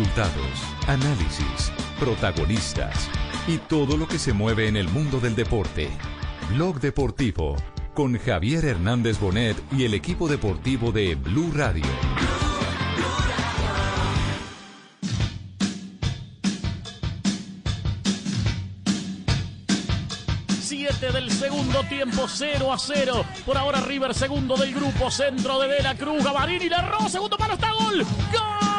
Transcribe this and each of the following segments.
Resultados, análisis, protagonistas y todo lo que se mueve en el mundo del deporte. Blog Deportivo con Javier Hernández Bonet y el equipo deportivo de Blue Radio. Siete del segundo tiempo, 0 a 0. Por ahora River segundo del grupo, centro de De la Cruz, Gavarini, erró, segundo palo, está gol. ¡Gol!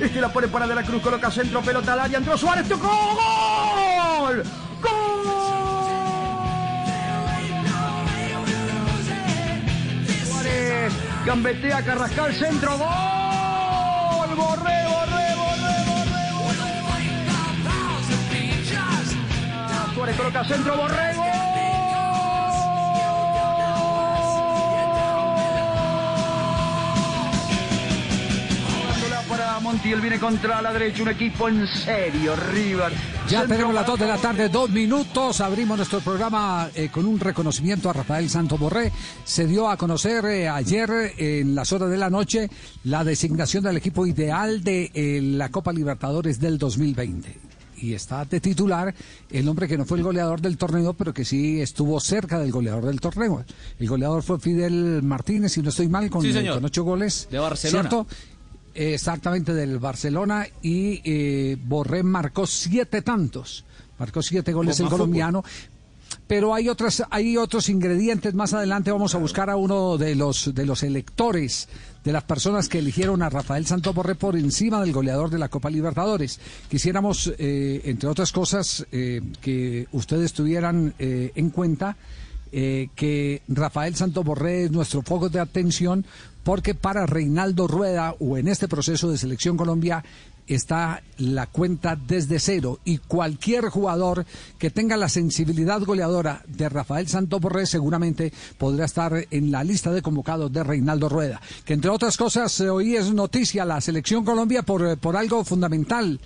Este la pone para De la Cruz, coloca centro, pelota al área, entró Suárez, tocó, ¡gol! ¡Gol! Suárez, gambetea Carrascal, centro, gol, borré, borré, borré, borré, borré. Suárez coloca centro, borrego. Para Montiel viene contra la derecha, un equipo en serio, River. Ya Centro tenemos las para- 2 de la tarde, dos minutos. Abrimos nuestro programa eh, con un reconocimiento a Rafael Santo Borré. Se dio a conocer eh, ayer eh, en las horas de la noche la designación del equipo ideal de eh, la Copa Libertadores del 2020. Y está de titular el hombre que no fue el goleador del torneo, pero que sí estuvo cerca del goleador del torneo. El goleador fue Fidel Martínez, si no estoy mal, con, Sí, señor. con ocho goles. De Barcelona. ¿Cierto? Exactamente, del Barcelona. Y eh, Borré marcó siete tantos. Marcó siete goles el colombiano. Pero hay otras, hay otros ingredientes. Más adelante vamos a buscar a uno de los de los electores, de las personas que eligieron a Rafael Santos Borré por encima del goleador de la Copa Libertadores. Quisiéramos, eh, entre otras cosas, eh, que ustedes tuvieran eh, en cuenta eh, que Rafael Santos Borré es nuestro foco de atención porque para Reinaldo Rueda o en este proceso de selección Colombia está la cuenta desde cero y cualquier jugador que tenga la sensibilidad goleadora de Rafael Santos Borré seguramente podrá estar en la lista de convocados de Reinaldo Rueda. Que entre otras cosas hoy es noticia la selección Colombia por, por algo fundamental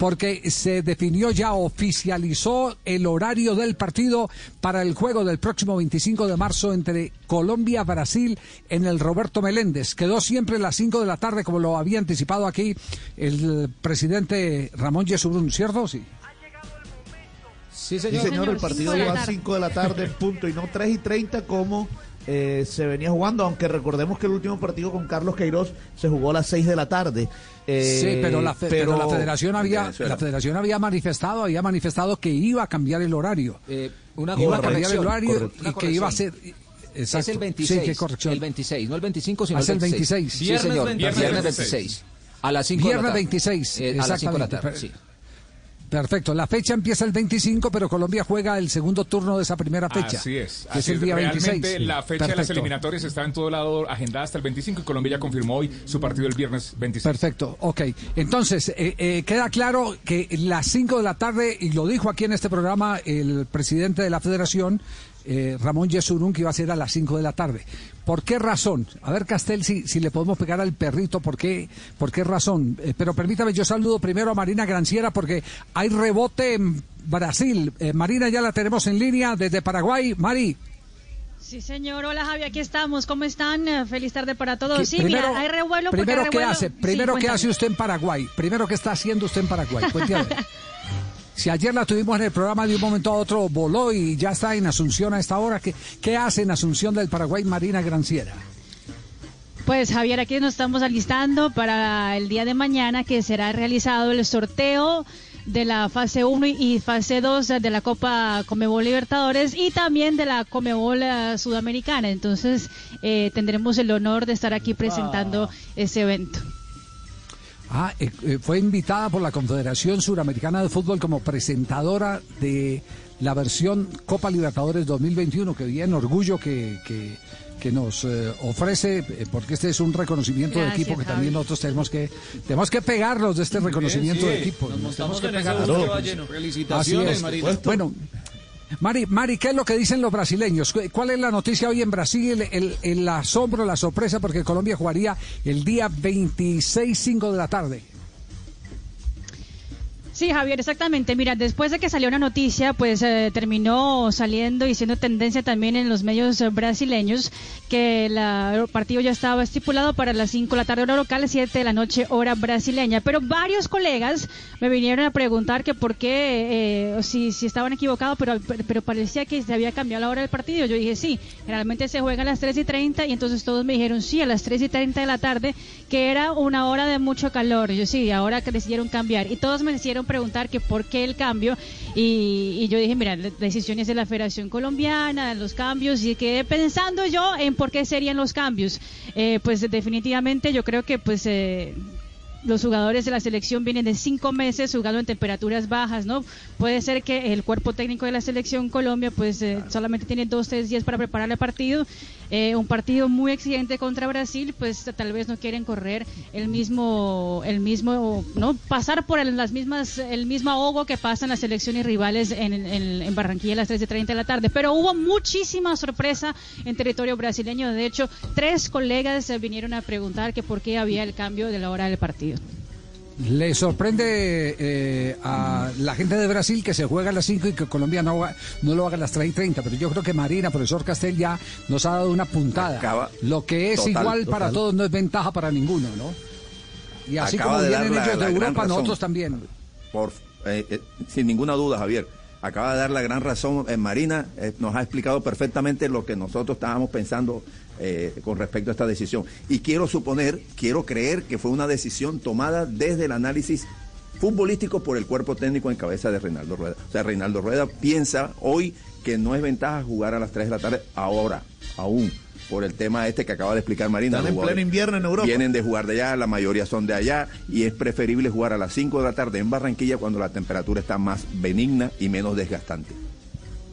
porque se definió ya, oficializó el horario del partido para el juego del próximo 25 de marzo entre Colombia-Brasil en el Roberto Meléndez. Quedó siempre a las 5 de la tarde, como lo había anticipado aquí el presidente Ramón Yesurún, ¿cierto? Sí. Sí, Sí, señor. señor, el partido va a tarde. 5 de la tarde, punto, y no 3 y 30 como eh, se venía jugando, aunque recordemos que el último partido con Carlos Queiroz se jugó a las 6 de la tarde. Eh, sí, pero la, fe- pero la federación había la federación había manifestado, había manifestado que iba a cambiar el horario. Eh, una iba a cambiar el horario correcto. y que iba a ser corrección. Exacto. Es el 26. Sí, qué corrección. El 26, no el 25, sino Ah, el el 26. 26. Sí, Viernes señor. 26. Viernes 26. A las 5 de la Viernes tarde. 26, Eh, a las 5 de la tarde, exactamente. sí. Perfecto, la fecha empieza el 25, pero Colombia juega el segundo turno de esa primera fecha. Así es. que así es el es. día Realmente 26. la fecha de las eliminatorias está en todo lado agendada hasta el 25 y Colombia ya confirmó hoy su partido el viernes 26. Perfecto, ok. Entonces, eh, eh, queda claro que las 5 de la tarde, y lo dijo aquí en este programa el presidente de la federación, eh, Ramón Yesurún, que iba a ser a las 5 de la tarde. ¿Por qué razón? A ver, Castel, si, si le podemos pegar al perrito, ¿por qué, por qué razón? Eh, pero permítame, yo saludo primero a Marina Granciera porque hay rebote en Brasil. Eh, Marina, ya la tenemos en línea desde Paraguay. Mari. Sí, señor. Hola, Javi, aquí estamos. ¿Cómo están? Eh, Feliz tarde para todos. ¿qué- Sí, mira, hay revuelo primero ¿qué revuelo. hace? Sí, Primero, ¿qué hace usted en Paraguay? Primero, ¿qué está haciendo usted en Paraguay? Cuéntame. Si ayer la tuvimos en el programa, de un momento a otro voló y ya está en Asunción a esta hora, ¿qué, qué hace en Asunción del Paraguay Marina Granciera? Pues Javier, aquí nos estamos alistando para el día de mañana que será realizado el sorteo de la fase 1 y fase 2 de la Copa Comebol Libertadores y también de la Comebol eh, Sudamericana. Entonces eh, tendremos el honor de estar aquí presentando ese evento. Ah, eh, eh, fue invitada por la Confederación Suramericana de Fútbol como presentadora de la versión Copa Libertadores 2021, que bien orgullo que, que, que nos eh, ofrece, eh, porque este es un reconocimiento de equipo que Javi. también nosotros tenemos que tenemos que pegarnos de este reconocimiento de equipo. Nos tenemos que va lleno. Así Felicitaciones, es. Marina. Bueno, Mari, Mari, ¿qué es lo que dicen los brasileños? ¿Cu- ¿Cuál es la noticia hoy en Brasil? El, el asombro, la sorpresa, porque Colombia jugaría el día 26, 5 de la tarde. Sí, Javier, exactamente. Mira, después de que salió una noticia, pues eh, terminó saliendo y siendo tendencia también en los medios eh, brasileños que el partido ya estaba estipulado para las 5 de la tarde hora local, 7 de la noche hora brasileña. Pero varios colegas me vinieron a preguntar que por qué, eh, si, si estaban equivocados, pero, pero parecía que se había cambiado la hora del partido. Yo dije, sí, generalmente se juega a las 3 y 30 y entonces todos me dijeron, sí, a las 3 y 30 de la tarde, que era una hora de mucho calor. Yo sí, ahora que decidieron cambiar. Y todos me hicieron preguntar que por qué el cambio. Y, y yo dije, mira, la decisión es de la Federación Colombiana, los cambios, y quedé pensando yo en por qué serían los cambios. Eh, pues definitivamente yo creo que pues... Eh, los jugadores de la selección vienen de cinco meses jugando en temperaturas bajas, ¿no? Puede ser que el cuerpo técnico de la selección Colombia, pues eh, solamente tiene dos, tres días para preparar el partido. Eh, un partido muy exigente contra Brasil, pues tal vez no quieren correr el mismo, el mismo, ¿no? Pasar por el, las mismas, el mismo ahogo que pasan las selecciones rivales en, en, en Barranquilla a las 3.30 de la tarde. Pero hubo muchísima sorpresa en territorio brasileño. De hecho, tres colegas vinieron a preguntar que por qué había el cambio de la hora del partido. ¿Le sorprende eh, a la gente de Brasil que se juega a las 5 y que Colombia no, lo haga a las 3 y 30? Pero yo creo que Marina, profesor Castel, ya nos ha dado una puntada. Acaba- lo que es total, igual para todos no es ventaja para ninguno, ¿no? Y así Acaba como de vienen ellos la de gran Europa, razón. nosotros también. Por, eh, eh, sin ninguna duda, Javier. Acaba de dar la gran razón en Marina. eh, nos ha explicado perfectamente lo que nosotros estábamos pensando eh, con respecto a esta decisión. Y quiero suponer, quiero creer que fue una decisión tomada desde el análisis futbolístico por el cuerpo técnico en cabeza de Reinaldo Rueda. O sea, Reinaldo Rueda piensa hoy que no es ventaja jugar a las 3 de la tarde ahora, aún, por el tema este que acaba de explicar Marina. Están en jugadores pleno invierno en Europa. Vienen de jugar de allá, la mayoría son de allá, y es preferible jugar a las 5 de la tarde en Barranquilla cuando la temperatura está más benigna y menos desgastante.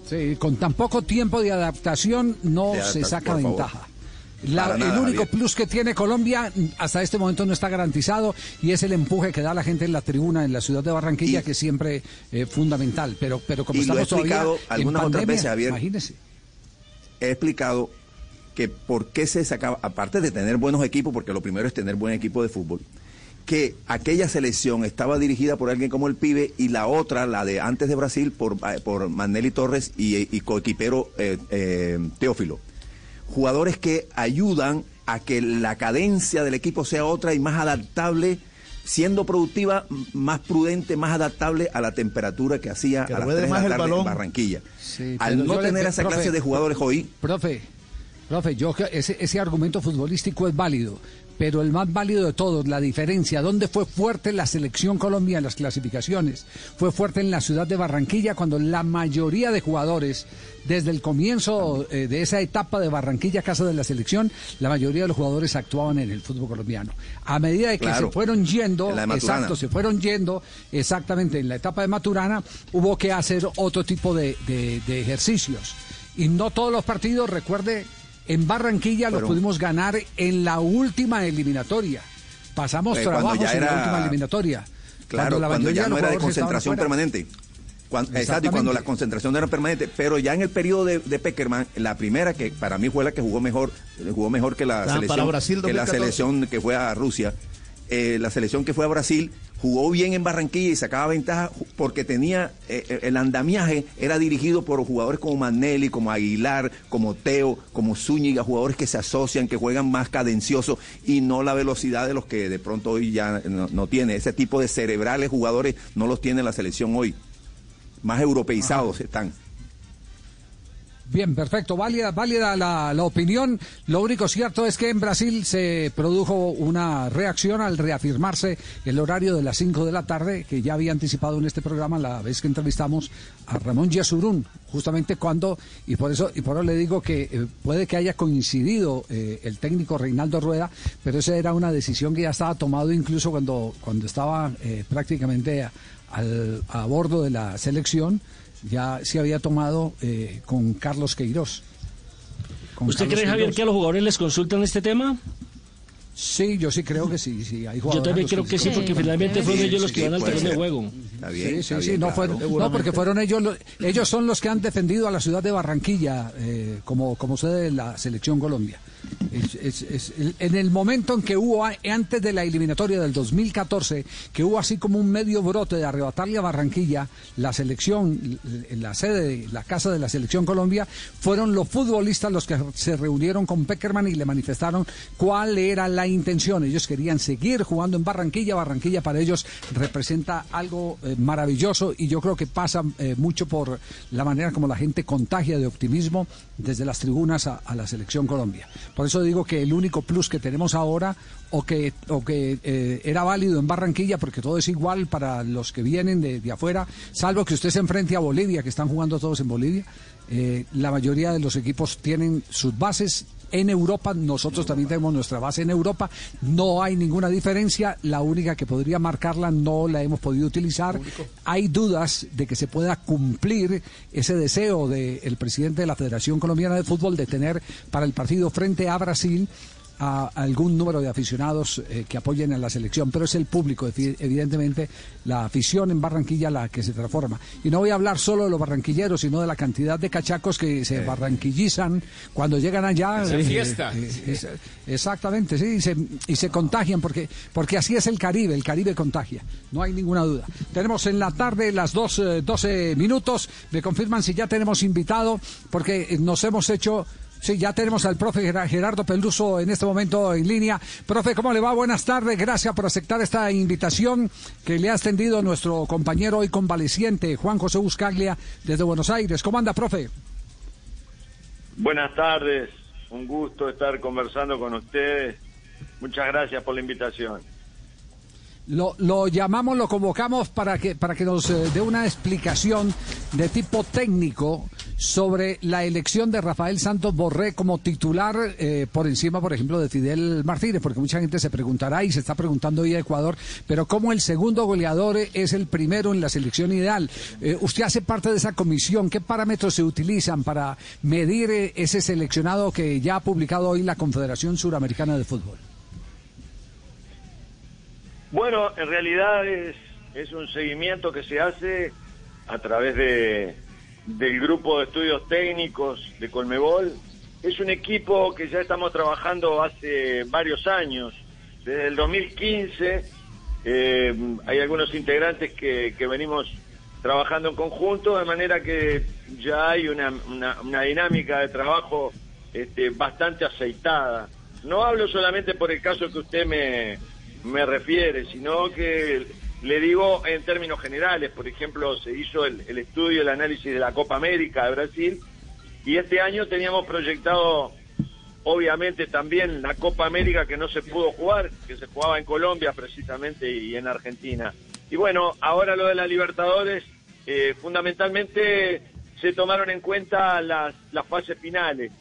Sí, con tan poco tiempo de adaptación no De se saca favor. La- nada, el único Javier. plus que tiene Colombia hasta este momento no está garantizado y es el empuje que da la gente en la tribuna en la ciudad de Barranquilla, Y- que es siempre eh, fundamental. Pero, pero como Y lo he estamos todavía explicado en algunas otras pandemia, veces, Javier. imagínese. He explicado que por qué se sacaba, aparte de tener buenos equipos, porque lo primero es tener buen equipo de fútbol, que aquella selección estaba dirigida por alguien como el pibe y la otra, la de antes de Brasil, por, eh, por Manelli Torres y, y coequipero eh, eh, Teófilo. Jugadores que ayudan a que la cadencia del equipo sea otra y más adaptable, siendo productiva, más prudente, más adaptable a la temperatura que hacía Que a las ruede 3 de la tarde en. Barranquilla. Sí, Al no le- tener esa profe, clase de jugadores hoy, Profe, profe, yo ese, ese argumento futbolístico es válido, pero el más válido de todos, la diferencia, ¿dónde fue fuerte la selección Colombia en las clasificaciones? Fue fuerte en la ciudad de Barranquilla cuando la mayoría de jugadores, desde el comienzo eh, de esa etapa de Barranquilla, casa de la selección, la mayoría de los jugadores actuaban en el fútbol colombiano. A medida de que Claro, se fueron yendo, exacto, se fueron yendo, exactamente en la etapa de Maturana, hubo que hacer otro tipo de, de- de ejercicios. Y no todos los partidos, recuerde, en Barranquilla los Fueron- pudimos ganar en la última eliminatoria. Pasamos Eh, cuando trabajos ya en la última eliminatoria. Claro, la cuando, ya no era de concentración permanente. Cuando- exacto, y cuando la concentración no era permanente. Pero ya en el periodo de, de Peckerman, la primera que para mí fue la que jugó mejor, jugó mejor que la Ah, para selección, Brasil que la 2014. selección que fue a Rusia. Eh, la selección que fue a Brasil jugó bien en Barranquilla y sacaba ventaja porque tenía eh, eh, el andamiaje era dirigido por jugadores como Manelli, como Aguilar, como Teo, como Zúñiga, jugadores que se asocian, que juegan más cadencioso y no la velocidad de los que de pronto hoy ya no, no tiene. Ese tipo de cerebrales jugadores no los tiene la selección hoy. Más europeizados están. Bien, perfecto, válida, válida la, la opinión. Lo único cierto es que en Brasil se produjo una reacción al reafirmarse el horario de las 5 de la tarde, que ya había anticipado en este programa la vez que entrevistamos a Ramón Yesurún, justamente cuando, y por eso, y por eso le digo que eh, puede que haya coincidido eh, el técnico Reinaldo Rueda, pero esa era una decisión que ya estaba tomado incluso cuando, cuando estaba eh, prácticamente a, al- a bordo de la selección ya se había tomado eh, con Carlos Queiroz. Con ¿Usted Carlos cree, Javier, Queiroz. que a los jugadores les consultan este tema? Sí, yo sí creo que sí. sí hay Yo también creo que sí, porque finalmente fueron Sí, ellos los sí, que van al terreno de juego. Está bien. Sí, sí, está sí, bien, no, claro. fueron- no, porque fueron ellos, los- ellos son los que han defendido a la ciudad de Barranquilla eh, como, como sede de la selección Colombia. En el momento en que hubo, antes de la eliminatoria del 2014, que hubo así como un medio brote de arrebatarle a Barranquilla la selección, la sede, de la casa de la selección Colombia, fueron los futbolistas los que se reunieron con Peckerman y le manifestaron cuál era la intención. Ellos querían seguir jugando en Barranquilla. Barranquilla para ellos representa algo eh, maravilloso y yo creo que pasa eh, mucho por la manera como la gente contagia de optimismo desde las tribunas a, la selección Colombia. Por eso digo que el único plus que tenemos ahora o que, o que eh, era válido en Barranquilla, porque todo es igual para los que vienen de, de afuera, salvo que usted se enfrente a Bolivia, que están jugando todos en Bolivia. Eh, la mayoría de los equipos tienen sus bases en Europa, nosotros también tenemos nuestra base en Europa, no hay ninguna diferencia, la única que podría marcarla no la hemos podido utilizar. Hay dudas de que se pueda cumplir ese deseo del presidente de la Federación Colombiana de Fútbol de tener para el partido frente a Brasil a algún número de aficionados eh, que apoyen a la selección, pero es el público, evi- evidentemente, la afición en Barranquilla la que se transforma. Y no voy a hablar solo de los barranquilleros, sino de la cantidad de cachacos que se barranquillizan cuando llegan allá. Es la fiesta. es- exactamente, sí, y se, y se contagian, porque, porque así es el Caribe, el Caribe contagia, no hay ninguna duda. Tenemos en la tarde las dos, eh, 12 minutos, me confirman si ya tenemos invitado, porque eh, nos hemos hecho... Sí, ya tenemos al profe Ger- Gerardo Peluso en este momento en línea. Profe, ¿cómo le va? Buenas tardes. Gracias por aceptar esta invitación que le ha extendido nuestro compañero hoy convaleciente, Juan José Buscaglia, desde Buenos Aires. ¿Cómo anda, profe? Buenas tardes, un gusto estar conversando con ustedes. Muchas gracias por la invitación. Lo, lo llamamos, lo convocamos para que, para que nos eh, dé una explicación de tipo técnico sobre la elección de Rafael Santos Borré como titular eh, por encima, por ejemplo, de Fidel Martínez, porque mucha gente se preguntará y se está preguntando hoy a Ecuador, pero cómo el segundo goleador es el primero en la selección ideal. Eh, usted hace parte de esa comisión, ¿qué parámetros se utilizan para medir eh, ese seleccionado que ya ha publicado hoy la Confederación Suramericana de Fútbol? Bueno, en realidad es, un seguimiento que se hace a través de, del grupo de estudios técnicos de Colmebol. Es un equipo que ya estamos trabajando hace varios años. Desde el 2015 eh, hay algunos integrantes que, venimos trabajando en conjunto, de manera que ya hay una, una, una dinámica de trabajo este, bastante aceitada. No hablo solamente por el caso que usted me, me refiere, sino que le digo en términos generales, por ejemplo, se hizo el, el estudio, el análisis de la Copa América de Brasil, y este año teníamos proyectado, obviamente, también la Copa América que no se pudo jugar, que se jugaba en Colombia precisamente y en Argentina. Y bueno, ahora lo de la Libertadores, eh, fundamentalmente se tomaron en cuenta las, las fases finales,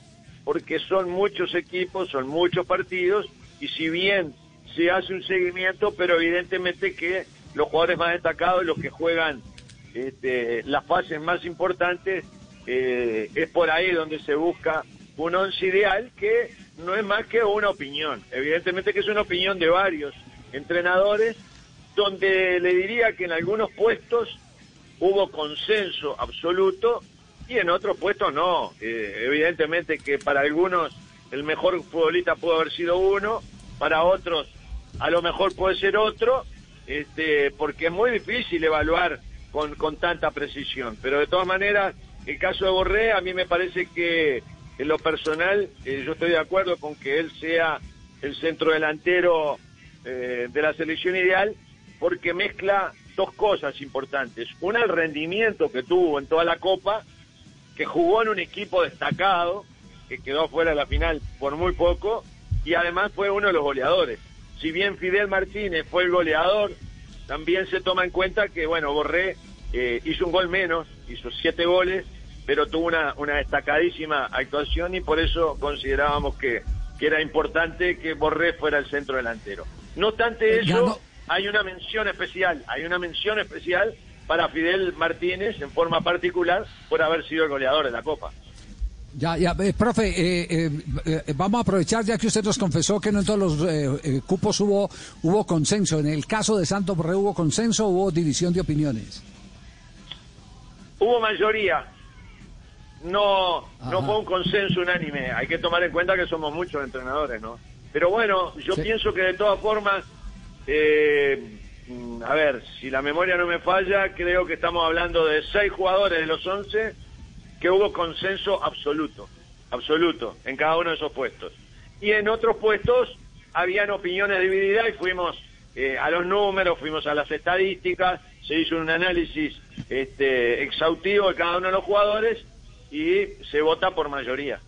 porque son muchos equipos, son muchos partidos, y si bien se hace un seguimiento, pero evidentemente que los jugadores más destacados, los que juegan este, las fases más importantes, eh, es por ahí donde se busca un once ideal que no es más que una opinión. Evidentemente que es una opinión de varios entrenadores, donde le diría que en algunos puestos hubo consenso absoluto y en otros puestos no. Eh, evidentemente que para algunos el mejor futbolista pudo haber sido uno, para otros a lo mejor puede ser otro, este, porque es muy difícil evaluar con, con tanta precisión. Pero de todas maneras, el caso de Borré, a mí me parece que en lo personal, eh, yo estoy de acuerdo con que él sea el centro delantero eh, de la selección ideal, porque mezcla dos cosas importantes. Una, el rendimiento que tuvo en toda la Copa, que jugó en un equipo destacado, que quedó fuera de la final por muy poco, y además fue uno de los goleadores. Si bien Fidel Martínez fue el goleador, también se toma en cuenta que, bueno, Borré eh, hizo un gol menos, hizo siete goles, pero tuvo una, una destacadísima actuación y por eso considerábamos que, que era importante que Borré fuera el centro delantero. No obstante eso, Ganó. hay una mención especial, hay una mención especial para Fidel Martínez en forma particular por haber sido el goleador de la Copa. Ya, ya, eh, profe, eh, eh, eh, vamos a aprovechar ya que usted nos confesó que no en todos los eh, cupos hubo hubo consenso. En el caso de Santos Borré hubo consenso, o hubo división de opiniones. Hubo mayoría. no, no fue un consenso unánime. Hay que tomar en cuenta que somos muchos entrenadores, ¿no? Pero bueno, yo Sí. pienso que de todas formas, eh, mm, a ver, si la memoria no me falla, creo que estamos hablando de seis jugadores de los once que hubo consenso absoluto, absoluto, en cada uno de esos puestos. Y en otros puestos habían opiniones divididas y fuimos eh, a los números, fuimos a las estadísticas, se hizo un análisis este, exhaustivo de cada uno de los jugadores y se vota por mayoría.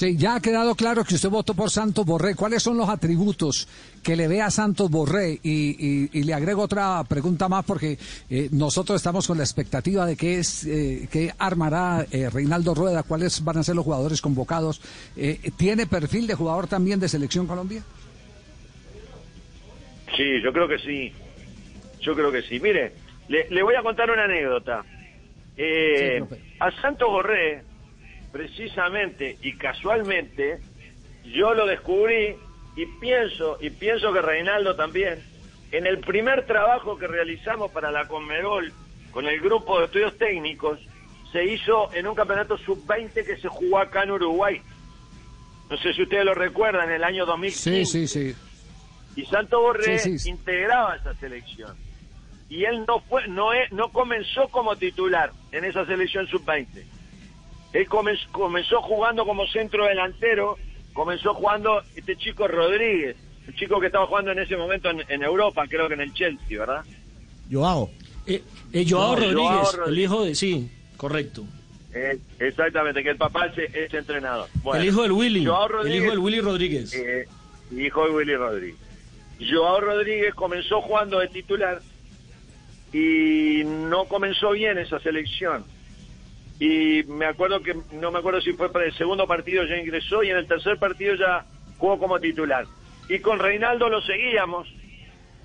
Sí, ya ha quedado claro que usted votó por Santos Borré. ¿Cuáles son los atributos que le ve a Santos Borré? Y, y- y le agrego otra pregunta más porque eh, nosotros estamos con la expectativa de qué es, eh, qué armará eh, Reinaldo Rueda, cuáles van a ser los jugadores convocados. Eh, ¿Tiene perfil de jugador también de Selección Colombia? Sí, yo creo que sí. Yo creo que sí. Mire, le, le voy a contar una anécdota. Eh, Sí, a Santos Borré, precisamente y casualmente, yo lo descubrí y pienso, y pienso que Reinaldo también, en el primer trabajo que realizamos para la Conmebol con el grupo de estudios técnicos, se hizo en un campeonato sub-20 que se jugó acá en Uruguay. No sé si ustedes lo recuerdan, en el año 2005 Sí, sí, sí. y Santo Borré Sí, sí. integraba esa selección. Y él no fue, no, no comenzó como titular en esa selección sub-20. Él comenzó, comenzó jugando como centro delantero, comenzó jugando este chico Rodríguez, el chico que estaba jugando en ese momento en, en Europa, creo que en el Chelsea, ¿verdad? Joao. Eh, eh, Joao No, Rodríguez, Joao Rodríguez. el hijo de... Sí, correcto. Eh, exactamente, que el papá es, es entrenador. Bueno, el hijo del Willy. Joao El Rodríguez- hijo del Willy Rodríguez. Eh, hijo de Willy Rodríguez. Joao Rodríguez comenzó jugando de titular y no comenzó bien esa selección. Y me acuerdo que, no me acuerdo si fue para el segundo partido ya ingresó y en el tercer partido ya jugó como titular. Y con Reinaldo lo seguíamos,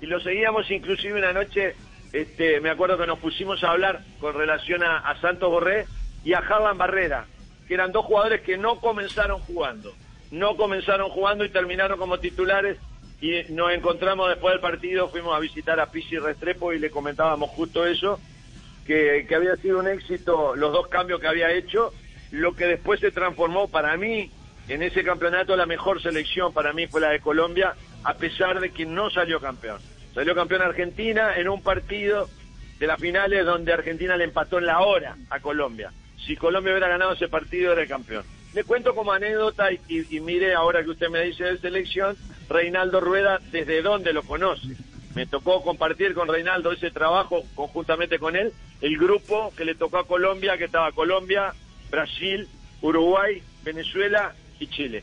y lo seguíamos inclusive una noche, este, me acuerdo que nos pusimos a hablar con relación a, Santos Borré y a Javan Barrera, que eran dos jugadores que no comenzaron jugando, no comenzaron jugando y terminaron como titulares y nos encontramos después del partido, fuimos a visitar a Pizzi Restrepo y le comentábamos justo eso, que, que había sido un éxito los dos cambios que había hecho, lo que después se transformó para mí en ese campeonato la mejor selección para mí fue la de Colombia, a pesar de que no salió campeón. Salió campeón Argentina en un partido de las finales donde Argentina le empató en la hora a Colombia. Si Colombia hubiera ganado ese partido era el campeón. Le cuento como anécdota y, y- y mire ahora que usted me dice de selección, Reinaldo Rueda, ¿desde dónde lo conoce? Me tocó compartir con Reinaldo ese trabajo conjuntamente con él, el grupo que le tocó a Colombia, que estaba Colombia, Brasil, Uruguay, Venezuela y Chile.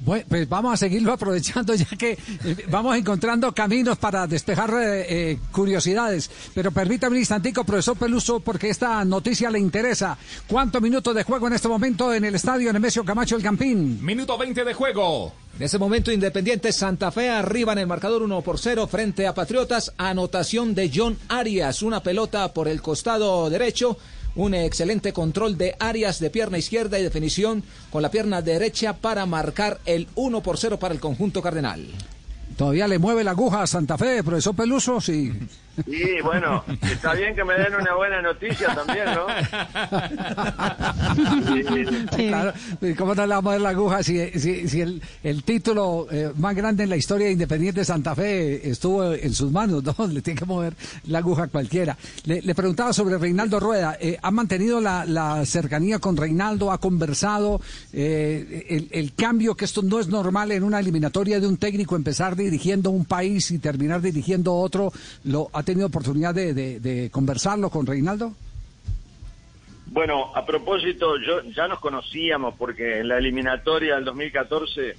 Bueno, pues vamos a seguirlo aprovechando ya que eh, vamos encontrando caminos para despejar eh, eh, curiosidades. Pero permítame un instantico, profesor Peluso, porque esta noticia le interesa. ¿Cuántos minutos de juego en este momento en el estadio Nemesio Camacho El Campín? Minuto 20 de juego. En ese momento Independiente Santa Fe arriba en el marcador 1 por 0 frente a Patriotas. Anotación de John Arias, una pelota por el costado derecho. Un excelente control de Arias de pierna izquierda y definición con la pierna derecha para marcar el 1 por 0 para el conjunto cardenal. ¿Todavía le mueve la aguja a Santa Fe, profesor Peluso? Sí. Y bueno, está bien que me den una buena noticia también, ¿no? Claro, ¿y ¿cómo no le vamos a dar la aguja si, si, si el, el título eh, más grande en la historia de Independiente Santa Fe estuvo en sus manos? ¿no? Le tiene que mover la aguja a cualquiera. Le, le preguntaba sobre Reinaldo Rueda. Eh, ¿Ha mantenido la, la cercanía con Reinaldo? ¿Ha conversado? Eh, el, el cambio, que esto no es normal en una eliminatoria de un técnico empezar dirigiendo un país y terminar dirigiendo otro, ¿lo ha tenido oportunidad de, de- conversarlo con Reinaldo? Bueno, a propósito, yo ya nos conocíamos porque en la eliminatoria del 2014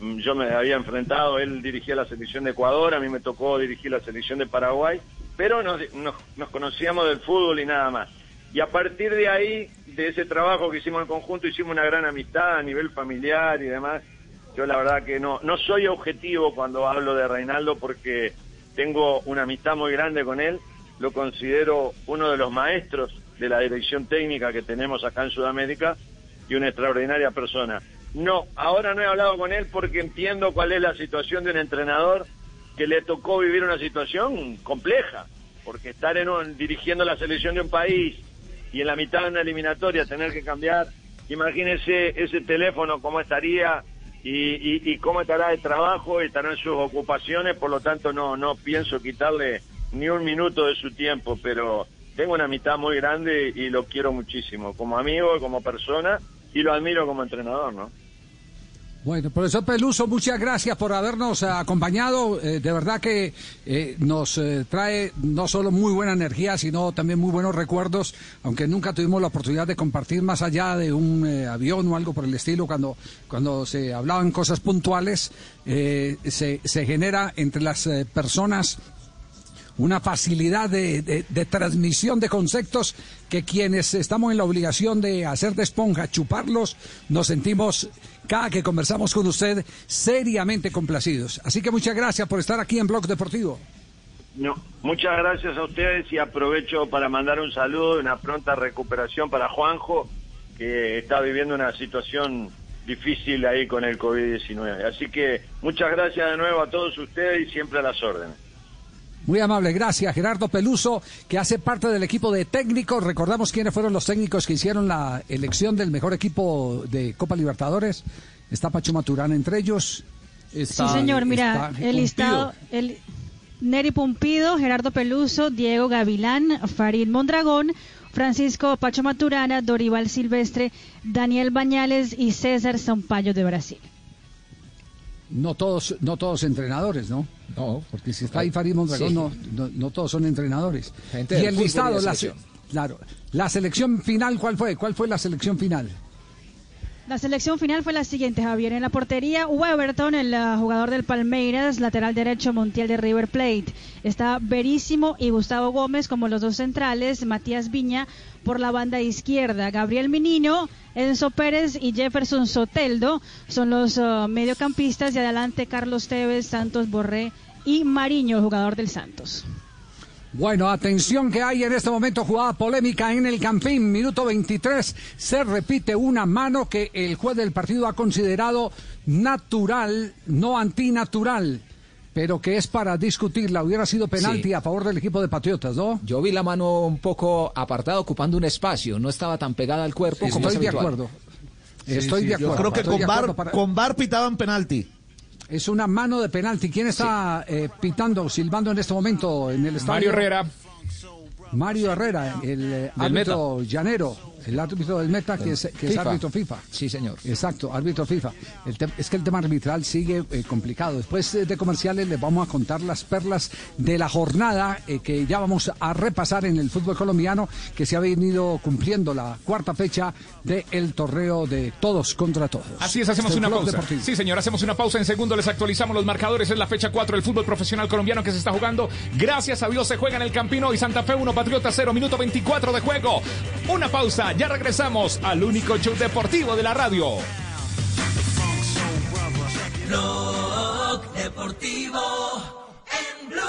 mm, yo me había enfrentado, él dirigía la selección de Ecuador, a mí me tocó dirigir la selección de Paraguay, pero nos, nos, nos conocíamos del fútbol y nada más. Y a partir de ahí, de ese trabajo que hicimos en conjunto, hicimos una gran amistad a nivel familiar y demás. Yo la verdad que no, no soy objetivo cuando hablo de Reinaldo porque tengo una amistad muy grande con él, lo considero uno de los maestros de la dirección técnica que tenemos acá en Sudamérica y una extraordinaria persona. No, ahora no he hablado con él porque entiendo cuál es la situación de un entrenador que le tocó vivir una situación compleja, porque estar en un- dirigiendo la selección de un país y en la mitad de una eliminatoria tener que cambiar, imagínese ese teléfono cómo estaría y, y, y cómo estará el trabajo estarán sus ocupaciones, por lo tanto no, no pienso quitarle ni un minuto de su tiempo, pero tengo una amistad muy grande y lo quiero muchísimo, como amigo, como persona, y lo admiro como entrenador, ¿no? Bueno, profesor Peluso, muchas gracias por habernos eh, acompañado. Eh, de verdad que eh, nos trae no solo muy buena energía, sino también muy buenos recuerdos, aunque nunca tuvimos la oportunidad de compartir más allá de un avión o algo por el estilo, cuando, cuando se hablaban cosas puntuales, se, se genera entre las personas una facilidad de, de- transmisión de conceptos que quienes estamos en la obligación de hacer de esponja, chuparlos, nos sentimos cada que conversamos con usted seriamente complacidos. Así que muchas gracias por estar aquí en Blog Deportivo. No, muchas gracias a ustedes y aprovecho para mandar un saludo y una pronta recuperación para Juanjo, que está viviendo una situación difícil ahí con el COVID-19. Así que muchas gracias de nuevo a todos ustedes y siempre a las órdenes. Muy amable, gracias Gerardo Peluso, que hace parte del equipo de técnicos. Recordamos quiénes fueron los técnicos que hicieron la elección del mejor equipo de Copa Libertadores. Está Pacho Maturana entre ellos. Está- sí, señor, mira, el listado, el Neri Pumpido, Gerardo Peluso, Diego Gavilán, Farid Mondragón, Francisco Pacho Maturana, Dorival Silvestre, Daniel Bañales y César Sampaio de Brasil. No todos, no todos entrenadores, ¿no? No, porque si está ahí Farid Mondragón, Sí. no, no, no todos son entrenadores. Gente y el listado, la, selección. se- claro, la selección final, ¿cuál fue? ¿Cuál fue la selección final? La selección final fue la siguiente, Javier. En la portería, Weberton, el ah, jugador del Palmeiras, lateral derecho, Montiel de River Plate. Está Verísimo y Gustavo Gómez como los dos centrales, Matías Viña por la banda izquierda, Gabriel Minino, Enzo Pérez y Jefferson Soteldo son los ah, mediocampistas. Y adelante Carlos Tevez, Santos Borré y Mariño, jugador del Santos. Bueno, atención que hay en este momento jugada polémica en el Campín, minuto 23, se repite una mano que el juez del partido ha considerado natural, no antinatural, pero que es para discutirla. Hubiera sido penalti Sí. a favor del equipo de Patriotas, ¿no? Yo vi la mano un poco apartada, ocupando un espacio, no estaba tan pegada al cuerpo como es Estoy de acuerdo. Estoy de acuerdo. Yo creo que estoy con bar, para- con bar pitaban penalti. Es una mano de penalti. ¿Quién está eh, pitando, silbando en este momento en el estadio? Mario Herrera. Mario Herrera, el eh, Del árbitro llanero, el árbitro del Meta, que es, que es FIFA. árbitro FIFA. Sí, señor. Exacto, árbitro FIFA. El te- es que el tema arbitral sigue eh, complicado. Después eh, de comerciales les vamos a contar las perlas de la jornada eh, que ya vamos a repasar en el fútbol colombiano, que se ha venido cumpliendo la cuarta fecha del torneo de todos contra todos. Así es, hacemos una pausa. Deportivo. Sí, señor, hacemos una pausa. En segundo les actualizamos los marcadores. Es la fecha 4 del fútbol profesional colombiano que se está jugando. Gracias a Dios se juega en el Campino y Santa Fe 1, Patriota 0, minuto 24 de juego. Una pausa, ya regresamos al único show deportivo de la radio. Blog Deportivo en Blue.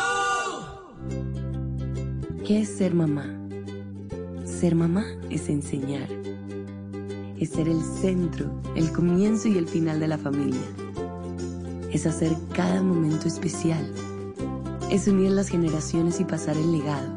¿Qué es ser mamá? Ser mamá es enseñar. Es ser el centro, el comienzo y el final de la familia. Es hacer cada momento especial. Es unir las generaciones y pasar el legado.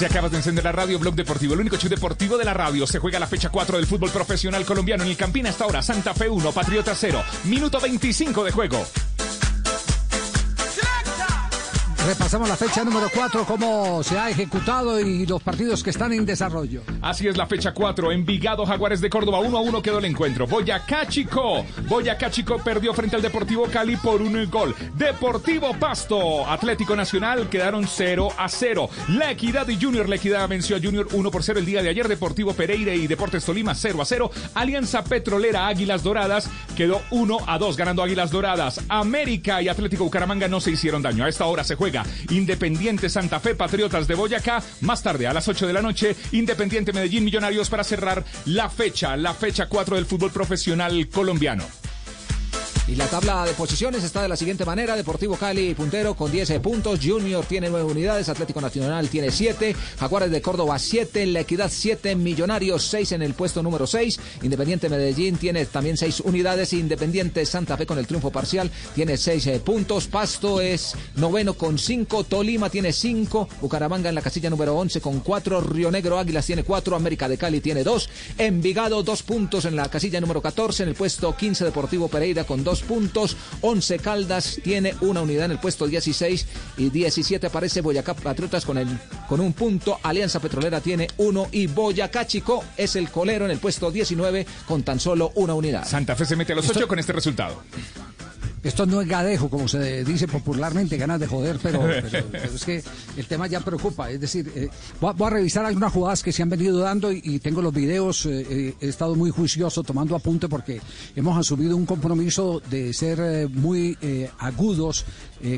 Si acabas de encender la radio, Blog Deportivo, el único show deportivo de la radio. Se juega la fecha 4 del fútbol profesional colombiano en el Campín hasta ahora. Santa Fe 1, Patriota 0. Minuto 25 de juego. Repasamos la fecha número 4, cómo se ha ejecutado y los partidos que están en desarrollo. Así es la fecha 4. Envigado Jaguares de Córdoba 1 a 1 quedó el encuentro. Boyacá Chico. Boyacá Chico perdió frente al Deportivo Cali por un gol. Deportivo Pasto. Atlético Nacional quedaron 0 a 0. La Equidad y Junior. La Equidad venció a Junior 1 por 0 el día de ayer. Deportivo Pereira y Deportes Tolima 0 a 0. Alianza Petrolera Águilas Doradas quedó 1 a 2 ganando Águilas Doradas. América y Atlético Bucaramanga no se hicieron daño. A esta hora se juega Independiente Santa Fe Patriotas de Boyacá. Más tarde a las 8 de la noche Independiente Medellín Millonarios para cerrar la fecha, la fecha 4 del fútbol profesional colombiano. Y la tabla de posiciones está de la siguiente manera. Deportivo Cali puntero con 10 puntos. Junior tiene 9 unidades. Atlético Nacional tiene 7. Jaguares de Córdoba 7. La Equidad 7. Millonarios 6 en el puesto número 6. Independiente Medellín tiene también 6 unidades. Independiente Santa Fe con el triunfo parcial tiene 6 puntos. Pasto es noveno con 5. Tolima tiene 5. Bucaramanga en la casilla número 11 con 4. Río Negro Águilas tiene 4. América de Cali tiene 2. Envigado 2 puntos en la casilla número 14. En el puesto 15 Deportivo Pereira con 2 puntos. 11 Caldas tiene una unidad en el puesto 16 y 17 aparece Boyacá Patriotas con, el, con un punto. Alianza Petrolera tiene uno y Boyacá Chico es el colero en el puesto 19 con tan solo una unidad. Santa Fe se mete a los 8 con este resultado. Esto no es gadejo, como se dice popularmente, ganas de joder, pero, pero- pero es que el tema ya preocupa. Es decir, eh, voy, a, voy a revisar algunas jugadas que se han venido dando y, y tengo los videos. eh, eh, he estado muy juicioso tomando apunte porque hemos asumido un compromiso de ser eh, muy agudos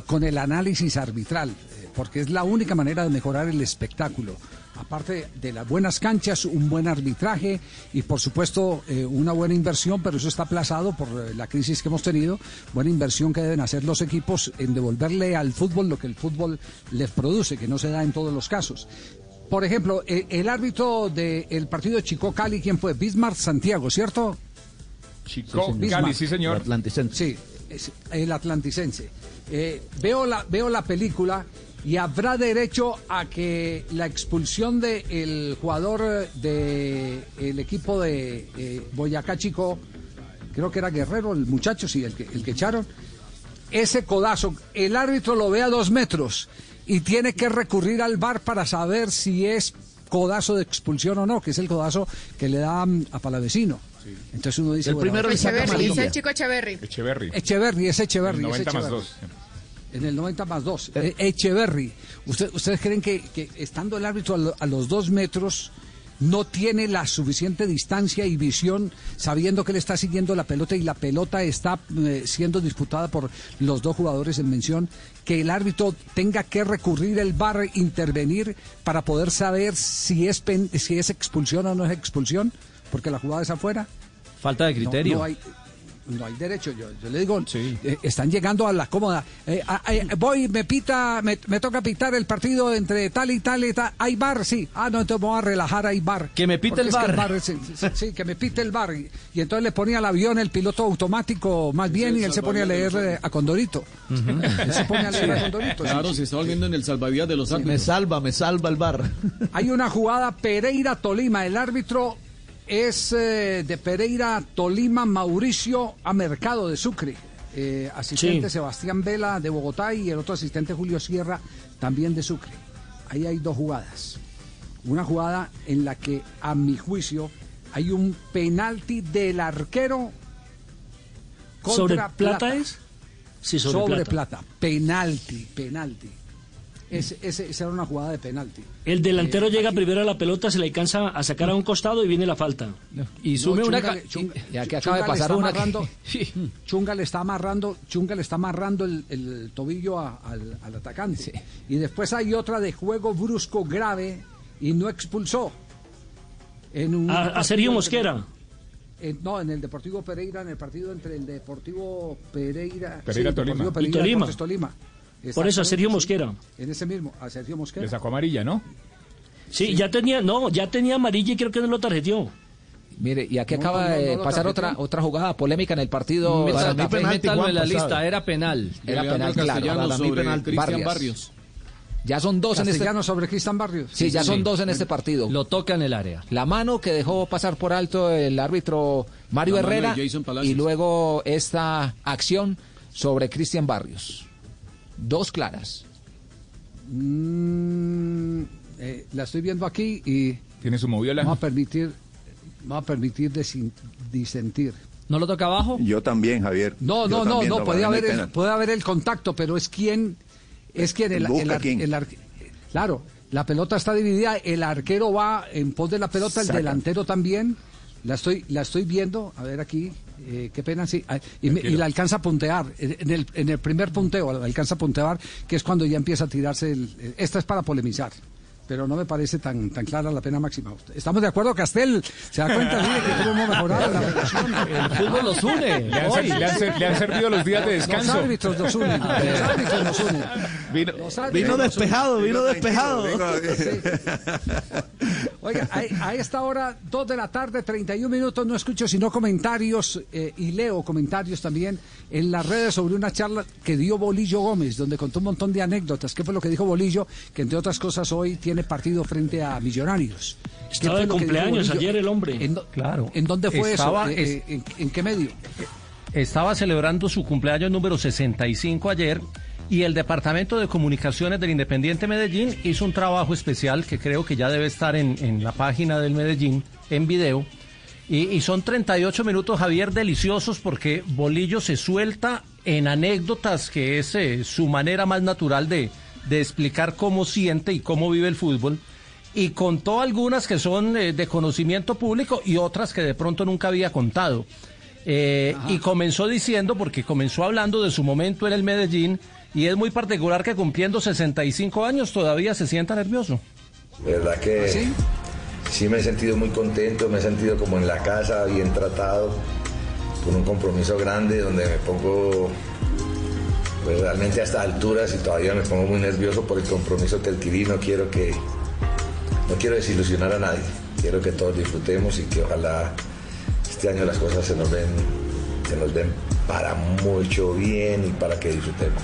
con el análisis arbitral, porque es la única manera de mejorar el espectáculo. Aparte de las buenas canchas, un buen arbitraje y por supuesto eh, una buena inversión, pero eso está aplazado por eh, la crisis que hemos tenido. Buena inversión que deben hacer los equipos en devolverle al fútbol lo que el fútbol les produce, que no se da en todos los casos. Por ejemplo, eh, el árbitro del partido de Chico Cali, ¿quién fue? Bismarck Santiago, ¿cierto? Chico. Cali, sí señor. Sí, es el atlanticense. Eh, veo, la, veo la película y habrá derecho a que la expulsión del jugador del equipo de eh, Boyacá Chico, creo que era Guerrero, el muchacho, sí, el que, el que echaron, ese codazo, el árbitro lo ve a dos metros y tiene que recurrir al bar para saber si es codazo de expulsión o no, que es el codazo que le da a Palavecino. Entonces uno dice... El bueno, primero Echeverry, amarilla. dice el chico Echeverry. Echeverry. Echeverry, es Echeverry. es 90 más Echeverry. 2. En el 90 más 2. Echeverry. ¿Usted- ¿Ustedes creen que, que estando el árbitro a, lo- a los dos metros no tiene la suficiente distancia y visión sabiendo que le está siguiendo la pelota y la pelota está eh, siendo disputada por los dos jugadores en mención? Que el árbitro tenga que recurrir el bar, intervenir para poder saber si es, pen- si es expulsión o no es expulsión, porque la jugada es afuera. Falta de No- criterio. No, hay, no hay derecho. Yo, yo le digo, eh, están llegando a la cómoda. Eh, a- a- voy, me pita, me, me toca pitar el partido entre tal y tal y tal. Hay bar, sí. Ah, no, entonces voy a relajar, hay bar. Que me pite el es que es- sí, sí, sí, que me pite el bar. Y, y entonces le ponía al avión el piloto automático más bien y él se ponía a leer eh, a Condorito. Él se pone a leer a Condorito. Claro, sí. se está volviendo en el salvavidas de los árbitros. Me salva, me salva el bar. Hay una jugada Pereira-Tolima. El árbitro es eh, de Pereira-Tolima, Mauricio a Mercado de Sucre. Eh, asistente Sí. Sebastián Vela de Bogotá y el otro asistente Julio Sierra también de Sucre. Ahí hay dos jugadas. Una jugada en la que, a mi juicio, hay un penalti del arquero ¿Sobre contra plata es? Sí, sobre plata. Penalti, penalti. Ese, ese- esa era una jugada de penalti. El delantero Eh, llega aquí- primero a la pelota, se le alcanza a sacar a un costado y viene la falta. Y No, Chunga le- Chunga- Y aquí Chunga acaba de pasar una. amarrando- Chunga le está amarrando, Chunga le está amarrando el, el tobillo a- al, al atacante. Y después hay otra de juego brusco grave y no expulsó. En un A, a Sergio Mosquera. en- no, en el Deportivo Pereira, en el partido entre el Deportivo Pereira, Pereira, Tolima. Deportivo Y Pereira, Tolima. Deportes Tolima. Por eso, a Sergio. Mosquera. En ese mismo, a Sergio Mosquera. Le sacó amarilla, ¿no? Sí, ya tenía, no, ya tenía amarilla y creo que no lo tarjeteó. Mire, y aquí No, acaba no, no, de pasar otra otra jugada polémica en el partido. Penalti, Métalo en la lista, era penal. Era penal, claro. Para mí penalti. Cristian Barrios. Barrios. Ya son dos en este. Sobre Cristian Barrios. Sí, ya son dos en este partido. Lo toca en el área. La mano que dejó pasar por alto el árbitro Mario Herrera y luego esta acción sobre Cristian Barrios. Dos claras. Mm, eh, la estoy viendo aquí y... ¿Tiene su moviola? Va a permitir, va a permitir desin- disentir. ¿No lo toca abajo? Yo también, Javier. No, no, no, no, mí haber, el, haber el contacto, pero es quien, es quien el, el ar- quién. el ar- claro, la pelota está dividida, el arquero va en pos de la pelota, el delantero también, la estoy, la estoy viendo, a ver aquí, eh, qué pena, sí, ah, y, me- y la alcanza a puntear, en el, en el primer punteo la alcanza a puntear, que es cuando ya empieza a tirarse, el, el- esta es para polemizar. Pero no me parece tan, tan clara la pena máxima. ¿Estamos de acuerdo, Castel? ¿Se da cuenta mire, que cómo hemos mejorado la relación? El fútbol los une. Le han, Hoy. ser- le han ser- le han servido los días de descanso. Los árbitros nos unen. Los árbitros nos unen. Vino- Vino despejado, vino despejado. Oiga, a, a esta hora, 2 de la tarde, 31 minutos, no escucho sino comentarios eh, y leo comentarios también en las redes sobre una charla que dio Bolillo Gómez, donde contó un montón de anécdotas. ¿Qué fue lo que dijo Bolillo? Que entre otras cosas hoy tiene partido frente a Millonarios. ¿Qué Estaba de cumpleaños ayer el hombre. ¿En, do- Claro. ¿en dónde fue Estaba- eso? Eh, eh, ¿en, en qué medio? Estaba celebrando su cumpleaños número 65 ayer y el Departamento de Comunicaciones del Independiente Medellín hizo un trabajo especial que creo que ya debe estar en, en la página del Medellín en video. Y, y son 38 minutos, Javier, deliciosos porque Bolillo se suelta en anécdotas que es eh, su manera más natural de, de explicar cómo siente y cómo vive el fútbol. Y contó algunas que son eh, de conocimiento público y otras que de pronto nunca había contado. Eh, y comenzó diciendo, porque comenzó hablando de su momento en el Medellín, y es muy particular que cumpliendo 65 años todavía se sienta nervioso. De verdad que sí me he sentido muy contento, me he sentido como en la casa, bien tratado, con un compromiso grande donde me pongo realmente a estas alturas y todavía me pongo muy nervioso por el compromiso que adquirí, no quiero que no quiero desilusionar a nadie, quiero que todos disfrutemos y que ojalá este año las cosas se nos ven se nos ven para mucho bien y para que disfrutemos.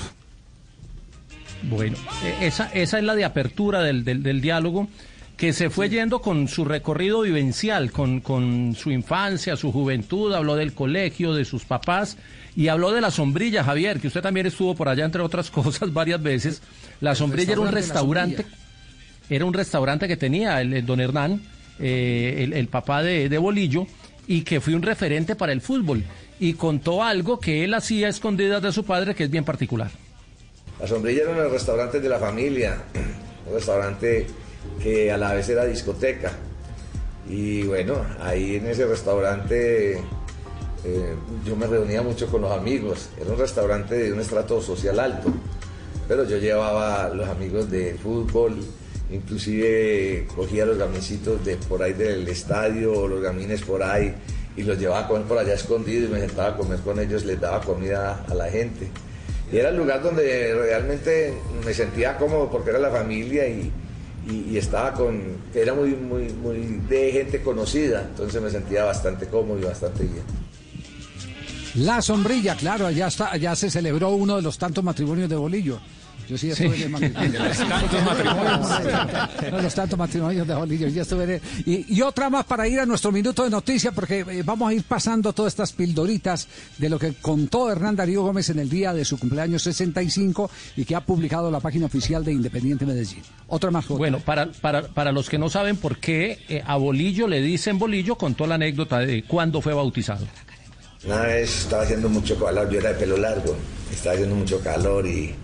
Bueno, eh, esa, esa es la de apertura del, del, del diálogo, que se fue yendo con su recorrido vivencial, con, con su infancia, su juventud, habló del colegio, de sus papás, y habló de la sombrilla, Javier, que usted también estuvo por allá, entre otras cosas, varias veces. La sombrilla era un restaurante restaurante, era un restaurante que tenía el, el don Hernán, eh, el, el papá de, de Bolillo, y que fue un referente para el fútbol. Y contó algo que él hacía a escondidas de su padre, que es bien particular. La sombrilla era uno de los restaurantes de la familia, un restaurante que a la vez era discoteca. Y bueno, ahí en ese restaurante eh, yo me reunía mucho con los amigos. Era un restaurante de un estrato social alto, pero yo llevaba los amigos de fútbol, inclusive cogía los gamincitos de por ahí del estadio o los gamines por ahí y los llevaba a comer por allá escondido y me sentaba a comer con ellos, les daba comida a la gente. Y era el lugar donde realmente me sentía cómodo porque era la familia y, y- y estaba con, era muy, muy, muy de gente conocida, entonces me sentía bastante cómodo y bastante bien. La sombrilla, claro, allá está, allá se celebró uno de los tantos matrimonios de Bolillo. Yo sí estuve Sí. en el matrimonio. De los tantos matrimonios. Uno de los tantos matrimonios de Bolillo. Ya estuve y, y otra más para ir a nuestro minuto de noticia, porque eh, vamos a ir pasando todas estas pildoritas de lo que contó Hernán Darío Gómez en el día de su cumpleaños 65 y que ha publicado la página oficial de Independiente Medellín. Otra más. Jota. Bueno, para, para, para los que no saben por qué eh, a Bolillo le dicen Bolillo, contó la anécdota de cuándo fue bautizado. Una vez estaba haciendo mucho calor, yo era de pelo largo, estaba haciendo mucho calor y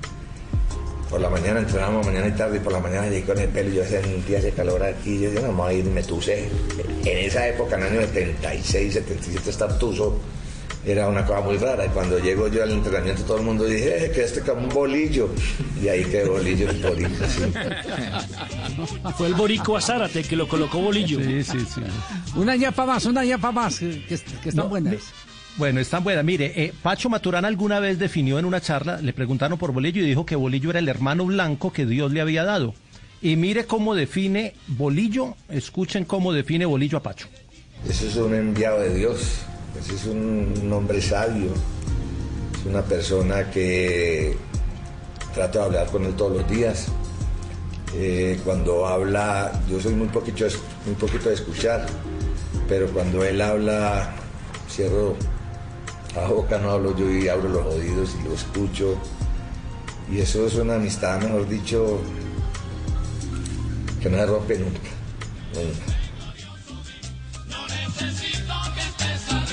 por la mañana entrenábamos mañana y tarde y por la mañana llegué con el pelo y yo sentía ese calor aquí y yo decía, no, me voy a ir y me tuse. En esa época, en el año 76, 77, estar tuso era una cosa muy rara y cuando llego yo al entrenamiento todo el mundo dice, eh, que este como un bolillo y ahí quedó bolillo el bolillo, sí. Fue el Borico a Zárate que lo colocó Bolillo. Sí, sí, sí. Una ñapa más, una ñapa más, que, que- que están No, buenas. Bueno, están buenas. Mire, eh, Pacho Maturana alguna vez definió en una charla, le preguntaron por Bolillo y dijo que Bolillo era el hermano blanco que Dios le había dado. Y mire cómo define Bolillo, escuchen cómo define Bolillo a Pacho. Eso es un enviado de Dios, ese es un hombre sabio, es una persona que trato de hablar con él todos los días. Eh, cuando habla, yo soy muy poquito, muy poquito de escuchar, pero cuando él habla, cierro la boca, no hablo yo y abro los oídos y lo escucho. Y eso es una amistad, mejor dicho, que no se rompe nunca. nunca.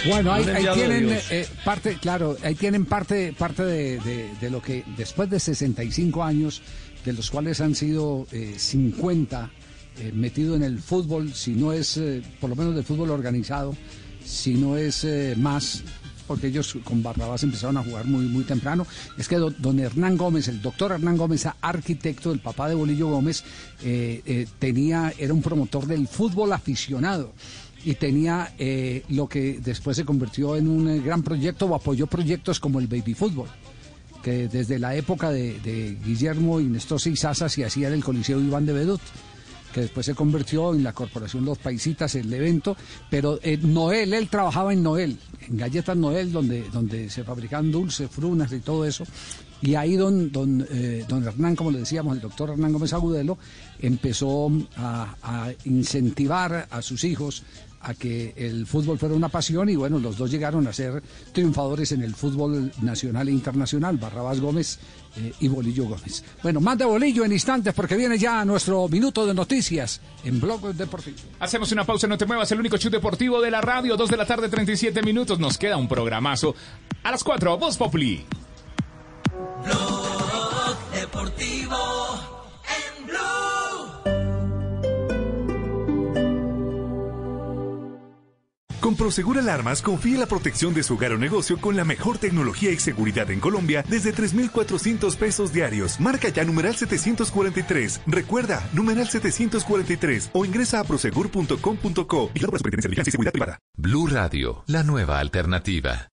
Bueno, ahí, tienen eh, parte, claro, ahí tienen parte, parte de, de- de lo que después de 65 años, de los cuales han sido eh, 50 eh, metido en el fútbol, si no es, eh, por lo menos del fútbol organizado, si no es eh, más, porque ellos con Barrabás empezaron a jugar muy, muy temprano, es que do- don Hernán Gómez, el doctor Hernán Gómez, arquitecto, el papá de Bolillo Gómez, eh, eh, tenía, era un promotor del fútbol aficionado y tenía eh, lo que después se convirtió en un gran proyecto o apoyó proyectos como el baby fútbol que desde la época de, Guillermo y Sasa se hacía en el Coliseo Iván de Bedut que después se convirtió en la Corporación Los Paisitas, el evento, pero eh, Noel, él trabajaba en Noel, en Galletas Noel, donde, donde se fabricaban dulces, frunas y todo eso, y ahí don, don, eh, don Hernán, como le decíamos, el doctor Hernán Gómez Agudelo, empezó a, a incentivar a sus hijos a que el fútbol fuera una pasión y bueno, los dos llegaron a ser triunfadores en el fútbol nacional e internacional, Barrabás Gómez eh, y Bolillo Gómez. Bueno, manda Bolillo en instantes porque viene ya nuestro minuto de noticias en Blog Deportivo. Hacemos una pausa, no te muevas, el único chute deportivo de la radio, 2 de la tarde, 37 minutos, nos queda un programazo. A las 4, Voz Populi. Blog Deportivo Con Prosegur Alarmas confíe la protección de su hogar o negocio con la mejor tecnología y seguridad en Colombia desde 3,400 pesos diarios. Marca ya numeral 743. Recuerda, numeral 743 o ingresa a prosegur.com.co y la Superintendencia de y Seguridad Privada. Blue Radio, la nueva alternativa.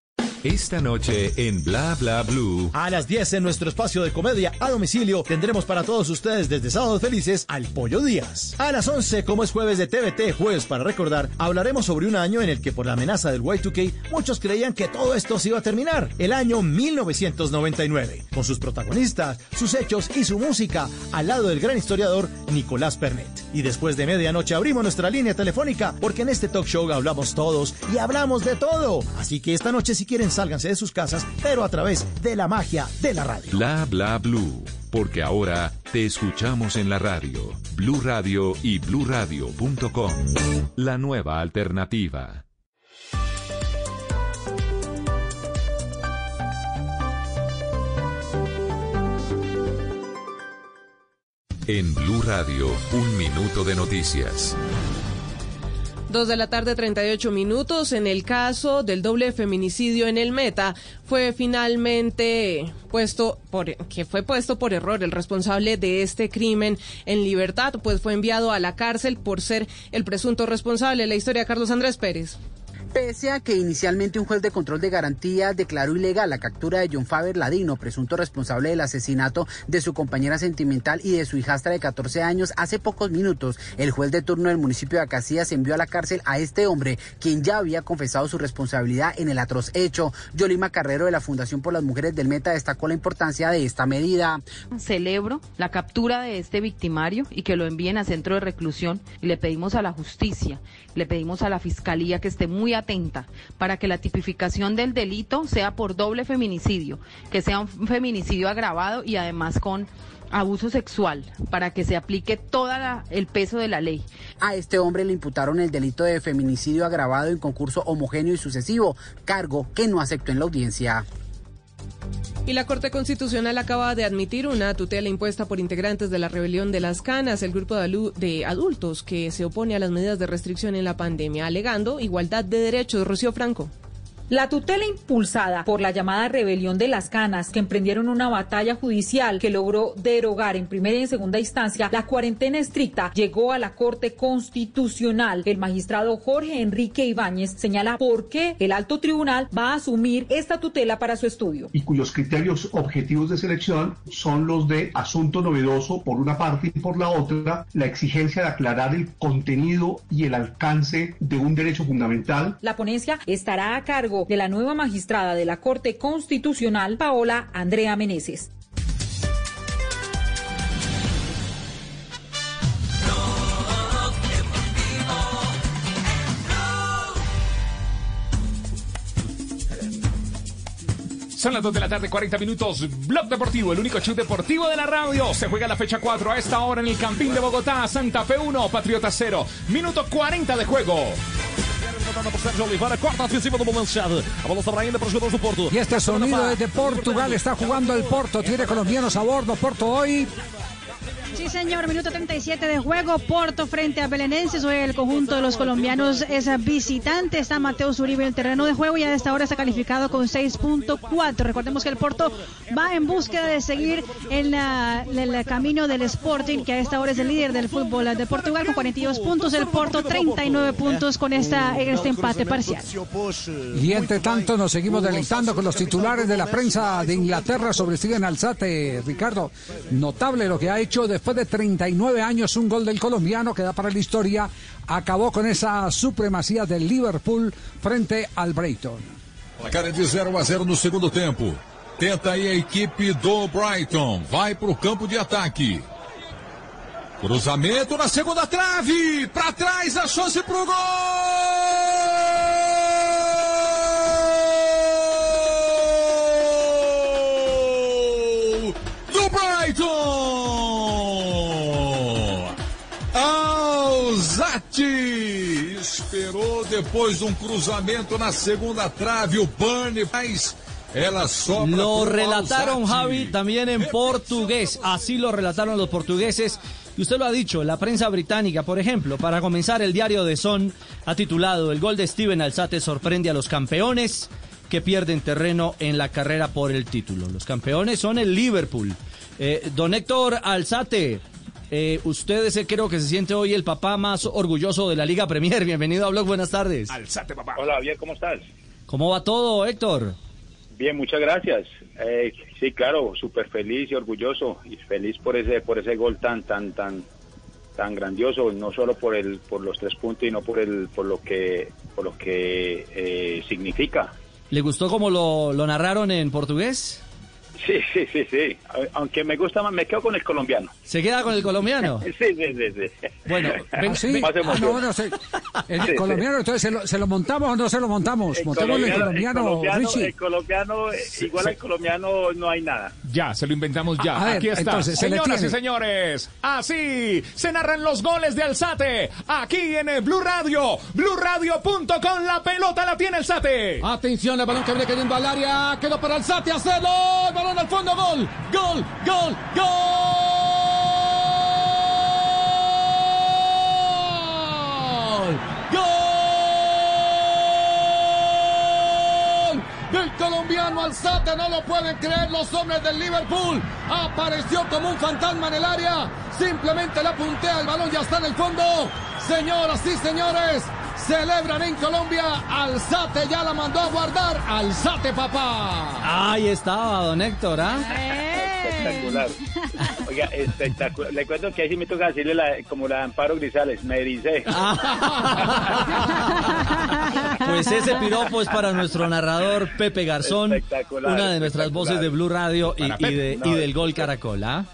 Esta noche en Bla Bla Blue. A las 10 en nuestro espacio de comedia a domicilio tendremos para todos ustedes desde Sábados Felices al Pollo Díaz. A las 11, como es jueves de TVT, jueves para recordar, hablaremos sobre un año en el que por la amenaza del Y2K muchos creían que todo esto se iba a terminar, el año 1999, con sus protagonistas, sus hechos y su música, al lado del gran historiador Nicolás Pernet. Y después de medianoche abrimos nuestra línea telefónica porque en este talk show hablamos todos y hablamos de todo. Así que esta noche si quieren sálganse de sus casas, pero a través de la magia de la radio. Bla Bla Blue. Porque ahora te escuchamos en la radio. Blue Radio y bluradio.com. La nueva alternativa. En Blue Radio, un minuto de noticias. Dos de la tarde, 38 minutos. En el caso del doble feminicidio en el Meta, fue finalmente puesto por, que fue puesto por error el responsable de este crimen en libertad, pues fue enviado a la cárcel por ser el presunto responsable. La historia Carlos Andrés Pérez. Pese a que inicialmente un juez de control de garantía declaró ilegal la captura de John Faber Ladino, presunto responsable del asesinato de su compañera sentimental y de su hijastra de 14 años, hace pocos minutos el juez de turno del municipio de Acacias envió a la cárcel a este hombre, quien ya había confesado su responsabilidad en el atroz hecho. Yolima Carrero de la Fundación por las Mujeres del Meta destacó la importancia de esta medida. Celebro la captura de este victimario y que lo envíen a centro de reclusión y le pedimos a la justicia, le pedimos a la fiscalía que esté muy atenta para que la tipificación del delito sea por doble feminicidio, que sea un feminicidio agravado y además con abuso sexual, para que se aplique todo el peso de la ley. A este hombre le imputaron el delito de feminicidio agravado en concurso homogéneo y sucesivo, cargo que no aceptó en la audiencia. Y la Corte Constitucional acaba de admitir una tutela impuesta por integrantes de la rebelión de las canas, el grupo de, adultos que se opone a las medidas de restricción en la pandemia, alegando igualdad de derechos. Rocío Franco. La tutela impulsada por la llamada rebelión de las canas, que emprendieron una batalla judicial que logró derogar en primera y en segunda instancia la cuarentena estricta, llegó a la Corte Constitucional. El magistrado Jorge Enrique Ibáñez señala por qué el alto tribunal va a asumir esta tutela para su estudio. y cuyos criterios objetivos de selección son los de asunto novedoso por una parte y por la otra la exigencia de aclarar el contenido y el alcance de un derecho fundamental La ponencia estará a cargo de la nueva magistrada de la Corte Constitucional, Paola Andrea Meneses. Son las 2 de la tarde, 40 minutos. Blog Deportivo, el único show deportivo de la radio. Se juega la fecha 4 a esta hora en el Campín de Bogotá. Santa Fe 1, Patriota 0. Minuto 40 de juego. Levantada por Sérgio Oliveira, corta ofensiva do Balanceado. A bola sobra ainda para os jogadores do Porto. Y este sonido es de Portugal, está jugando el Porto, tiene colombianos a bordo, Porto hoy. Sí, señor, minuto 37 de juego. Porto frente a Belenenses. Hoy el conjunto de los colombianos es visitante. Está Mateo Uribe en el terreno de juego y a esta hora está calificado con 6.4. Recordemos que el Porto va en búsqueda de seguir en la- el camino del Sporting, que a esta hora es el líder del fútbol de Portugal con 42 puntos. El Porto 39 puntos con esta, este empate parcial. Y entre tanto nos seguimos deleitando con los titulares de la prensa de Inglaterra sobre Steven Alzate. Ricardo, notable lo que ha hecho después de 39 años, un gol del colombiano que da para la historia. Acabó con esa supremacía del Liverpool frente al Brighton. Placar de 0 a 0 no segundo tempo. Tenta aí a equipe do Brighton. Vai para o campo de ataque. Cruzamento na segunda trave. Para trás a chance pro gol! Esperou depois de um cruzamento na segunda trave. O faz. Ela sobra Lo relataron. Javi también en portugués, así lo relataron los portugueses. Y usted lo ha dicho, la prensa británica, por ejemplo, para comenzar el diario de Son ha titulado El gol de Steven Alzate sorprende a los campeones que pierden terreno en la carrera por el título. Los campeones son el Liverpool. Eh, don Héctor Alzate, eh, usted es el creo que se siente hoy el papá más orgulloso de la Liga Premier. Bienvenido a Blog, buenas tardes. Alzate, papá. Hola, Javier, ¿cómo estás? ¿Cómo va todo, Héctor? Bien, muchas gracias. Eh, sí, claro, súper feliz y orgulloso y feliz por ese por ese gol tan tan tan tan grandioso, no solo por el por los tres puntos, sino por el por lo que por lo que eh, significa. ¿Le gustó cómo lo, lo narraron en portugués? Sí, sí, sí, sí. Aunque me gusta más, me quedo con el colombiano. ¿Se queda con el colombiano? Sí, sí, sí, sí. Bueno, Ah, sí. Ah, no, bueno, el Sí, sí. colombiano, entonces, ¿se lo, se lo montamos o no se lo montamos? El Montémosle el colombiano, colombiano, el colombiano, Richie. el colombiano, eh, igual al colombiano no hay nada. Ya, se lo inventamos ya. A ver, Aquí está. entonces, se le Señoras y señores, así se narran los goles de Alzate. Aquí en el Blue Radio. BlueRadio.com. La pelota la tiene Alzate. Atención, el balón que viene cayendo al área. Quedó para Alzate, hacerlo. Balón al fondo, gol. Gol, gol, gol. Gol del colombiano Alzate. No lo pueden creer los hombres del Liverpool. Apareció como un fantasma en el área. Simplemente le puntea el balón, ya está en el fondo. Señoras y señores, celebran en Colombia. Alzate ya la mandó a guardar. Alzate, papá. Ahí estaba, don Héctor, ¿ah? Espectacular. Oiga, espectacular. Le cuento que ahí sí me toca decirle la- como la de Amparo Grisales, me ericé. Pues ese piropo es para nuestro narrador Pepe Garzón, Espectacular, una de nuestras voces de Blue Radio y, de- y del gol Caracol, ¿ah?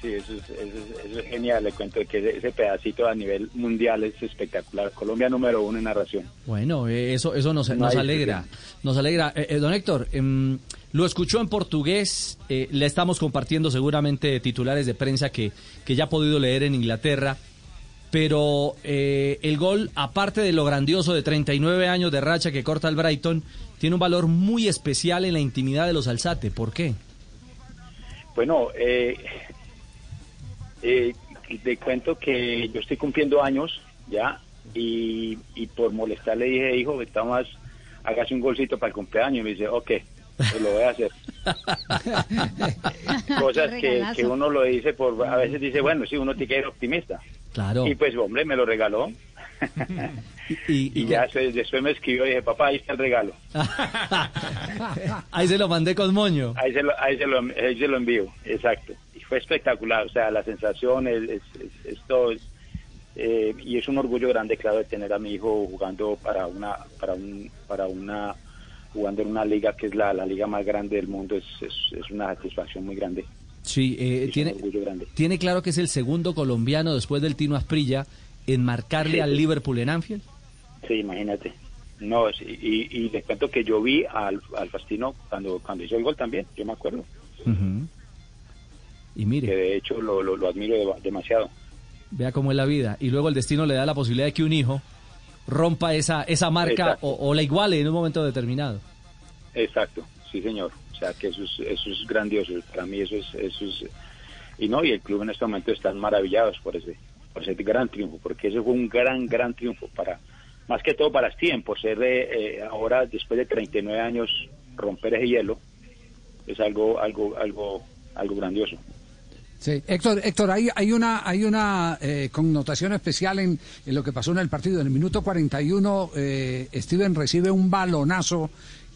Sí, eso es, eso, es, eso es genial. Le cuento que ese, ese pedacito a nivel mundial es espectacular. Colombia número uno en narración. Bueno, eh, eso, eso nos, No nos alegra. Nos alegra. Eh, eh, don Héctor, em, lo escuchó en portugués, le estamos compartiendo seguramente titulares de prensa que, que ya ha podido leer en Inglaterra, pero eh, el gol, aparte de lo grandioso de 39 años de racha que corta el Brighton, tiene un valor muy especial en la intimidad de los Alzate. ¿Por qué? Bueno, eh, eh, te cuento que yo estoy cumpliendo años ya y, y por molestar le dije, hijo, estamos, hágase un golcito para el cumpleaños. Y me dice, ok, pues lo voy a hacer. Cosas que uno lo dice por, a veces dice, bueno, sí, uno tiene que ser optimista. Claro. Y pues, hombre, me lo regaló. Y, Y ya se- después me escribió y dije, papá, ahí está el regalo. Ahí se lo mandé con moño. Ahí se lo, ahí se lo, ahí se lo envío, exacto. Fue espectacular, o sea, la sensación es, es, es- es todo. es, eh, y es un orgullo grande, claro, de tener a mi hijo jugando para una, para un, para una, jugando en una liga que es la, la liga más grande del mundo, es, es, una satisfacción muy grande. Sí, eh, tiene, tiene claro que es el segundo colombiano después del Tino Asprilla en marcarle Sí. al Liverpool en Anfield. Sí, imagínate. No, sí, y, y les cuento que yo vi al, al Fastino cuando, cuando hizo el gol también, yo me acuerdo. Y mire. Que de hecho lo, lo, lo admiro de- demasiado. Vea cómo es la vida. Y luego el destino le da la posibilidad de que un hijo rompa esa, esa marca o la iguale en un momento determinado. Exacto, sí señor. O sea que eso es, eso es grandioso. Para mí eso es, eso es y no y el club en este momento están maravillados por ese, por ese gran triunfo, porque ese fue un gran, gran triunfo para, más que todo para Steven, por ser eh, eh, ahora después de 39 años romper ese hielo es algo, algo, algo, algo grandioso. Sí, Héctor, Héctor, hay, hay una, hay una eh, connotación especial en, en lo que pasó en el partido. En el minuto 41, eh, Steven recibe un balonazo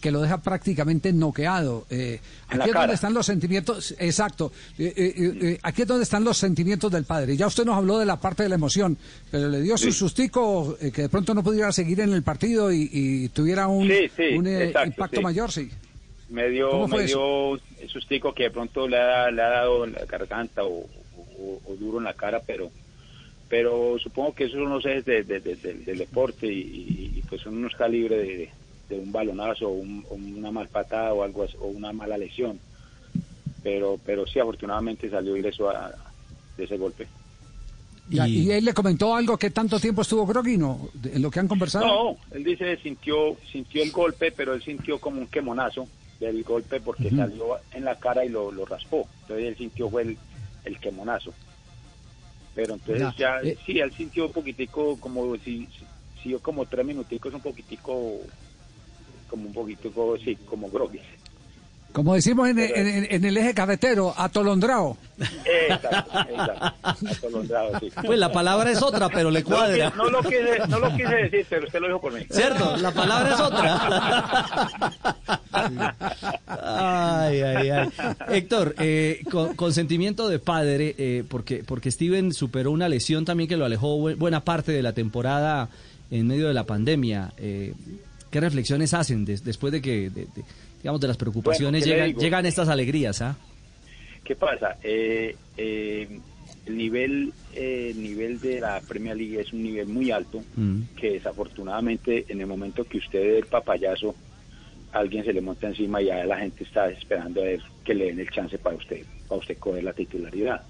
que lo deja prácticamente noqueado. Eh, aquí es cara. donde están los sentimientos, exacto. Eh, eh, eh, aquí es donde están los sentimientos del padre. Ya usted nos habló de la parte de la emoción, pero le dio su sustico que de pronto no pudiera seguir en el partido y, y tuviera un, Sí, impacto mayor, sí. Me dio, ¿Cómo fue me dio un sustico que de pronto le ha, le ha dado en la garganta o, o- o duro en la cara, pero pero supongo que esos son los ejes de- de- de- de- del deporte y, y- y, pues son unos calibres de, de un balonazo o, un- o una mal patada o algo así, o una mala lesión. Pero pero sí, afortunadamente salió ileso a- de ese golpe. Ya, y... él le comentó algo que tanto tiempo estuvo groggy, ¿no? De- En lo que han conversado. No, él dice sintió sintió el golpe, pero él sintió como un quemonazo del golpe porque salió en la cara y lo, lo raspó. Entonces él sintió fue el, el quemonazo. Pero entonces Ya, ya, eh. sí, él sintió un poquitico, como si, si como tres minuticos, un poquitico, como un poquitico, sí, como groggy. Como decimos en, en- en el eje carretero, atolondrado. Exacto, exacto. Atolondrado, sí. Pues la palabra es otra, pero le cuadra. No lo, quise, no lo quise- no lo quise decir, pero usted lo dijo por mí. ¿Cierto? La palabra es otra. Ay, ay, ay. Héctor, eh, con, con sentimiento de padre, eh, porque, porque Steven superó una lesión también que lo alejó bu- buena parte de la temporada en medio de la pandemia. Eh, ¿Qué reflexiones hacen des- después de que, de- de- digamos, de las preocupaciones Bueno, ¿qué le llegan, llegan estas alegrías? ¿ah? ¿Qué pasa? Eh, eh, el nivel eh, el nivel de la Premier League es un nivel muy alto Mm. que desafortunadamente en el momento que usted ve el papayazo alguien se le monta encima y ya la gente está esperando a ver que le den el chance para usted para usted coger la titularidad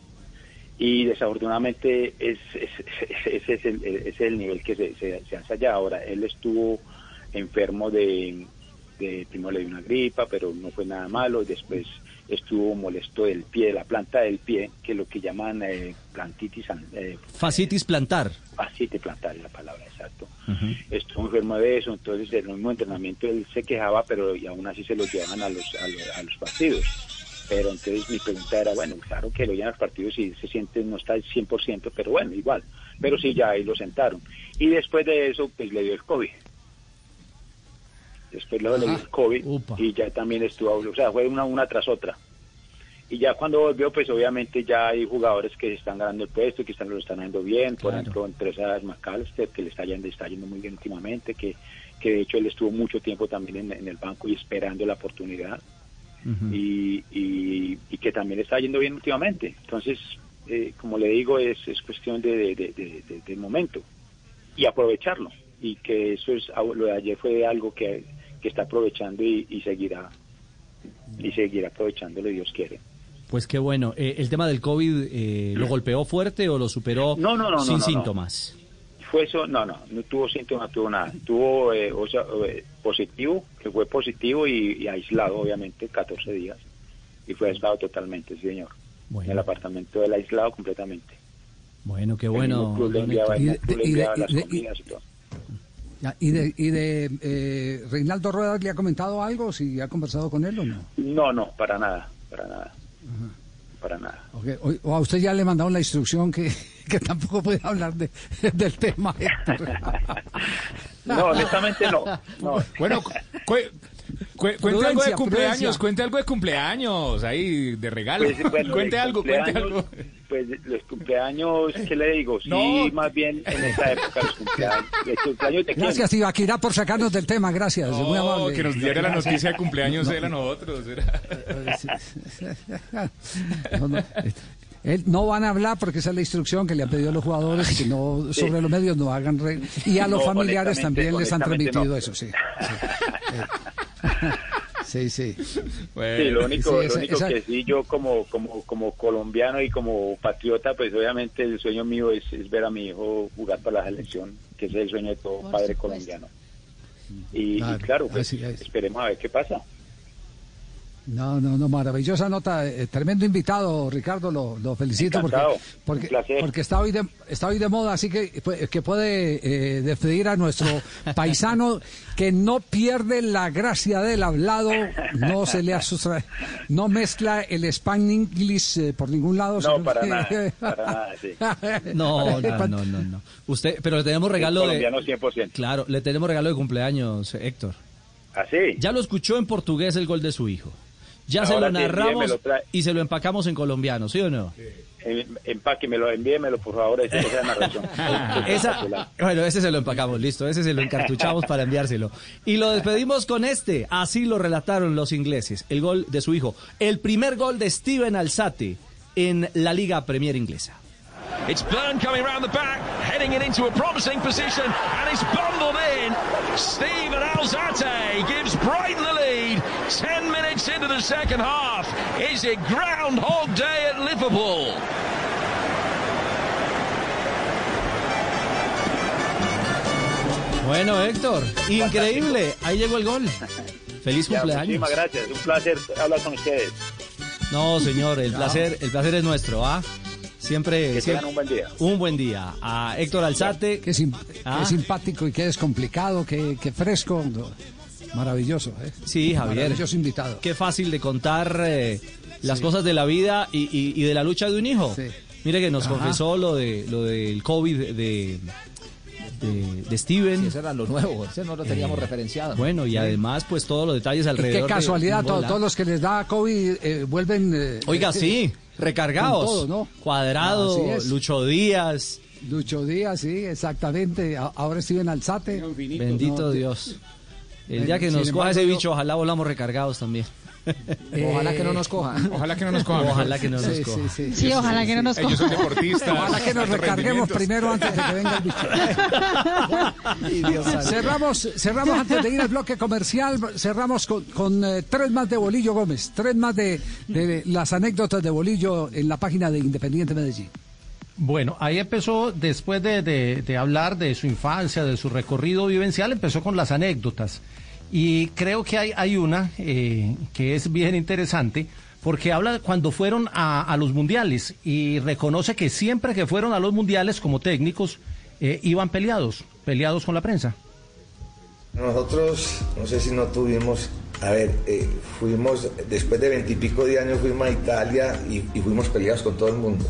y desafortunadamente es, es- es- ese es el, ese es el nivel que se, se, se hace allá ahora él estuvo enfermo de, de primero le dio una gripa pero no fue nada malo y después estuvo molesto del pie de la planta del pie que es lo que llaman eh, plantitis an- eh, Fascitis plantar. fascitis plantar es la palabra exacto estuvo enfermo de eso, entonces en el mismo entrenamiento él se quejaba, pero y aún así se lo llevan a los, a los, a los partidos. Pero entonces mi pregunta era, bueno, claro que lo llevan a los partidos y se siente, no está al 100%, pero bueno, igual. Pero sí, ya ahí lo sentaron. Y después de eso, pues le dio el COVID. Después luego le dio el COVID y ya también estuvo, o sea, fue una, una tras otra. Y ya cuando volvió, pues obviamente ya hay jugadores que están ganando el puesto, que están, lo están haciendo bien. Por ejemplo, entre esas McAllister, que le está yendo, está yendo muy bien últimamente, que, que de hecho él estuvo mucho tiempo también en, en el banco y esperando la oportunidad. y, y, y que también está yendo bien últimamente. Entonces, eh, como le digo, es, es cuestión de, de, de, de- de- de momento y aprovecharlo. Y que eso es, lo de ayer fue algo que, que está aprovechando y, y seguirá y seguirá aprovechándolo, Dios quiere. Pues qué bueno. Eh, ¿El tema del COVID eh, lo golpeó fuerte o lo superó No, no, no, no, sin síntomas? Fue eso, no, no, no tuvo síntomas, tuvo nada. Tuvo eh, o sea, eh, positivo, que fue positivo y, y aislado, obviamente, 14 días. Y fue aislado totalmente, señor. En el apartamento del aislado completamente. Bueno, qué bueno. Y de- y de- y- comidas y todo. Ya, ¿Y de, y de eh, Reinaldo Ruedas le ha comentado algo? ¿Si ha conversado con él o no? No, no, para nada, para nada. Para nada. O, o a usted ya le mandaron la instrucción que, que tampoco puede hablar de, del tema. No, honestamente no. no. Bueno, cu- cu- cuente algo de cumpleaños, prudencia. cuente algo de cumpleaños, ahí de regalo. Pues, bueno, cuente algo, cuente algo. Pues los cumpleaños, ¿qué le digo? Sí, No. más bien en esa época los cumpleaños. El cumpleaños? Gracias, Ibaquirá, por sacarnos del tema. Gracias, muy No, amable. que nos diera la noticia de cumpleaños él a nosotros. era. No, no, Él, no van a hablar porque esa es la instrucción que le han pedido a los jugadores que no Sí. sobre los medios no hagan re- y a los No, familiares también les han transmitido no. eso, sí. Sí, sí. Sí, lo único, Sí, lo único esa- que sí, yo como, como, como colombiano y como patriota, pues obviamente el sueño mío es, es ver a mi hijo jugar para la selección, que es el sueño de todo padre colombiano. Y y Claro, claro, pues, así es. esperemos a ver qué pasa. No, no, no, maravillosa nota, eh, tremendo invitado, Ricardo, lo, lo felicito porque, Encantado, porque, un placer. porque está hoy de, está hoy de moda, así que, pues, que puede eh, despedir a nuestro paisano que no pierde la gracia del hablado, no se le asusta, no mezcla el span English eh, por ningún lado. No, para que- nada, para nada, sí. No, no, no, no, no. Usted, pero le tenemos regalo de. colombiano 100%. Claro, le tenemos regalo de cumpleaños, Héctor. ¿Ah, sí? Ya lo escuchó en portugués el gol de su hijo. Ya se lo sí, narramos y se lo empacamos en colombiano, ¿sí o no? Eh, Empáquemelo, envíemelo, por favor, esa, esa narración. Esa, bueno, ese se lo empacamos, listo, ese se lo encartuchamos para enviárselo. Y lo despedimos con este, así lo relataron los ingleses, el gol de su hijo, el primer gol de Steven Alzate en la Liga Premier Inglesa. It's Byrne coming round the back, heading it into a promising position, and it's bundled in. Steven Alzate gives Brighton the lead. Ten minutes into the second half. Is it Groundhog Day at Liverpool? Bueno, Héctor, increíble, ahí llegó el gol. Feliz Ya, cumpleaños. Muchísimas gracias, un placer hablar con ustedes. No, señor, el No. placer, el placer es nuestro, ¿ah? Siempre, Que siempre- tengan un buen día. un buen día. A Héctor Alzate. Qué, sim- Ah. qué simpático y qué descomplicado, qué, qué fresco. Maravilloso, ¿eh? Sí, Javier. Maravilloso invitado. Qué fácil de contar eh, las cosas de la vida y, y- y de la lucha de un hijo. Mire que nos Ajá. confesó lo de lo del COVID de, de, de Steven. Sí, eso era lo nuevo, ese no lo teníamos Eh, referenciado. Bueno, y Sí. además, pues todos los detalles Y alrededor. qué casualidad, de todos los que les da COVID eh, vuelven... eh, Oiga, eh, sí, recargados. todo, ¿no? Cuadrado, es. Lucho Díaz. Lucho Díaz, sí, exactamente. Ahora Steven Alzate. Bendito No, Dios. El día que nos coja ese bicho, ojalá volamos recargados también. Ojalá que no nos coja. Ojalá que no nos coja. Ojalá que no nos coja. sí, sí. Sí, ojalá que no nos Ellos son coja. deportistas. Ojalá que nos recarguemos primero antes de que venga el bicho. cerramos, cerramos antes de ir al bloque comercial, cerramos con, con, eh, tres más de Bolillo Gómez, tres más de, de las anécdotas de Bolillo en la página de Independiente Medellín. Bueno, ahí empezó, después de, de- de hablar de su infancia, de su recorrido vivencial, empezó con las anécdotas. Y creo que hay, hay una eh, que es bien interesante, porque habla cuando fueron a, los mundiales y reconoce que siempre que fueron a los mundiales como técnicos, eh, iban peleados, peleados con la prensa. Nosotros, no sé si no tuvimos, a ver, eh, fuimos, después de veintipico de años fuimos a Italia y fuimos peleados con todo el mundo,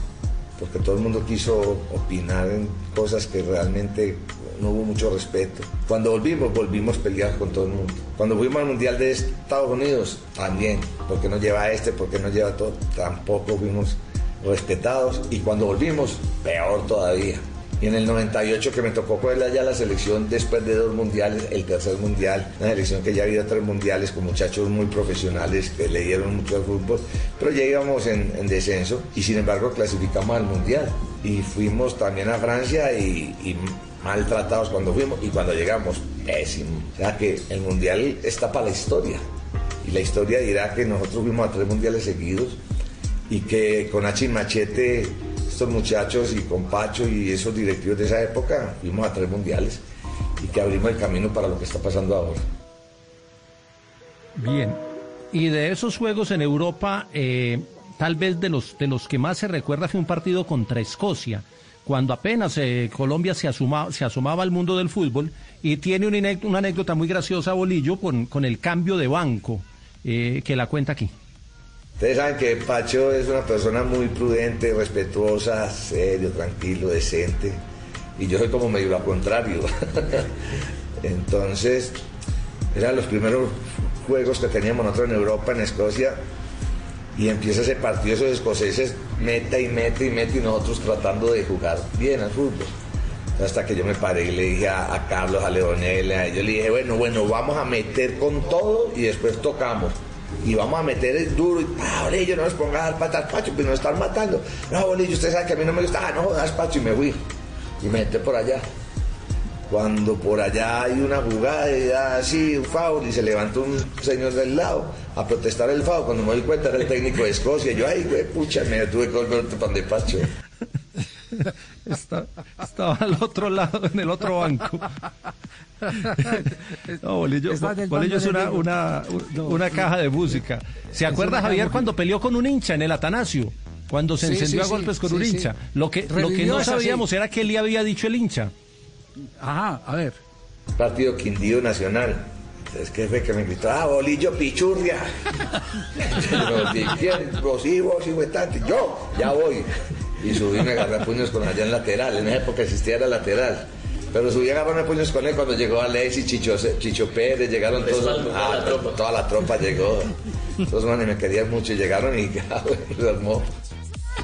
porque todo el mundo quiso opinar en cosas que realmente no hubo mucho respeto. Cuando volvimos, volvimos peleados con todo el mundo. Cuando fuimos al Mundial de Estados Unidos, también, porque no lleva este, porque no lleva todo, tampoco fuimos respetados. Y cuando volvimos, peor todavía. Y en el 98 que me tocó cogerla ya la selección después de dos mundiales, el tercer mundial, una selección que ya había tres mundiales con muchachos muy profesionales que le dieron mucho al fútbol, pero ya íbamos en, en descenso y sin embargo clasificamos al mundial. Y fuimos también a Francia y, y maltratados cuando fuimos y cuando llegamos, pésimo. O sea que el mundial está para la historia. Y la historia dirá que nosotros fuimos a tres mundiales seguidos y que con H Machete, estos muchachos y con Pacho y esos directivos de esa época, fuimos a tres mundiales y que abrimos el camino para lo que está pasando ahora. Bien. Y de esos juegos en Europa, eh, tal vez de los, de los que más se recuerda fue un partido contra Escocia, cuando apenas eh, Colombia se, asomaba al mundo del fútbol y tiene una, anécdota- anécdota muy graciosa, Bolillo, con, con el cambio de banco, eh, que la cuenta aquí. Ustedes saben que Pacho es una persona muy prudente, respetuosa, serio, tranquilo, decente. Y yo soy como medio lo contrario. Entonces, eran los primeros juegos que teníamos nosotros en Europa, en Escocia. Y empieza ese partido, esos escoceses, meta y meta y meta, y nosotros tratando de jugar bien al fútbol. Hasta que yo me paré y le dije a, a Carlos, a Leonel, a ellos, le dije, bueno, bueno, vamos a meter con todo y después tocamos. y vamos a meter el duro y ah, bolillo, no nos ponga a dar patas, Pacho, pues nos están matando. No, bolillo, usted sabe que a mí no me gusta, ah, no jodas, Pacho, y me fui. Y me metí por allá. Cuando por allá hay una jugada y así, un foul, y se levanta un señor del lado a protestar el foul, cuando me doy cuenta era el técnico de Escocia, y yo, ay, güey, pucha, me tuve que volver para donde Pacho. Está- estaba al otro lado, en el otro banco. No, Bolillo, Bolillo es una, una, una caja de música. ¿Se acuerda, Javier, de cuando peleó con un hincha en el Atanasio? Cuando se Sí, encendió sí, a golpes sí, con sí, un sí. hincha. Lo que, lo que no sabíamos era que le había dicho el hincha. Ajá, a ver. Partido Quindío Nacional. Entonces, ¿qué fue que me gritó? Ah, bolillo pichurria. Yo, "¿Y ¿Quién? Vos sí, vos fue tanto. Yo, ya voy. Y subí y me agarré a puños con allá en lateral. En esa época existía la lateral. Pero subí a agarrarme a puños con él cuando llegó Alexis, Chicho, Chicho Pérez, llegaron todos. Ah, toda la tropa llegó. Todos manes me querían mucho y llegaron y bueno, se armó.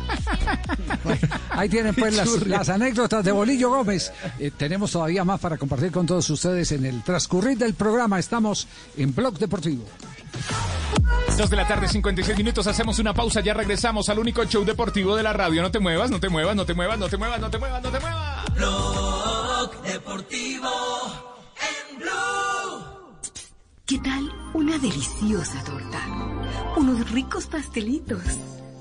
Ahí tienen pues las, las anécdotas de Bolillo Gómez. Eh, tenemos todavía más para compartir con todos ustedes en el transcurrir del programa. Estamos en Blog Deportivo. Dos de la tarde, 56 minutos. Hacemos una pausa. Ya regresamos al único show deportivo de la radio. No te muevas, no te muevas, no te muevas, no te muevas, no te muevas, no te muevas. Blog Deportivo en Blue. ¿Qué tal una deliciosa torta? Unos ricos pastelitos,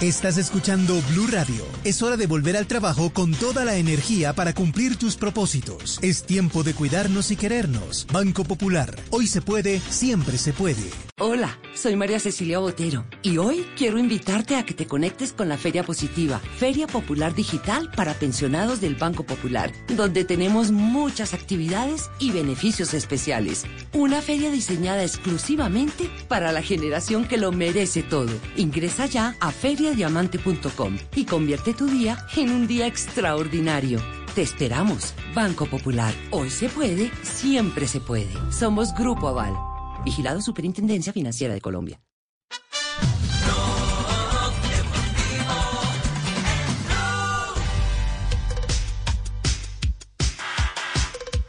Estás escuchando Blue Radio. Es hora de volver al trabajo con toda la energía para cumplir tus propósitos. Es tiempo de cuidarnos y querernos. Banco Popular. Hoy se puede, siempre se puede. Hola, soy María Cecilia Botero y hoy quiero invitarte a que te conectes con la Feria Positiva, Feria Popular Digital para pensionados del Banco Popular, donde tenemos muchas actividades y beneficios especiales. Una feria diseñada exclusivamente para la generación que lo merece todo. Ingresa ya a feriadiamante.com y convierte tu día en un día extraordinario. Te esperamos, Banco Popular. Hoy se puede, siempre se puede. Somos Grupo Aval. Vigilado Superintendencia Financiera de Colombia.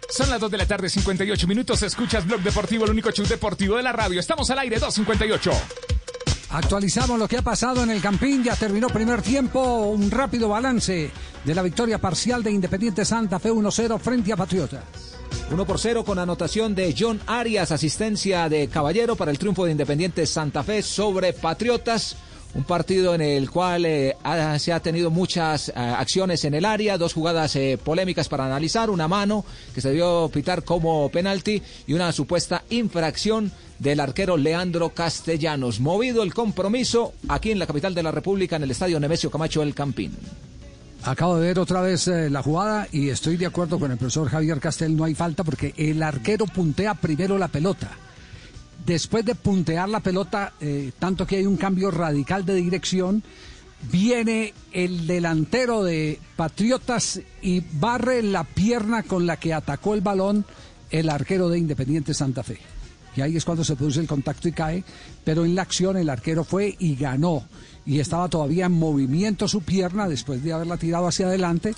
Son las 2 de la tarde, 58 minutos. Escuchas Blog Deportivo, el único show deportivo de la radio. Estamos al aire, 258. Actualizamos lo que ha pasado en el Campín. Ya terminó primer tiempo. Un rápido balance de la victoria parcial de Independiente Santa Fe 1-0 frente a Patriotas. 1 por 0 con anotación de John Arias, asistencia de Caballero para el triunfo de Independiente Santa Fe sobre Patriotas. Un partido en el cual eh, se ha tenido muchas eh, acciones en el área, dos jugadas eh, polémicas para analizar, una mano que se debió pitar como penalti y una supuesta infracción del arquero Leandro Castellanos. Movido el compromiso aquí en la capital de la República, en el estadio Nemesio Camacho El Campín. Acabo de ver otra vez la jugada y estoy de acuerdo con el profesor Javier Castel. No hay falta porque el arquero puntea primero la pelota. Después de puntear la pelota, eh, tanto que hay un cambio radical de dirección, viene el delantero de Patriotas y barre la pierna con la que atacó el balón el arquero de Independiente Santa Fe. Y ahí es cuando se produce el contacto y cae, pero en la acción el arquero fue y ganó. Y estaba todavía en movimiento su pierna después de haberla tirado hacia adelante.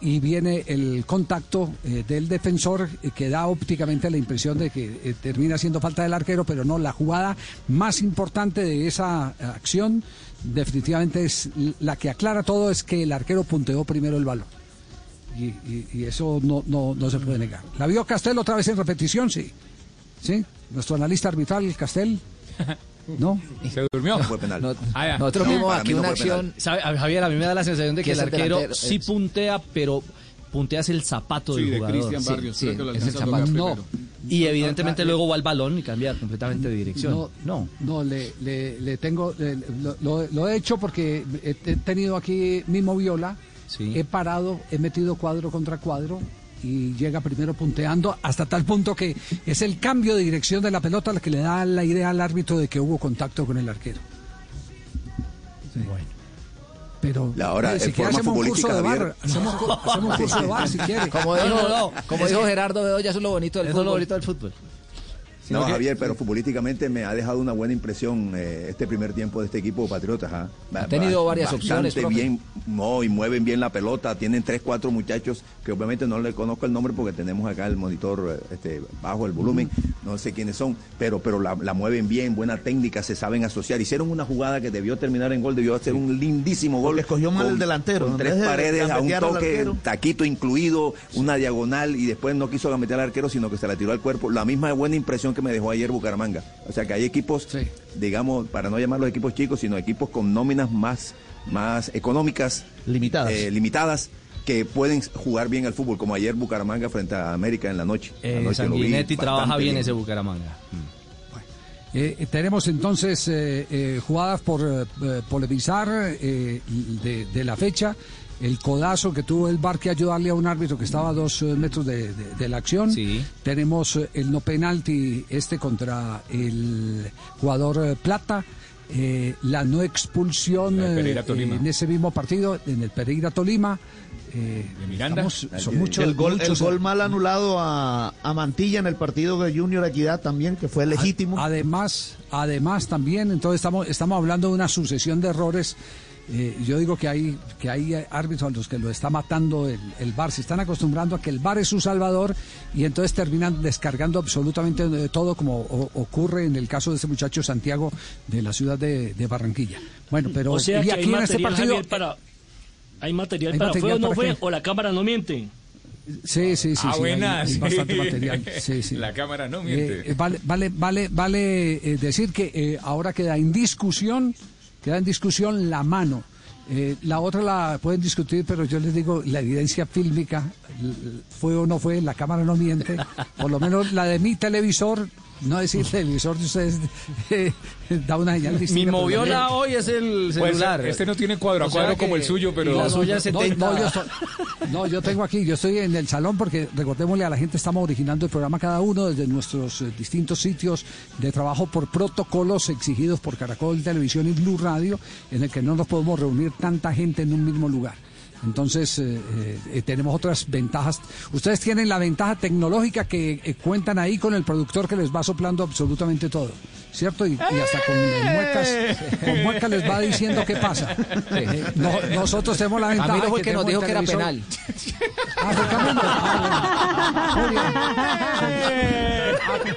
Y viene el contacto eh, del defensor eh, que da ópticamente la impresión de que eh, termina siendo falta del arquero, pero no, la jugada más importante de esa acción definitivamente es la que aclara todo, es que el arquero punteó primero el balón. Y eso no, no, no se puede negar. ¿La vio Castel otra vez en repetición? Sí. ¿Sí? Nuestro analista arbitral, Castel. ¿No? Se durmió. No- Ah, ya. nosotros No, vimos para aquí mí no una fue penal. acción. ¿Sabe, a- Javier, a mí me da la sensación de que, el el arquero delantero, sí puntea, pero punteas el zapato Sí, del de jugador. Cristian Barrios, creo que lo es el zapato. No. Y evidentemente Ah, ah, luego va al balón y cambia completamente de dirección. No, no, no le, le, le tengo, le- lo, lo- lo he hecho porque he, he tenido aquí mismo viola, he parado, he metido cuadro contra cuadro y llega primero punteando hasta tal punto que es el cambio de dirección de la pelota lo que le da la idea al árbitro de que hubo contacto con el arquero. Sí. pero La hora, si en quiere hacemos un curso de bar, hacemos, un curso de bar si quiere. Como dijo, como dijo Gerardo Bedoya, eso es lo bonito del Eso es lo fútbol. bonito del fútbol. No, que- Javier, pero futbolísticamente me ha dejado una buena impresión eh, este primer tiempo de este equipo Patriotas. ¿ah? Ha tenido va- varias opciones, profe. bien, no, y mueven bien la pelota. Tienen tres, cuatro muchachos que obviamente no le conozco el nombre porque tenemos acá el monitor eh, este, bajo el volumen. No sé quiénes son, pero, pero la, la mueven bien, buena técnica, se saben asociar. Hicieron una jugada que debió terminar en gol, debió ser un lindísimo gol. escogió mal el delantero, Con tres de paredes a un toque, taquito incluido, una diagonal y después no quiso gambetear al arquero, sino que se la tiró al cuerpo. La misma buena impresión que me dejó ayer Bucaramanga. O sea que hay equipos, digamos, para no llamarlos equipos chicos, sino equipos con nóminas más, más económicas, limitadas. limitadas que pueden jugar bien al fútbol, como ayer Bucaramanga frente a América en la noche. Eh, Anoche Sanguinetti trabaja bastante bien ese Bucaramanga. Eh, eh, tenemos entonces eh, eh, jugadas por eh, eh, polemizar eh, de, de la fecha. El codazo que tuvo el bar que ayudarle a un árbitro que estaba a dos eh, metros de, de- de la acción. Tenemos eh, el no penalti este contra el jugador eh, Plata. eh, la no expulsión eh, en ese mismo partido, en el Pereira Tolima. eh, ¿De Miranda? estamos- son muchos, el gol, el gol mal anulado a, a Mantilla en el partido de Junior Equidad también, que fue legítimo. Además, además también, entonces estamos, estamos hablando de una sucesión de errores. Eh, yo digo que hay, que hay árbitros a los que lo está matando el, el VAR. Se están acostumbrando a que el VAR es su salvador y entonces terminan descargando absolutamente de todo, como o- ocurre en el caso de ese muchacho Santiago de la ciudad de, de Barranquilla. Bueno, pero o sea y aquí hay en este material, partido. Javier, para... Hay material ¿Hay para material fue o no fue, qué? o la cámara no miente. Sí, sí, sí. ah, sí, buena. hay- bastante material. Sí, sí. La cámara no miente. Eh, eh, vale, vale, vale, vale eh, decir que eh, ahora queda en discusión, queda en discusión la mano. Eh, la otra la pueden discutir, pero yo les digo, la evidencia fílmica, fue o no fue, la cámara no miente. Por lo menos la de mi televisor, no decir televisor de ustedes, eh, da una señal distinta. Mi moviola hoy es el Pues, celular. este no tiene cuadro a O sea cuadro que- como el suyo, pero... la suya es no, 70. no, yo estoy- no, yo tengo aquí, yo estoy en el salón porque recordémosle a la gente, estamos originando el programa cada uno desde nuestros eh, distintos sitios de trabajo por protocolos exigidos por Caracol Televisión y Blue Radio, en el que no nos podemos reunir tanta gente en un mismo lugar. Entonces, eh, eh, tenemos otras ventajas. Ustedes tienen la ventaja tecnológica que eh, cuentan ahí con el productor que les va soplando absolutamente todo, ¿cierto? Y, y hasta con muecas, con muecas les va diciendo qué pasa. No- nosotros tenemos la ventaja. A mí no fue que nos dijo que era penal. Ah, fue.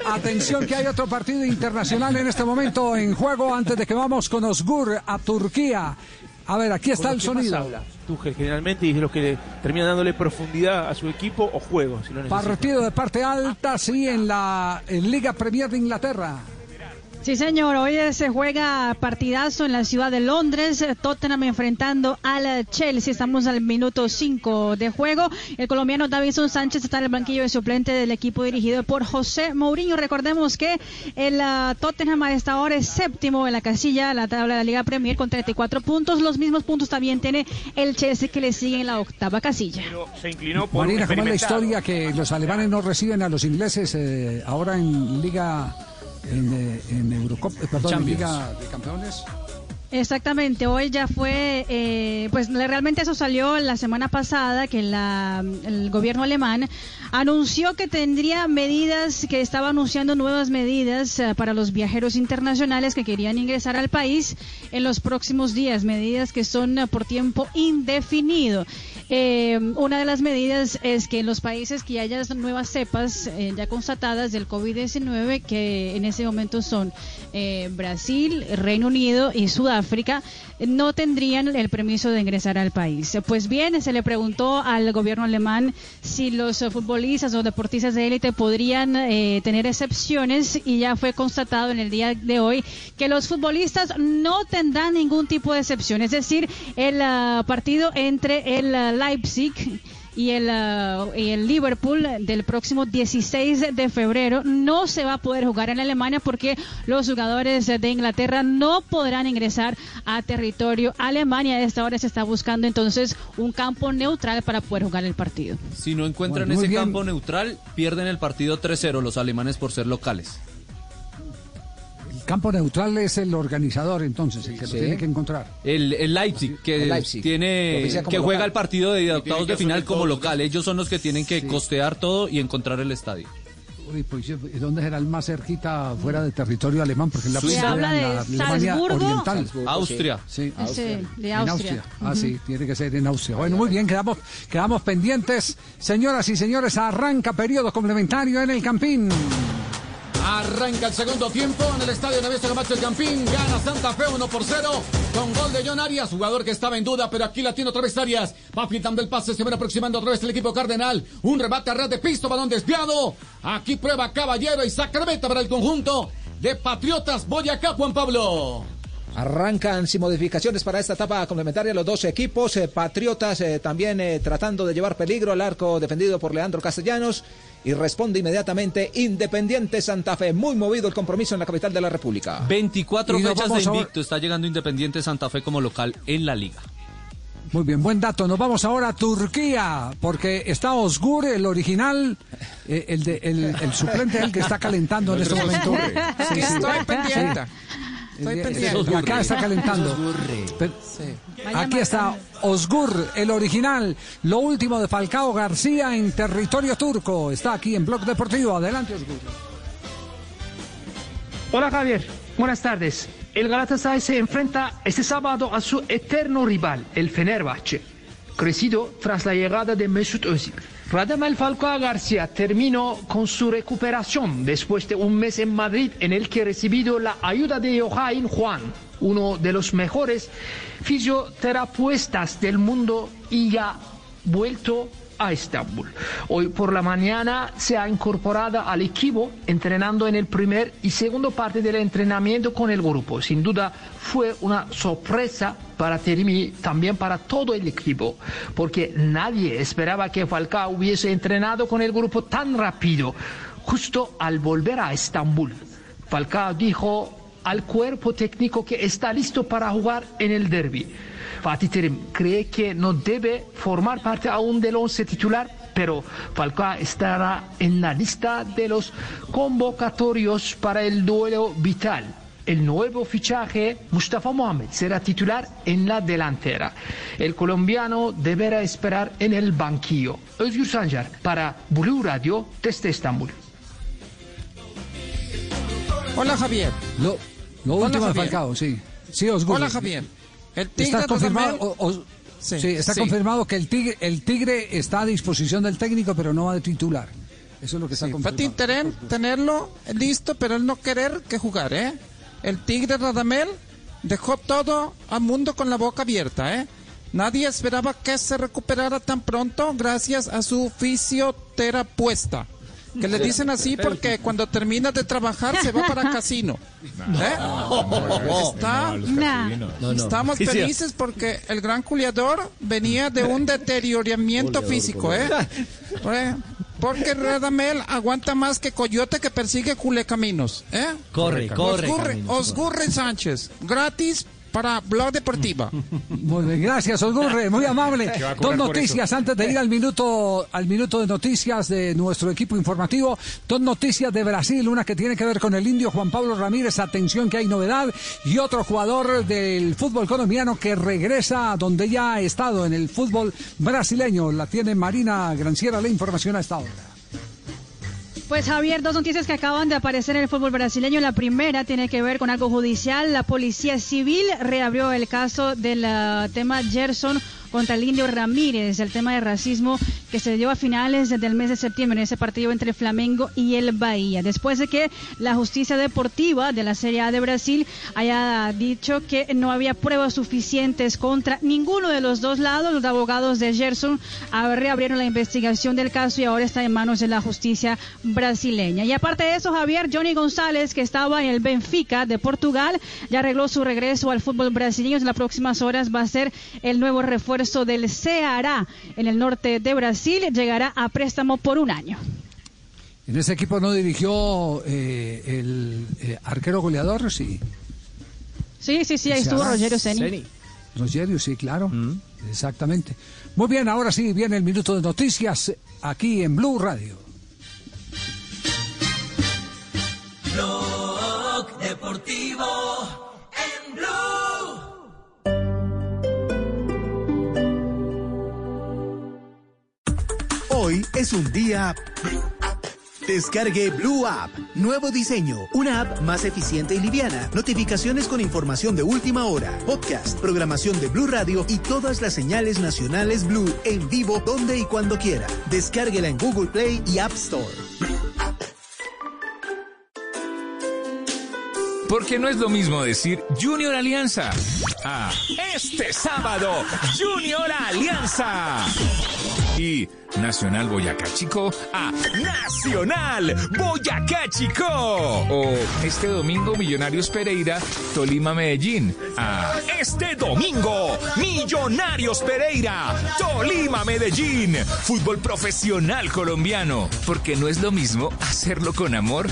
Ah, Atención que hay otro partido internacional en este momento en juego antes de que vamos con Osgur a Turquía. A ver, aquí está el los sonido. habla Tuchel generalmente y es lo que le termina dándole profundidad a su equipo o juego, si lo. Partido de parte alta, sí, en la en Liga Premier de Inglaterra. Sí, señor. Hoy se juega partidazo en la ciudad de Londres. Tottenham enfrentando al Chelsea. Estamos al minuto 5 de juego. El colombiano Davison Sánchez está en el banquillo de suplente del equipo dirigido por José Mourinho. Recordemos que el Tottenham a esta hora es séptimo en la casilla, la tabla de la Liga Premier con 34 puntos. Los mismos puntos también tiene el Chelsea que le sigue en la octava casilla. Se inclinó por Marina, ¿cómo es la historia que los alemanes no reciben a los ingleses eh, ahora en Liga, en, eh, en Eurocopa, eh, perdón, en Champions. Liga de Campeones? Exactamente, hoy ya fue, eh, pues realmente eso salió la semana pasada, que la, el gobierno alemán anunció que tendría medidas, que estaba anunciando nuevas medidas eh, para los viajeros internacionales que querían ingresar al país en los próximos días, medidas que son eh, por tiempo indefinido. Eh, una de las medidas es que en los países que haya nuevas cepas ya constatadas del COVID-19, que en ese momento son Brasil, Reino Unido y Sudáfrica, no tendrían el permiso de ingresar al país. Pues bien, se le preguntó al gobierno alemán si los futbolistas o deportistas de élite podrían eh, tener excepciones y ya fue constatado en el día de hoy que los futbolistas no tendrán ningún tipo de excepción. Es decir, el ah, partido entre el ah, Leipzig y el, ah, y el Liverpool del próximo 16 de febrero no se va a poder jugar en Alemania porque los jugadores de Inglaterra no podrán ingresar a territorio alemán y a esta hora se está buscando entonces un campo neutral para poder jugar el partido. Si no encuentran Bueno, ese bien. campo neutral, pierden el partido 3-0 los alemanes por ser locales. Campo neutral es el organizador, entonces, el que Sí. lo tiene que encontrar. El, el Leipzig, que El Leipzig. Lo tiene que juega el partido de octavos de final como todos, local. Ellos son los que tienen que costear todo y encontrar el estadio. Uy, pues, ¿y ¿dónde será el más cerquita fuera de territorio alemán? Porque la Se habla de la Alemania Salzburgo. oriental. Salzburgo, Austria. Sí. Sí, de En Austria. Ah, sí, tiene que ser en Austria. Bueno, muy bien, quedamos, quedamos pendientes. Señoras y señores, arranca periodo complementario en el Campín. Arranca el segundo tiempo en el estadio Nevesio Camacho el Campín. Gana Santa Fe 1 por 0 con gol de John Arias, jugador que estaba en duda, pero aquí la tiene otra vez Arias. Va filtrando el pase, se viene aproximando otra vez el equipo cardenal. Un remate a red de pisto, balón desviado. Aquí prueba Caballero y saca meta para el conjunto de Patriotas Boyacá, Juan Pablo. Arrancan sin modificaciones para esta etapa complementaria los dos equipos. eh, Patriotas eh, también eh, tratando de llevar peligro al arco defendido por Leandro Castellanos. Y responde inmediatamente Independiente Santa Fe. Muy movido el compromiso en la capital de la República. 24 Y nos fechas de invicto está llegando Independiente Santa Fe como local en la liga. Muy bien, buen dato. Nos vamos ahora a Turquía, porque está Osgur, el original, eh, el, de, el, el suplente, el que está calentando en este momento. Aquí estoy pendiente. Estoy pendiente. Acá está calentando. Pero- Aquí está Osgur, el original. Lo último de Falcao García en territorio turco. Está aquí en Blog Deportivo. Adelante, Osgur. Hola Javier, buenas tardes. El Galatasaray se enfrenta este sábado a su eterno rival, el Fenerbahce, crecido tras la llegada de Mesut Özil. Radamel Falcao García terminó con su recuperación después de un mes en Madrid en el que ha recibido la ayuda de Joaquín Juan, uno de los mejores fisioterapeutas del mundo y ya vuelto a Estambul. Hoy por la mañana se ha incorporado al equipo entrenando en el primer y segundo parte del entrenamiento con el grupo. Sin duda fue una sorpresa para Terimi, también para todo el equipo, porque nadie esperaba que Falcao hubiese entrenado con el grupo tan rápido, justo al volver a Estambul. Falcao dijo al cuerpo técnico que está listo para jugar en el derby. Fatih Terim cree que no debe formar parte aún del once titular, pero Falcao estará en la lista de los convocatorios para el duelo vital. El nuevo fichaje, Mustafa Mohamed, será titular en la delantera. El colombiano deberá esperar en el banquillo. Özgür Sancar para Blue Radio desde Estambul. Hola Javier. Lo, lo Hola, último de Javier. Falcao, sí. Sí, Osgur. Hola Javier. El tigre Está confirmado, Radamel- o- o- Sí, sí, está sí. confirmado que el tigre, el tigre está a disposición del técnico, pero no va de titular. Eso es lo que está confirmado. Fatih Terim tenerlo listo, pero él no querer que jugar, ¿eh? El Tigre Radamel dejó todo al mundo con la boca abierta, ¿eh? Nadie esperaba que se recuperara tan pronto gracias a su fisioterapeuta. Que le dicen así porque cuando termina de trabajar se va para casino. ¿Eh? Está- Estamos felices porque el gran culiador venía de un deterioramiento físico, ¿eh? Porque Radamel aguanta más que coyote que persigue culecaminos, ¿eh? Corre, corre, Osgurre, Osgurre Sánchez, gratis para Blog Deportiva. Muy bien, gracias, Osgurre, muy amable. Dos noticias antes de ir al minuto, al minuto de noticias de nuestro equipo informativo. Dos noticias de Brasil, una que tiene que ver con el indio Juan Pablo Ramírez, atención que hay novedad, y otro jugador del fútbol colombiano que regresa donde ya ha estado en el fútbol brasileño. La tiene Marina Granciera, la información a esta hora. Pues Javier, dos noticias que acaban de aparecer en el fútbol brasileño. La primera tiene que ver con algo judicial. La policía civil reabrió el caso del ah, tema Gerson contra el indio Ramírez, el tema de racismo que se dio a finales del mes de septiembre en ese partido entre Flamengo y el Bahía. Después de que la justicia deportiva de la Serie A de Brasil haya dicho que no había pruebas suficientes contra ninguno de los dos lados, los abogados de Gerson reabrieron la investigación del caso y ahora está en manos de la justicia brasileña. Y aparte de eso, Javier, Johnny González, que estaba en el Benfica de Portugal, ya arregló su regreso al fútbol brasileño. En las próximas horas va a ser el nuevo refuerzo del Ceará en el norte de Brasil. Llegará a préstamo por un año. En ese equipo no dirigió eh, el eh, arquero goleador, sí. Sí, sí, sí, ahí estuvo. Rogerio Ceni. Rogerio, sí, claro. Exactamente. Muy bien, ahora sí viene el minuto de noticias aquí en Blue Radio. Blog Deportivo Hoy es un día... Descargue Blue App. Nuevo diseño. Una app más eficiente y liviana. Notificaciones con información de última hora. Podcast, programación de Blue Radio y todas las señales nacionales Blue en vivo donde y cuando quiera. Descárguela en Google Play y App Store. Porque no es lo mismo decir Junior Alianza a este sábado Junior Alianza. Y Nacional Boyacá Chico a Nacional Boyacá Chico. O este domingo Millonarios Pereira, Tolima Medellín a este domingo Millonarios Pereira, Tolima Medellín. Fútbol profesional colombiano. Porque no es lo mismo hacerlo con amor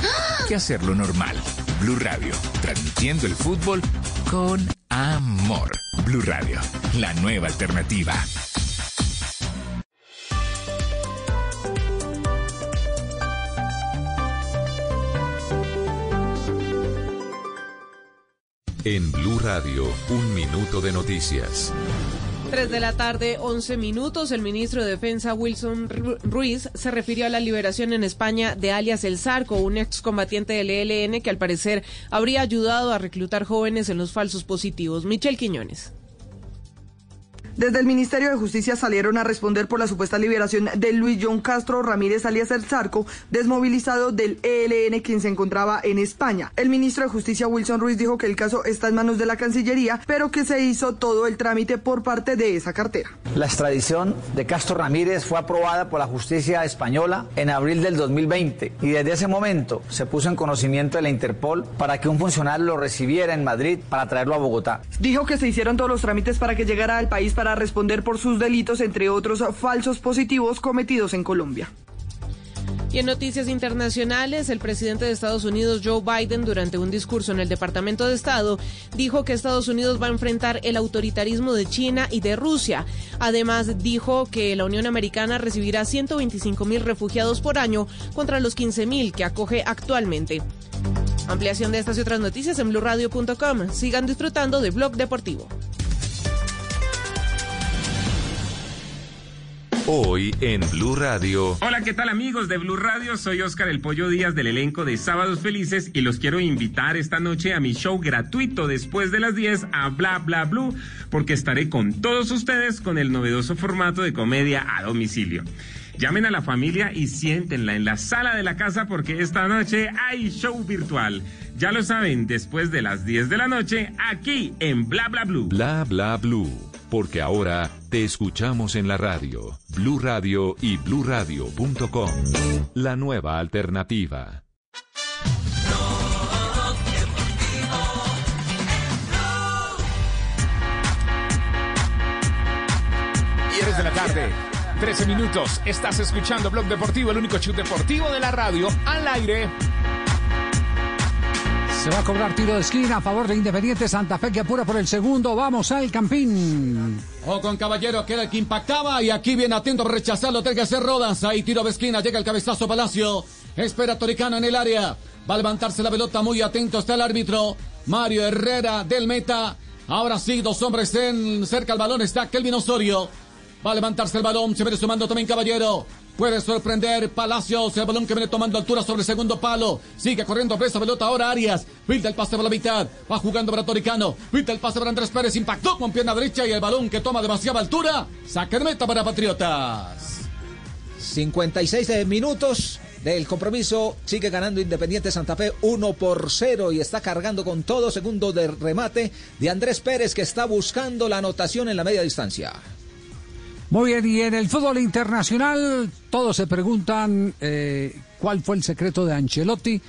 que hacerlo normal. Blue Radio, transmitiendo el fútbol con amor. Blue Radio, la nueva alternativa. En Blue Radio, un minuto de noticias. 3 de la tarde, 11 minutos. El ministro de Defensa Wilson Ru- Ruiz se refirió a la liberación en España de alias El Zarco, un excombatiente del ELN que al parecer habría ayudado a reclutar jóvenes en los falsos positivos. Michel Quiñones. Desde el Ministerio de Justicia salieron a responder por la supuesta liberación de Luis John Castro Ramírez alias El Zarco, desmovilizado del ELN quien se encontraba en España. El ministro de Justicia Wilson Ruiz dijo que el caso está en manos de la Cancillería, pero que se hizo todo el trámite por parte de esa cartera. La extradición de Castro Ramírez fue aprobada por la justicia española en abril del 2020 y desde ese momento se puso en conocimiento de la Interpol para que un funcionario lo recibiera en Madrid para traerlo a Bogotá. Dijo que se hicieron todos los trámites para que llegara al país para responder por sus delitos, entre otros falsos positivos cometidos en Colombia. Y en noticias internacionales, el presidente de Estados Unidos, Joe Biden, durante un discurso en el Departamento de Estado, dijo que Estados Unidos va a enfrentar el autoritarismo de China y de Rusia. Además, dijo que la Unión Americana recibirá 125 mil refugiados por año contra los 15 mil que acoge actualmente. Ampliación de estas y otras noticias en blurradio.com. Sigan disfrutando de Blog Deportivo. Hoy en Blue Radio. Hola, ¿qué tal amigos de Blue Radio? Soy Oscar El Pollo Díaz del elenco de Sábados Felices y los quiero invitar esta noche a mi show gratuito después de las 10 a Bla Bla Blue porque estaré con todos ustedes con el novedoso formato de comedia a domicilio. Llamen a la familia y siéntenla en la sala de la casa porque esta noche hay show virtual. Ya lo saben, después de las 10 de la noche, aquí en Bla Bla Blue. Bla bla blue. Porque ahora te escuchamos en la radio. Blue Radio y bluradio.com. La nueva alternativa. De la tarde. 13 minutos. Estás escuchando Blog Deportivo, el único show deportivo de la radio al aire. Se va a cobrar tiro de esquina a favor de Independiente Santa Fe que apura por el segundo. Vamos al Campín. O con Caballero, que era el que impactaba. Y aquí viene atento a rechazarlo. Tiene que hacer Rodas. Ahí tiro de esquina. Llega el cabezazo Palacio. Espera Toricano en el área. Va a levantarse la pelota. Muy atento está el árbitro. Mario Herrera del meta. Ahora sí, dos hombres en cerca al balón. Está Kelvin Osorio. Va a levantarse el balón. Se viene sumando también Caballero. Puede sorprender Palacios. El balón que viene tomando altura sobre el segundo palo. Sigue corriendo presa pelota ahora Arias. Filtra el pase por la mitad. Va jugando para Toricano. Filtra el pase para Andrés Pérez. Impactó con pierna derecha y el balón que toma demasiada altura. Saque de meta para Patriotas. 56 de minutos del compromiso. Sigue ganando Independiente Santa Fe 1 por 0 y está cargando con todo segundo de remate de Andrés Pérez que está buscando la anotación en la media distancia. Muy bien, y en el fútbol internacional todos se preguntan eh, cuál fue el secreto de Ancelotti,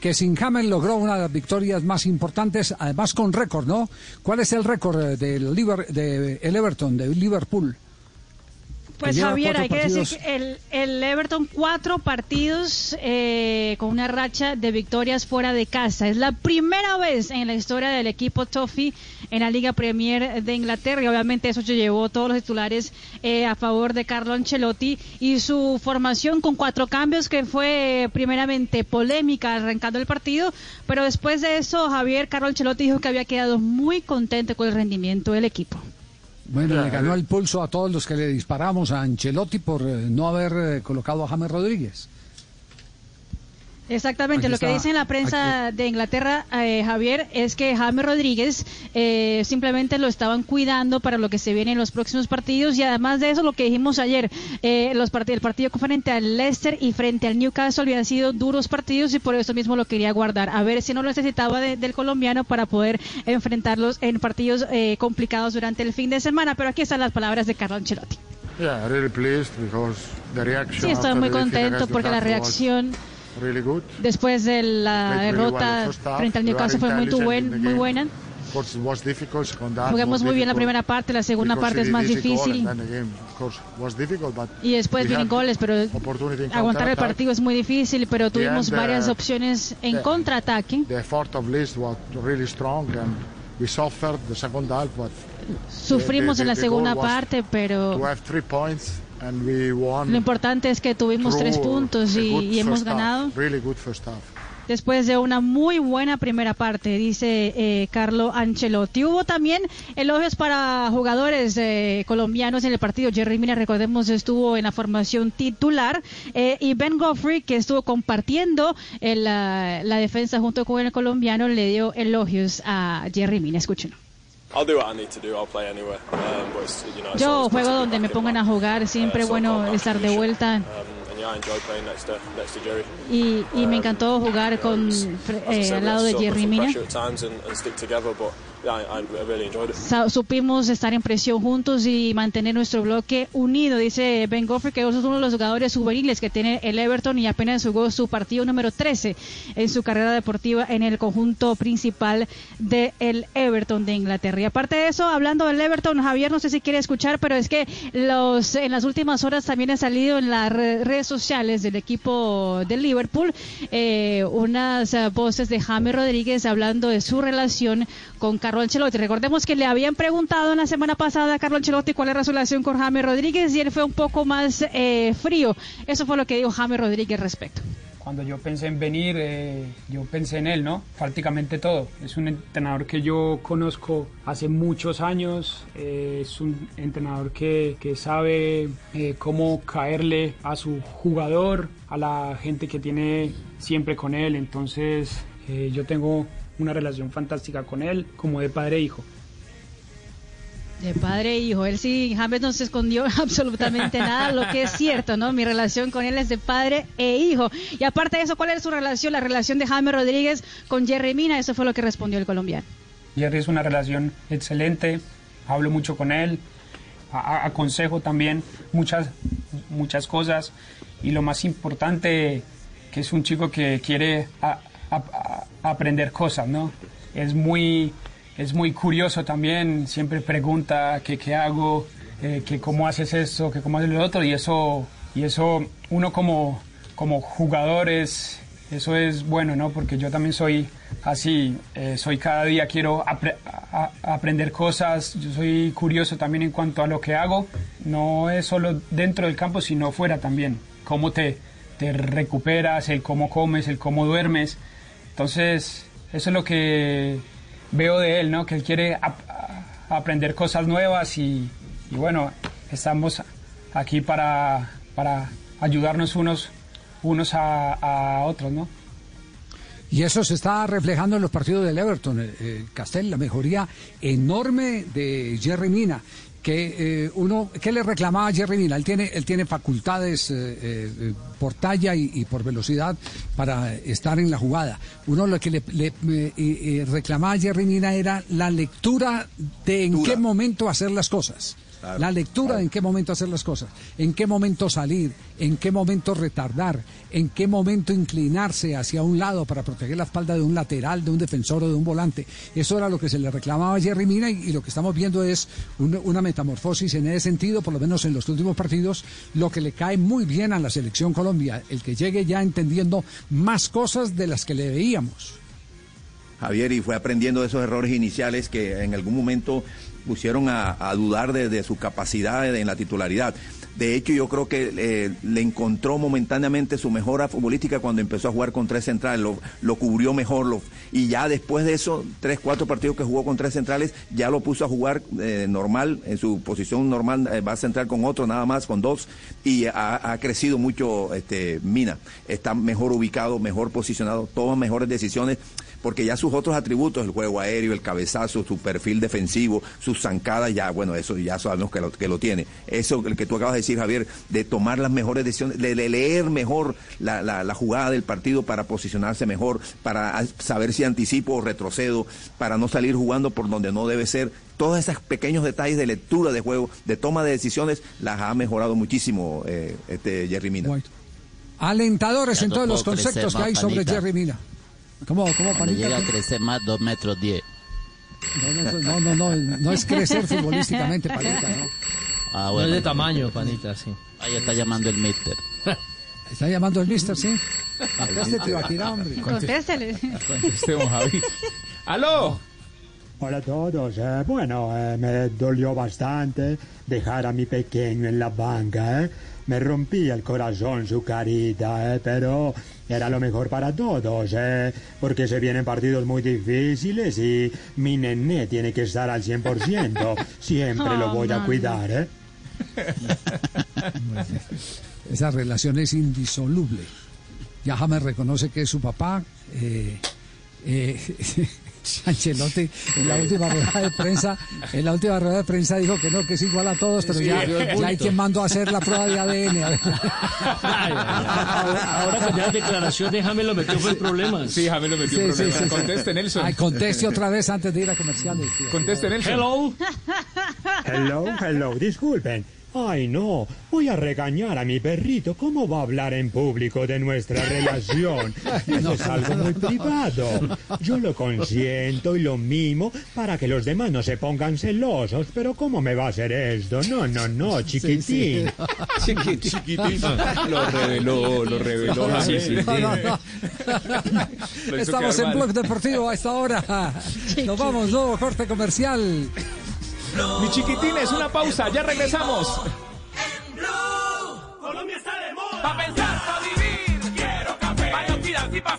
que sin James logró una de las victorias más importantes, además con récord, ¿no? ¿Cuál es el récord eh, del de Everton, de Liverpool? Pues Javier, hay que decir que el, el Everton cuatro partidos eh, con una racha de victorias fuera de casa. Es la primera vez en la historia del equipo Toffee en la Liga Premier de Inglaterra y obviamente eso se llevó todos los titulares eh, a favor de Carlo Ancelotti y su formación con cuatro cambios que fue eh, primeramente polémica arrancando el partido, pero después de eso Javier Carlo Ancelotti dijo que había quedado muy contento con el rendimiento del equipo. Bueno, le ganó el pulso a todos los que le disparamos a Ancelotti por eh, no haber eh, colocado a James Rodríguez. Exactamente, Aquí lo que dice en la prensa de Inglaterra, eh, Javier, es que James Rodríguez eh, simplemente lo estaban cuidando para lo que se viene en los próximos partidos y además de eso, lo que dijimos ayer, eh, los part- el partido frente al Leicester y frente al Newcastle habían sido duros partidos y por eso mismo lo quería guardar, a ver si no lo necesitaba de- del colombiano para poder enfrentarlos en partidos eh, complicados durante el fin de semana, pero aquí están las palabras de Carlo Ancelotti. Yeah, really pleased because the reaction Sí, estoy muy contento porque la was reacción. Después de la derrota frente al Newcastle fue muy, buen- muy buena. Jugamos muy bien la primera parte, la segunda parte es más difícil. Y después vienen goles, pero aguantar el partido es muy difícil, pero tuvimos varias uh, opciones en contraataque. Sufrimos en la segunda parte, pero lo importante es que tuvimos tres puntos y, y hemos ganado Really después de una muy buena primera parte, dice eh, Carlo Ancelotti. Hubo también elogios para jugadores eh, colombianos en el partido. Jerry Mina, recordemos, estuvo en la formación titular eh, y Ben Goffrey, que estuvo compartiendo en la, la defensa junto con el colombiano, le dio elogios a Jerry Mina. Escúchenlo. Um, Yo juego donde me pongan a jugar, siempre uh, of bueno estar de vuelta. Um, and yeah, I enjoy playing next to next to Jerry. Y, y me encantó jugar con, eh, al lado de Jerry Mina. Supimos estar en presión juntos y mantener nuestro bloque unido, dice Ben Goffrey, que es uno de los jugadores juveniles que tiene el Everton y apenas jugó su partido número 13 en su carrera deportiva en el conjunto principal del Everton de Inglaterra. Y aparte de eso, hablando del Everton, Javier, no sé si quiere escuchar, pero es que los en las últimas horas también ha salido en las re- redes sociales del equipo de Liverpool eh, unas eh, voces de James Rodríguez hablando de su relación con Carlo Ancelotti. Recordemos que le habían preguntado la semana pasada a Carlo Ancelotti cuál era su relación con James Rodríguez y él fue un poco más eh, frío. Eso fue lo que dijo James Rodríguez respecto. Cuando yo pensé en venir, eh, yo pensé en él, ¿no? Prácticamente todo. Es un entrenador que yo conozco hace muchos años, eh, es un entrenador que, que sabe eh, cómo caerle a su jugador, a la gente que tiene siempre con él. Entonces, eh, yo tengo una relación fantástica con él, como de padre e hijo. De padre e hijo. Él sí, James no se escondió absolutamente nada, lo que es cierto, ¿no? Mi relación con él es de padre e hijo. Y aparte de eso, ¿cuál es su relación? La relación de James Rodríguez con Jerry Mina, eso fue lo que respondió el colombiano. Jerry es una relación excelente, hablo mucho con él, aconsejo también muchas, muchas cosas y lo más importante que es un chico que quiere a- aprender cosas, ¿no? Es muy, es muy curioso también, siempre pregunta que qué hago, eh, que cómo haces esto, que cómo haces lo otro y eso, y eso uno como, como jugador es, eso es bueno, ¿no? Porque yo también soy así, eh, soy cada día quiero aprender cosas, yo soy curioso también en cuanto a lo que hago, no es solo dentro del campo, sino fuera también, cómo te, te recuperas, el cómo comes, el cómo duermes. Entonces, eso es lo que veo de él, ¿no? Que él quiere ap- aprender cosas nuevas y, y bueno, estamos aquí para, para ayudarnos unos, unos a, a otros, ¿no? Y eso se está reflejando en los partidos del Everton, eh, eh, Castel, la mejoría enorme de Jerry Mina. Que eh, uno, ¿qué le reclamaba a Jerry Mina? Él tiene, él tiene facultades eh, eh, por talla y, y por velocidad para estar en la jugada. Uno lo que le, le, eh, eh, reclamaba a Jerry Mina era la lectura de en qué momento hacer las cosas. Claro, la lectura de en qué momento hacer las cosas, en qué momento salir, en qué momento retardar, en qué momento inclinarse hacia un lado para proteger la espalda de un lateral, de un defensor o de un volante. Eso era lo que se le reclamaba a Jerry Mina y, y lo que estamos viendo es un- una metamorfosis en ese sentido, por lo menos en los últimos partidos, lo que le cae muy bien a la selección Colombia, el que llegue ya entendiendo más cosas de las que le veíamos. Javier, y fue aprendiendo de esos errores iniciales que en algún momento pusieron a, dudar de, de su capacidad en la titularidad. De hecho, yo creo que eh, le encontró momentáneamente su mejora futbolística cuando empezó a jugar con tres centrales, lo, cubrió mejor, y ya después de eso, tres, cuatro partidos que jugó con tres centrales, ya lo puso a jugar eh, normal, en su posición normal, eh, va a centrar con otro, nada más, con dos, y ha, ha crecido mucho este, Mina. Está mejor ubicado, mejor posicionado, toma mejores decisiones porque ya sus otros atributos, el juego aéreo, el cabezazo, su perfil defensivo, sus zancadas, ya, bueno, eso ya sabemos que lo, que lo tiene. Eso, el que tú acabas de decir, Javier, de tomar las mejores decisiones, de, de leer mejor la, la, la, jugada del partido para posicionarse mejor, para saber si anticipo o retrocedo, para no salir jugando por donde no debe ser. Todos esos pequeños detalles de lectura de juego, de toma de decisiones, las ha mejorado muchísimo eh, este Jerry Mina. Alentadores Ya en no todos los conceptos que hay sobre. Jerry Mina. ¿Cómo, cómo, Cuando panita? llega a crecer más, dos metros diez. No, no, no, no, no es crecer futbolísticamente, panita, ¿no? Ah, No bueno. es de tamaño, panita, sí. Ahí está llamando el mister. Está llamando el mister, sí. Conteste, Tibaquirá, hombre. Contéstele. Conteste, don Javi. ¡Aló! Hola a todos. Eh, bueno, eh, me dolió bastante dejar a mi pequeño en la banca. eh. Me rompía el corazón su carita, eh, pero era lo mejor para todos, eh, porque se vienen partidos muy difíciles y mi nené tiene que estar al 100%. Siempre lo Oh, voy a cuidar, ¿eh? Esa relación es indisoluble. Ya James reconoce que es su papá. Eh, eh, Ancelotti en la última rueda de prensa, en la última rueda de prensa dijo que no, que es igual a todos, pero Sí, ya, el hay quien mandó a hacer la prueba de ADN. a ver. Ahora, ahora con las declaraciones James lo metió fue en problemas. Sí, James lo metió en Sí, sí, problemas. sí. Conteste, Nelson. Ay, conteste otra vez antes de ir a comerciales. Conteste, Nelson. Hello. Hello, hello, disculpen. Ay, no, voy a regañar a mi perrito. ¿Cómo va a hablar en público de nuestra relación? Eso es algo muy privado. Yo lo consiento y lo mimo para que los demás no se pongan celosos. Pero ¿cómo me va a hacer esto? No, no, no, chiquitín. Chiquitín. Chiquitín. Lo reveló, lo reveló. Javi. Sí, sí. No, no, no. Estamos en mal. Blog Deportivo a esta hora. Nos vamos, nuevo corte comercial. Mi chiquitín es una pausa, ya regresamos. Colombia está de moda. Pa' pensar, pa' vivir. Quiero café. Cuidar y pa'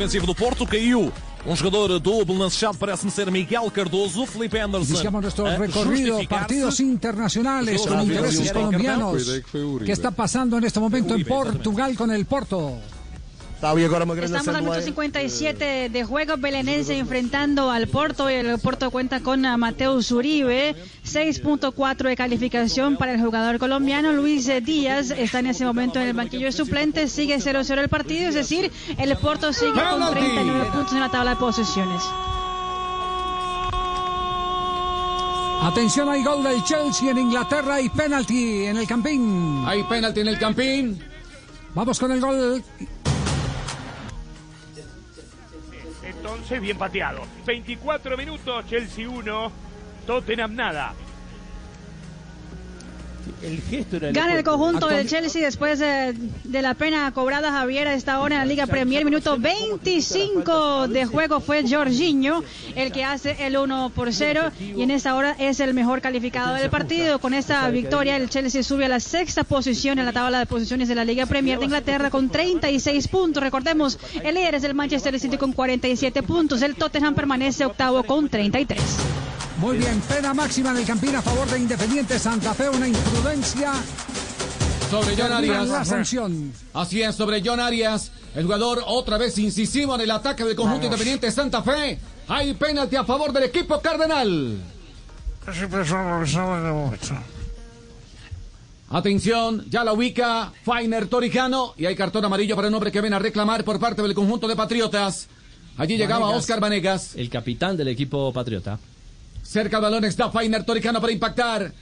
Defensivo do Porto, caiu um jogador do Belenenses, parece-me ser Miguel Cardoso, Felipe Anderson. Iniciamos nuestro a recorrido, justificar-se. partidos internacionales con Uribe, intereses Uribe, colombianos. Que foi Uribe. ¿Qué está pasando en este momento en Portugal con el Porto? Estamos al minuto 57 de juego belenense enfrentando al Porto y el Porto cuenta con a Mateus Uribe, 6.4 de calificación para el jugador colombiano. Luis eh, Díaz está en ese momento en el banquillo de suplentes, sigue 0-0 el partido, es decir, el Porto sigue con Penalti. 39 puntos en la tabla de posiciones. Atención, hay gol del Chelsea en Inglaterra y penalti en el Campín. Hay penalti en el Campín. Vamos con el gol. Bien pateado. 24 minutos, Chelsea 1, Tottenham nada. El gesto era Gana el conjunto del Chelsea después de, de la pena cobrada Javier a esta hora en la Liga Premier. Minuto 25 de juego fue Jorginho el que hace el 1 por 0 y en esta hora es el mejor calificado del partido. Con esta victoria el Chelsea sube a la sexta posición en la tabla de posiciones de la Liga Premier de Inglaterra con 36 puntos. Recordemos, el líder es el Manchester City con 47 puntos. El Tottenham permanece octavo con 33. Muy bien, pena máxima en el Campín a favor de Independiente Santa Fe, una imprudencia. Sobre John Arias. La sanción. Así es, sobre John Arias. El jugador otra vez incisivo en el ataque del conjunto independiente Santa Fe. Hay penalti a favor del equipo cardenal. Atención, ya la ubica Fainer Toricano y hay cartón amarillo para el hombre que ven a reclamar por parte del conjunto de Patriotas. Allí llegaba Vanegas. Oscar Vanegas. El capitán del equipo patriota. Cerca al balón está Fainer Toricano para impactar.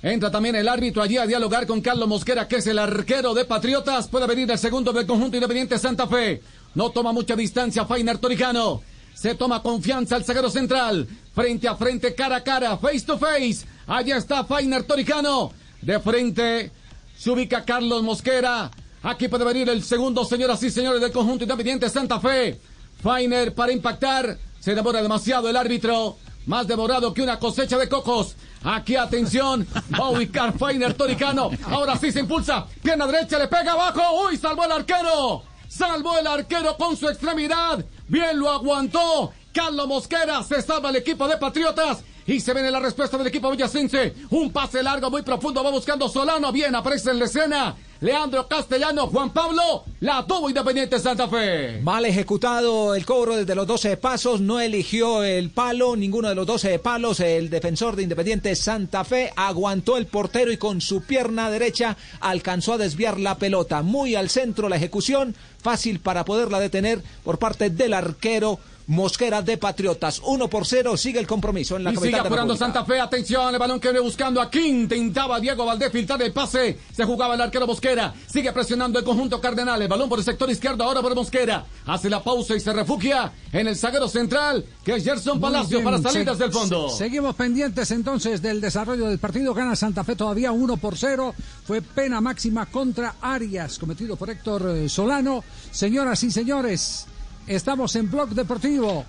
Entra también el árbitro allí a dialogar con Carlos Mosquera, que es el arquero de Patriotas. Puede venir el segundo del conjunto independiente Santa Fe. No toma mucha distancia Fainer Toricano. Se toma confianza el zaguero central. Frente a frente, cara a cara, face to face. Allí está Fainer Toricano. De frente se ubica Carlos Mosquera. Aquí puede venir el segundo, señoras y señores, del conjunto independiente Santa Fe. Fainer para impactar. Se demora demasiado el árbitro. Más demorado que una cosecha de cocos. Aquí, atención. Va a ubicar Toricano. Ahora sí se impulsa. Pierna derecha, le pega abajo. ¡Uy! Salvó el arquero. Salvó el arquero con su extremidad. Bien lo aguantó. Carlos Mosquera se salva el equipo de Patriotas. Y se viene la respuesta del equipo villacense. Un pase largo, muy profundo. Va buscando Solano. Bien, aparece en la escena. Leandro Castellano, Juan Pablo. La tuvo Independiente Santa Fe. Mal ejecutado el cobro desde los 12 pasos, no eligió el palo, ninguno de los 12 palos. El defensor de Independiente Santa Fe aguantó el portero y con su pierna derecha alcanzó a desviar la pelota. Muy al centro la ejecución, fácil para poderla detener por parte del arquero. Mosquera de Patriotas, 1 por 0, sigue el compromiso en la Y sigue de apurando. Santa Fe. Atención, el balón que viene buscando aquí. Intentaba Diego Valdés filtrar el pase. Se jugaba el arquero Mosquera. Sigue presionando el conjunto cardenal. El balón por el sector izquierdo. Ahora por Mosquera. Hace la pausa y se refugia en el zaguero central, que es Gerson Palacio para salir se- desde el fondo. se- seguimos pendientes entonces del desarrollo del partido. Gana Santa Fe todavía 1 por 0. Fue pena máxima contra Arias, cometido por Héctor eh, Solano. Señoras y señores, estamos en Blog Deportivo.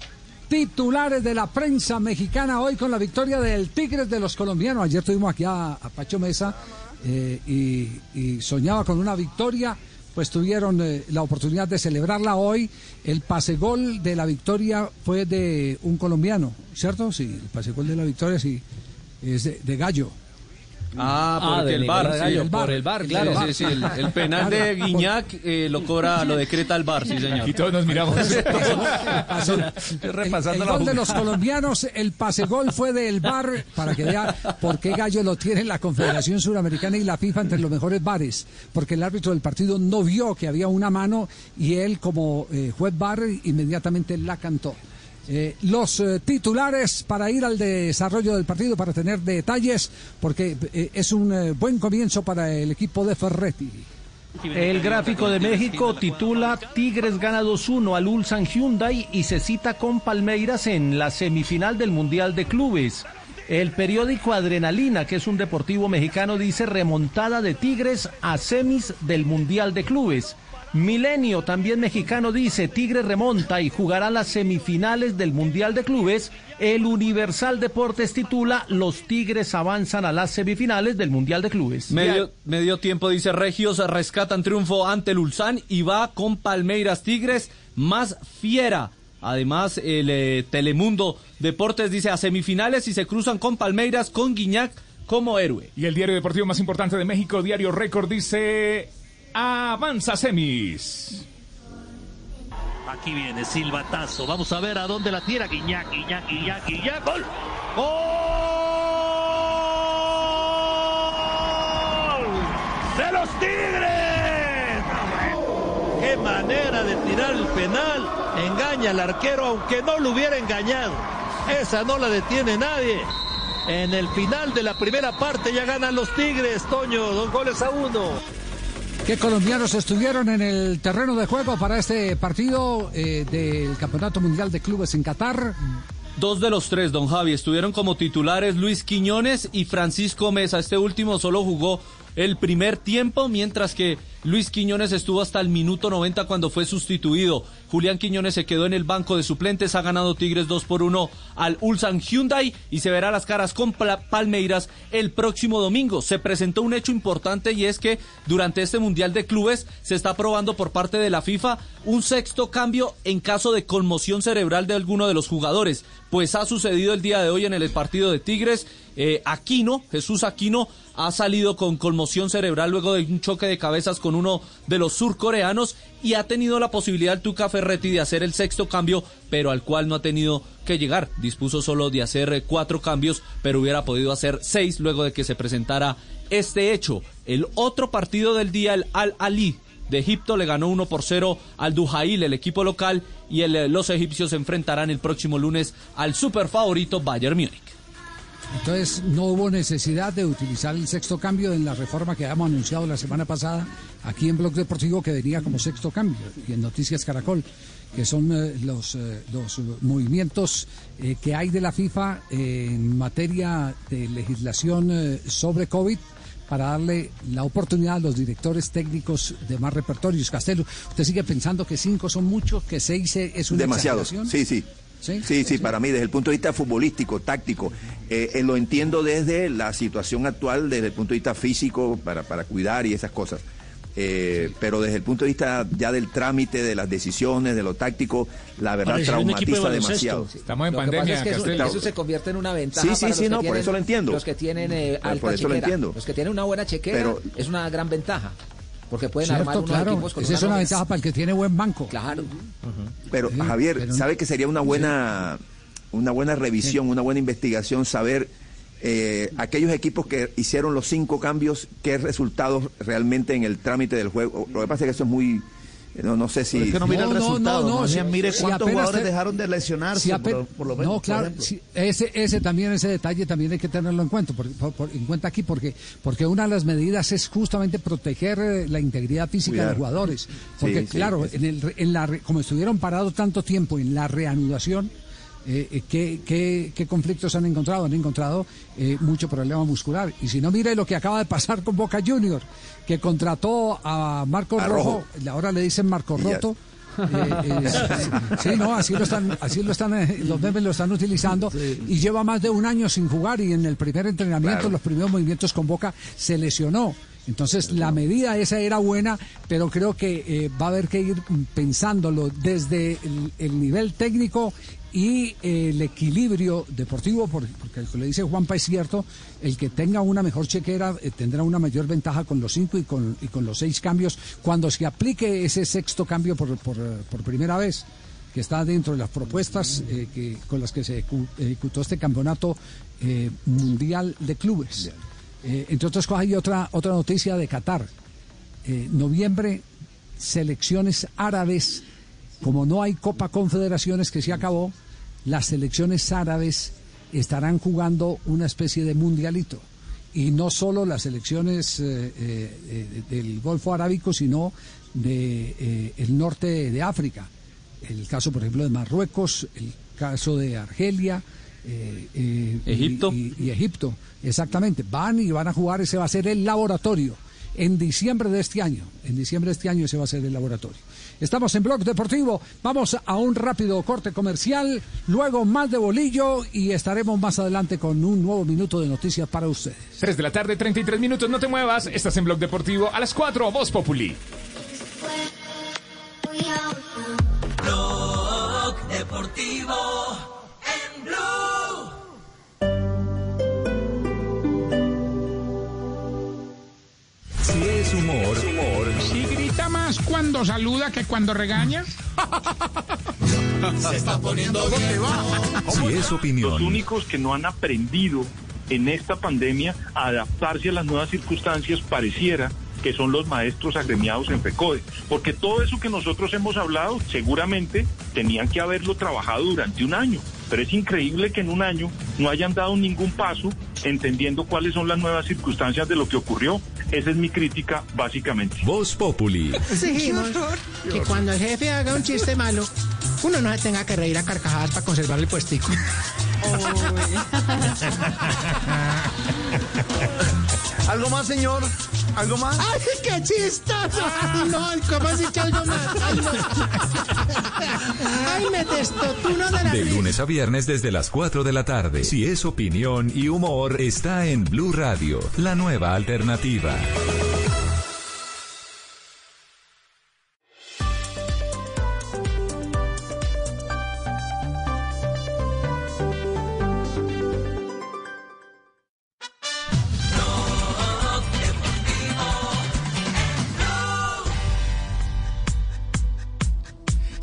Titulares de la prensa mexicana hoy con la victoria del Tigres de los colombianos. Ayer tuvimos aquí a, Pacho Mesa eh, y, soñaba con una victoria pues tuvieron eh, la oportunidad de celebrarla hoy. El pase gol de la victoria fue de un colombiano, ¿cierto? Sí, el pase gol de la victoria sí es de Gallo. Ah, Ah, porque el bar, Gallo, sí, por el bar, claro. Sí, sí, el, el penal de Guiñac eh, lo cobra, lo decreta el bar, sí, señor. Y todos nos miramos. el gol de los colombianos, el pase gol fue del bar, para que vea por qué Gallo lo tiene la Confederación Suramericana y la FIFA entre los mejores bares, porque el árbitro del partido no vio que había una mano y él como eh, juez bar inmediatamente la cantó. Eh, los eh, titulares para ir al desarrollo del partido, para tener detalles, porque eh, es un buen comienzo para el equipo de Ferretti. El gráfico de México titula Tigres gana 2-1 al Ulsan Hyundai y se cita con Palmeiras en la semifinal del Mundial de Clubes. El periódico Adrenalina, que es un deportivo mexicano, dice remontada de Tigres a semis del Mundial de Clubes. Milenio, también mexicano, dice Tigres remonta y jugará las semifinales del Mundial de Clubes. El Universal Deportes titula Los Tigres avanzan a las semifinales del Mundial de Clubes. Medio, medio tiempo dice Regios rescatan triunfo ante el Ulsan y va con Palmeiras Tigres más fiera. Además, el eh, Telemundo Deportes dice a semifinales y se cruzan con Palmeiras con Guiñac como héroe. Y el diario deportivo más importante de México, Diario Récord, dice avanza semis. Aquí viene silbatazo. Vamos a ver a dónde la tira Guiñac, Guiñac, Guiñac, Guiñac. ¡Gol! ¡Gol! ¡De los Tigres! ¡Qué manera de tirar el penal! Engaña al arquero aunque no lo hubiera engañado. Esa no la detiene nadie. En el final de la primera parte ya ganan los Tigres, Toño, dos goles a uno. ¿Qué colombianos estuvieron en el terreno de juego para este partido eh, del Campeonato Mundial de Clubes en Qatar? Dos de los tres, don Javi, estuvieron como titulares Luis Quiñones y Francisco Mesa. Este último solo jugó el primer tiempo, mientras que Luis Quiñones estuvo hasta el minuto 90 cuando fue sustituido. Julián Quiñones se quedó en el banco de suplentes, ha ganado Tigres 2 por 1 al Ulsan Hyundai y se verá las caras con Palmeiras el próximo domingo. Se presentó un hecho importante y es que durante este Mundial de Clubes se está aprobando por parte de la FIFA un sexto cambio en caso de conmoción cerebral de alguno de los jugadores. Pues ha sucedido el día de hoy en el partido de Tigres. Eh, Aquino, Jesús Aquino, ha salido con conmoción cerebral luego de un choque de cabezas con uno de los surcoreanos y ha tenido la posibilidad el Tuca Ferretti de hacer el sexto cambio, pero al cual no ha tenido que llegar. Dispuso solo de hacer eh, cuatro cambios, pero hubiera podido hacer seis luego de que se presentara este hecho. El otro partido del día, el Al Ali de Egipto le ganó 1 por 0 al Dujail, el equipo local, y el, eh, los egipcios se enfrentarán el próximo lunes al super favorito Bayern Múnich. Entonces no hubo necesidad de utilizar el sexto cambio en la reforma que habíamos anunciado la semana pasada aquí en Blog Deportivo que venía como sexto cambio y en Noticias Caracol, que son eh, los, eh, los movimientos que hay de la FIFA en materia de legislación sobre COVID para darle la oportunidad a los directores técnicos de más repertorios. Castelo, ¿usted sigue pensando que cinco son muchos, que seis es una? Sí, sí. ¿Sí? Sí, sí, para mí, desde el punto de vista futbolístico, táctico, eh, eh, lo entiendo desde la situación actual, desde el punto de vista físico, para, para cuidar y esas cosas. Eh, Pero desde el punto de vista ya del trámite, de las decisiones, de lo táctico, la verdad de traumatiza baloncesto. demasiado. Estamos en Lo que pasa pandemia, es que eso, eso se convierte en una ventaja Sí, sí, para sí, los que no, por tienen- eso lo entiendo. Los que tienen eh, Por alta eso lo chequera. entiendo. Los que tienen una buena chequera Pero- es una gran ventaja. Porque pueden armar Cierto, unos claro. equipos con Esa es una ventaja para el que tiene buen banco. Claro. Pero Javier, ¿sabe que sería una buena, una buena revisión, una buena investigación saber eh, aquellos equipos que hicieron los cinco cambios, qué resultados realmente en el trámite del juego? Lo que pasa es que eso es muy, no, no sé si... es que no mira el resultado, más bien mire si cuántos apenas jugadores dejaron de lesionarse, si ape- por, por lo menos. No, claro, sí, ese, ese también, ese detalle también hay que tenerlo en cuenta, por- por- por- en cuenta aquí, porque, porque una de las medidas es justamente proteger eh, la integridad física de los jugadores. Porque, Sí, claro, sí. en el, re- en la, re- como estuvieron parados tanto tiempo en la reanudación, eh, eh, ¿qué, qué, qué conflictos han encontrado? Han encontrado eh, mucho problema muscular. Y si no, mire lo que acaba de pasar con Boca Junior, que contrató a Marco A Rojo, Rojo. ahora le dicen Marco. Roto. Eh, eh, sí, no, así lo están, así lo están, los memes lo están utilizando y lleva más de un año sin jugar y en el primer entrenamiento, Claro. los primeros movimientos con Boca se lesionó. Entonces la medida esa era buena, pero creo que eh, va a haber que ir pensándolo desde el, el nivel técnico y eh, el equilibrio deportivo, por- porque lo que le dice Juanpa es cierto, el que tenga una mejor chequera eh, tendrá una mayor ventaja con los cinco y con, y con los seis cambios. Cuando se aplique ese sexto cambio por, por, por primera vez que está dentro de las propuestas eh, que, con las que se ejecu- ejecutó este campeonato mundial de clubes. Eh, entre otras cosas hay otra, otra noticia de Qatar. Eh, noviembre, selecciones árabes, como no hay Copa Confederaciones que se acabó, las selecciones árabes estarán jugando una especie de mundialito. Y no solo las selecciones eh, eh, del Golfo Arábico, sino de eh, el norte de África. El caso, por ejemplo, de Marruecos, el caso de Argelia, y- Egipto. Y, y Egipto, exactamente. Van y van a jugar, ese va a ser el laboratorio. En diciembre de este año, en diciembre de este año ese va a ser el laboratorio. Estamos en Blog Deportivo, vamos a un rápido corte comercial, luego más de bolillo y estaremos más adelante con un nuevo minuto de noticias para ustedes. 3 de la tarde, 33 minutos, no te muevas. Estás en Blog Deportivo a las 4, Voz Populi. Blog Deportivo Humor, Si grita más cuando saluda que cuando regaña. Se está poniendo bien. si es Los opinión, únicos que no han aprendido en esta pandemia a adaptarse a las nuevas circunstancias pareciera que son los maestros agremiados en FECODE. Porque todo eso que nosotros hemos hablado seguramente tenían que haberlo trabajado durante un año. Pero es increíble que en un año no hayan dado ningún paso entendiendo cuáles son las nuevas circunstancias de lo que ocurrió. Esa es mi crítica básicamente. Voz Populi, Exigimos que cuando el jefe haga un chiste malo, uno no se tenga que reír a carcajadas para conservar el puestico. ¿Algo más, señor? ¿Algo más? ¡Ay, qué chistoso! Ay, no, ¿cómo así que algo más? Ay, no. Ay, me destotuno de la De lunes a viernes desde las 4 de la tarde. Si es opinión y humor, está en Blue Radio, la nueva alternativa.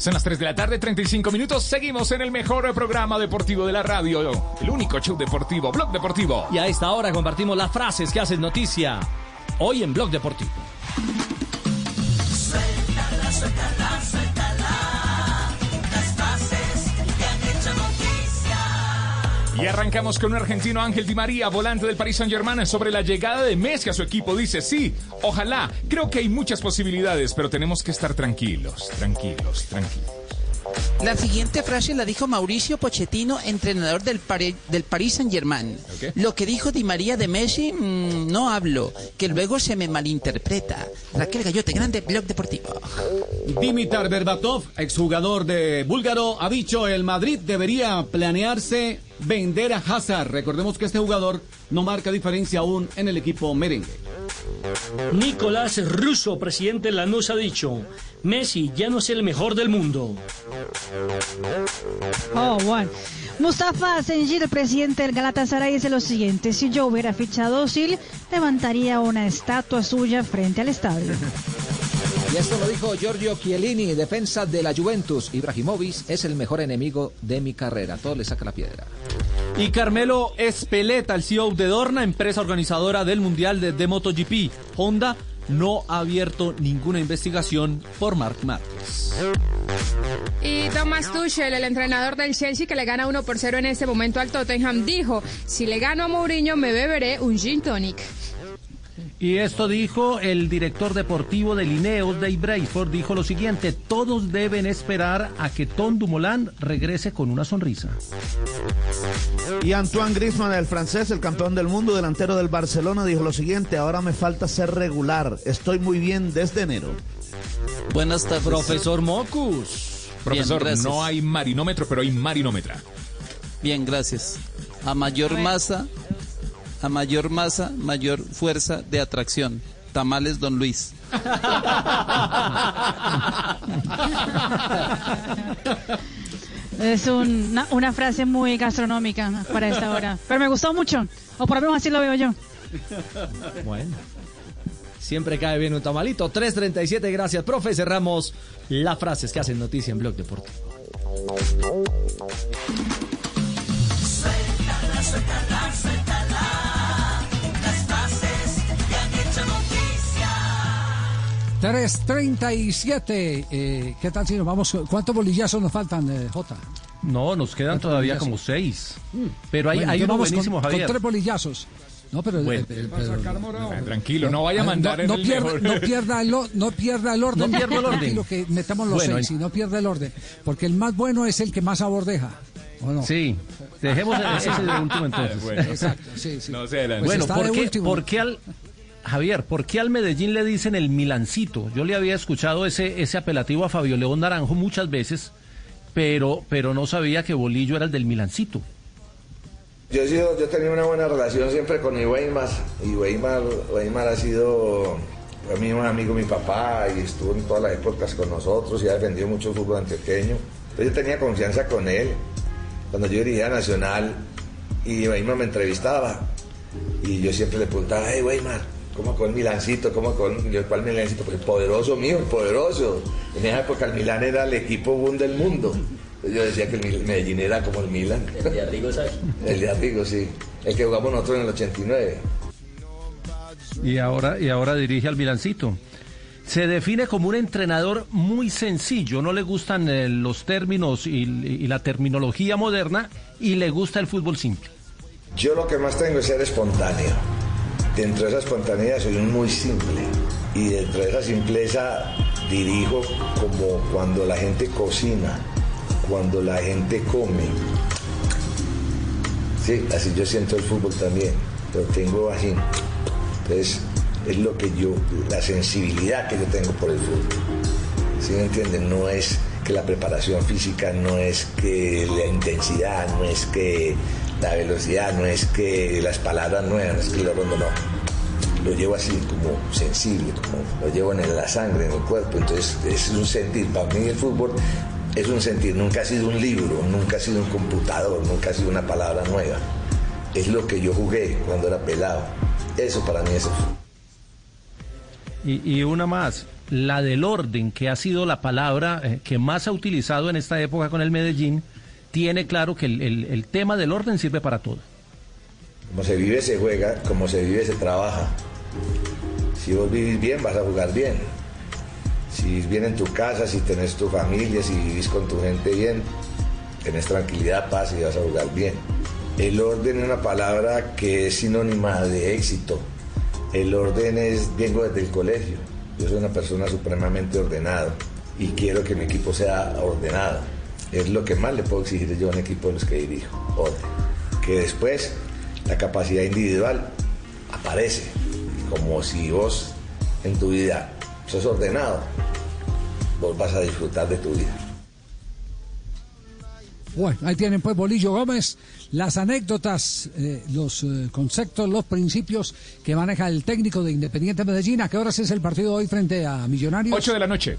Son las 3 de la tarde, 35 minutos. Seguimos en el mejor programa deportivo de la radio. El único show deportivo, Blog Deportivo. Y a esta hora compartimos las frases que hacen noticia hoy en Blog Deportivo. Suéltala, suéltala. Y arrancamos con un argentino Ángel Di María, volante del Paris Saint Germain, sobre la llegada de Messi a su equipo. Dice, sí, ojalá, creo que hay muchas posibilidades, pero tenemos que estar tranquilos, tranquilos, tranquilos. La siguiente frase la dijo Mauricio Pochettino, entrenador del, del Paris Saint-Germain. Lo que dijo Di María de Messi, mm, no hablo, que luego se me malinterpreta. Raquel Gallote, grande blog deportivo. Dimitar Berbatov, exjugador de búlgaro, ha dicho el Madrid debería planearse vender a Hazard. Recordemos que este jugador no marca diferencia aún en el equipo merengue. Nicolás Russo, presidente de Lanús, ha dicho, Messi ya no es el mejor del mundo. Oh, bueno. Mustafa Senjid, el presidente del Galatasaray, dice lo siguiente: si yo hubiera fichado a Osil, levantaría una estatua suya frente al estadio. Y esto lo dijo Giorgio Chiellini, defensa de la Juventus. Ibrahimovic es el mejor enemigo de mi carrera. Todo le saca la piedra. Y Carmelo Espeleta, el CEO de Dorna, empresa organizadora del Mundial de, de MotoGP. Honda no ha abierto ninguna investigación por Marc Márquez. Y Thomas Tuchel, el entrenador del Chelsea que le gana 1 por 0 en este momento al Tottenham, dijo, si le gano a Mourinho me beberé un gin tonic. Y esto dijo el director deportivo de Lineos, Dave Brayford, dijo lo siguiente, todos deben esperar a que Tom Dumoulin regrese con una sonrisa. Y Antoine Griezmann, el francés, el campeón del mundo, delantero del Barcelona, dijo lo siguiente, ahora me falta ser regular, estoy muy bien desde enero. Buenas tardes. Profesor Mocus. Profesor, no hay marinómetro, pero hay marinómetra. Bien, gracias. A mayor masa, a mayor masa, mayor fuerza de atracción. Tamales Don Luis. Es un- una, una frase muy gastronómica para esta hora. Pero me gustó mucho. O por lo menos así lo veo yo. Bueno. Siempre cae bien un tamalito. 3.37, gracias, profe. Cerramos las frases que hacen noticia en Blog Deportivo. Suéltala, suéltala, suéltala. 3.37. Eh, ¿Qué tal si nos vamos? ¿Cuántos bolillazos nos faltan, eh, Jota? No, nos quedan todavía como seis. Pero hay, Bueno, hay uno vamos buenísimo, con, tres bolillazos. No, pero, Bueno. eh, eh, pero- Tranquilo, no vaya a Ah, mandar no, en no el pierda, no pierda el, o- no pierda el orden. No pierda el orden. Tranquilo que metamos los Bueno, seis y no pierda el orden. Porque el más bueno es el que más sabor deja. ¿o no? Sí, dejemos ese de último entonces. Bueno. Exacto, sí, sí. No se adelante. Pues bueno, ¿por qué, último. por qué al Javier, ¿por qué al Medellín le dicen el Milancito? Yo le había escuchado ese, ese apelativo a Fabio León Naranjo muchas veces, pero, pero no sabía que Bolillo era el del Milancito. Yo he, sido, yo tenido una buena relación siempre con Iweimar y Weimar, ha sido a mí un amigo mi papá y estuvo en todas las épocas con nosotros y ha defendido mucho el fútbol antioqueño. Entonces yo tenía confianza con él cuando yo dirigía Nacional y Weimar me entrevistaba y yo siempre le preguntaba, hey Weimar, ¿cómo con Milancito? ¿Cómo con yo, cuál Milancito? Pues el poderoso mío, el poderoso. En esa época el Milán era el equipo boom del mundo. Yo decía que el Medellín era como el Milan. El de Arrigo, El de Arrigo, sí. El que jugamos nosotros en el 89. Y ahora, y ahora dirige al Milancito. Se define como un entrenador muy sencillo, no le gustan eh, los términos y, y la terminología moderna y le gusta el fútbol simple. Yo lo que más tengo es ser espontáneo. Dentro de esa espontaneidad soy muy simple. Y dentro de esa simpleza dirijo como cuando la gente cocina. cuando la gente come. Sí, así yo siento el fútbol también, lo tengo así. Entonces, es lo que yo, la sensibilidad que yo tengo por el fútbol. ¿Sí me entienden? No es que la preparación física, no es que la intensidad, no es que la velocidad, no es que las palabras nuevas, no es que lo rondo, no. Lo llevo así como sensible, como lo llevo en la sangre, en el cuerpo. Entonces es un sentir. Para mí el fútbol es un sentir. Nunca ha sido un libro, nunca ha sido un computador, nunca ha sido una palabra nueva. Es lo que yo jugué cuando era pelado. Eso para mí es el. Y, y una más, la del orden, que ha sido la palabra eh, que más ha utilizado en esta época con el Medellín, tiene claro que el, el- tema del orden sirve para todo. Como se vive, se juega, como se vive, se trabaja. Si vos vivís bien, vas a jugar bien. Si bien en tu casa, si tenés tu familia, si vivís con tu gente bien, tenés tranquilidad, paz y vas a jugar bien. El orden es una palabra que es sinónima de éxito. El orden es, vengo desde el colegio. Yo soy una persona supremamente ordenada y quiero que mi equipo sea ordenado. Es lo que más le puedo exigir yo a un equipo de los que dirijo. Que después la capacidad individual aparece, como si vos en tu vida sos ordenado, vos vas a disfrutar de tu vida. Bueno, ahí tienen pues Bolillo Gómez, las anécdotas, eh, los eh, conceptos, los principios que maneja el técnico de Independiente Medellín. ¿A qué horas es el partido hoy frente a Millonarios? 8 de la noche.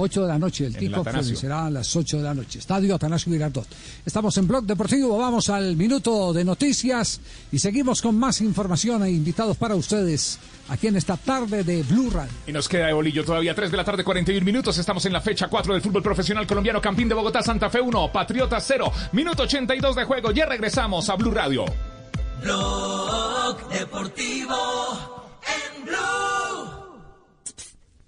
8 de la noche, el Atanasio. será a las 8 de la noche. Estadio Atanasio Girardot. Estamos en Blog Deportivo, vamos al minuto de noticias y seguimos con más información e invitados para ustedes aquí en esta tarde de Blue Radio. Y nos queda de bolillo todavía 3 de la tarde, 41 minutos. Estamos en la fecha 4 del fútbol profesional colombiano. Campín de Bogotá, Santa Fe 1, Patriota 0. Minuto 82 de juego. Ya regresamos a Blue Radio. Blog Deportivo en Blue.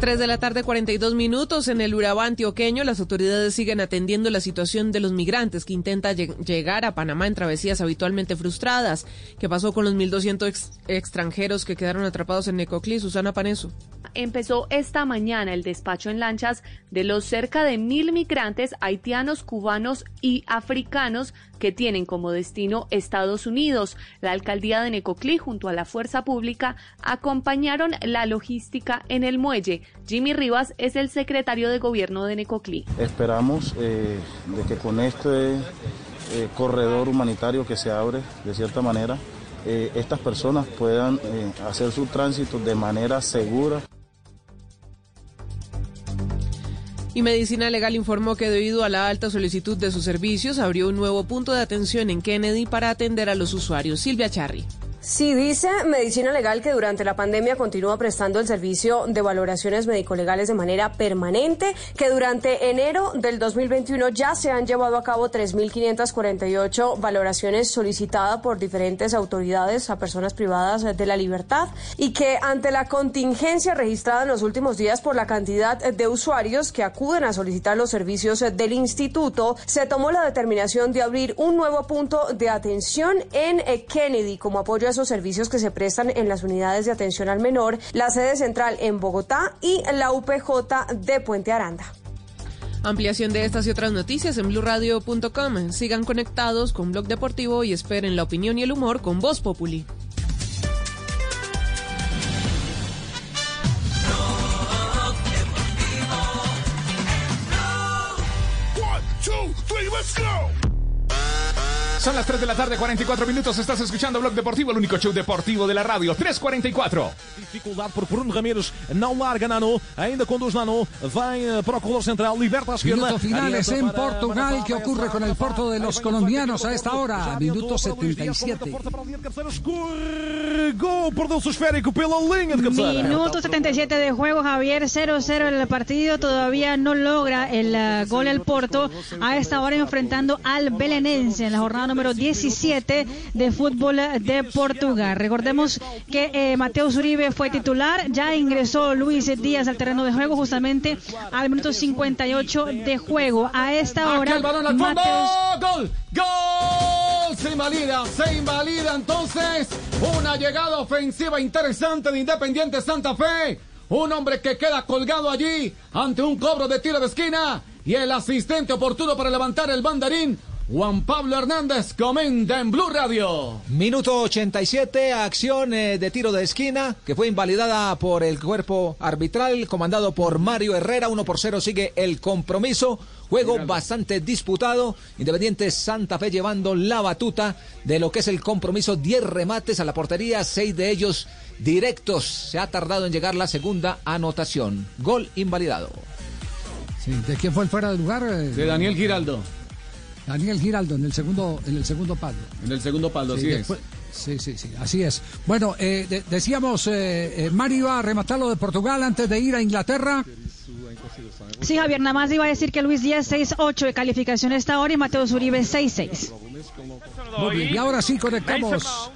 3 de la tarde, 42 minutos. En el Urabá antioqueño, las autoridades siguen atendiendo la situación de los migrantes que intentan lleg- llegar a Panamá en travesías habitualmente frustradas. ¿Qué pasó con los 1.200 ex- extranjeros que quedaron atrapados en Necoclí? Susana Paneso. empezó esta mañana el despacho en lanchas de los cerca de mil migrantes haitianos, cubanos y africanos que tienen como destino Estados Unidos. La alcaldía de Necoclí junto a la fuerza pública acompañaron la logística en el muelle. Jimmy Rivas es el secretario de gobierno de Necoclí. Esperamos eh, de que con este eh, corredor humanitario que se abre, de cierta manera, eh, estas personas puedan hacer su tránsito de manera segura. Y Medicina Legal informó que debido a la alta solicitud de sus servicios, abrió un nuevo punto de atención en Kennedy para atender a los usuarios. Silvia Charri. Sí, dice Medicina Legal que durante la pandemia continúa prestando el servicio de valoraciones médico-legales de manera permanente, que durante enero del 2021 ya se han llevado a cabo 3.548 valoraciones solicitadas por diferentes autoridades a personas privadas de la libertad y que ante la contingencia registrada en los últimos días por la cantidad de usuarios que acuden a solicitar los servicios del instituto, se tomó la determinación de abrir un nuevo punto de atención en Kennedy como apoyo a esos servicios que se prestan en las unidades de atención al menor, la sede central en Bogotá y la UPJ de Puente Aranda. Ampliación de estas y otras noticias en blurradio.com. Sigan conectados con Blog Deportivo y esperen la opinión y el humor con Voz Populi. One, two, three, let's go. Son las 3 de la tarde, 44 minutos. Estás escuchando Blog Deportivo, el único show deportivo de la radio. 344. Dificuldade por Bruno Ramires, não larga Nano, ainda conduz Nano, vai eh, para o corredor central, liberta a esquerda. Minutos finales en para- Portugal. ¿Qué ocurre con el Porto de los colombianos a esta hora? Minuto 77. Gol, perdeu-se o esférico pela linha de cabeceira. Minuto 77 de juego, Javier 0-0 en el partido, todavía no logra el eh, gol el Porto, a esta hora enfrentando al Belenense en la jornada número 17 de fútbol de Portugal. Recordemos que eh, Mateo Zuribe fue titular, ya ingresó Luis Díaz al terreno de juego justamente al minuto 58 de juego. A esta hora. Mateus- Gol, gol. Se invalida, se invalida entonces una llegada ofensiva interesante de Independiente Santa Fe. Un hombre que queda colgado allí ante un cobro de tiro de esquina y el asistente oportuno para levantar el banderín. Juan Pablo Hernández comenta en Blue Radio. Minuto 87, acción eh, de tiro de esquina que fue invalidada por el cuerpo arbitral comandado por Mario Herrera. 1 por 0 sigue el compromiso. Juego bastante disputado. Independiente Santa Fe llevando la batuta de lo que es el compromiso. 10 remates a la portería, 6 de ellos directos. Se ha tardado en llegar la segunda anotación. Gol invalidado. Sí, ¿De quién fue el fuera de lugar? De Daniel Giraldo. Daniel Giraldo en el segundo, en el segundo palo. En el segundo palo, Sí, así es. Sí, sí, sí, así es. Bueno, eh, de- decíamos, eh, eh, Mario iba a rematar lo de Portugal antes de ir a Inglaterra. Sí, Javier, nada más iba a decir que Luis Díaz 6-8 de calificación esta hora y Mateo Zuribe 6-6. Muy bien, y ahora sí conectamos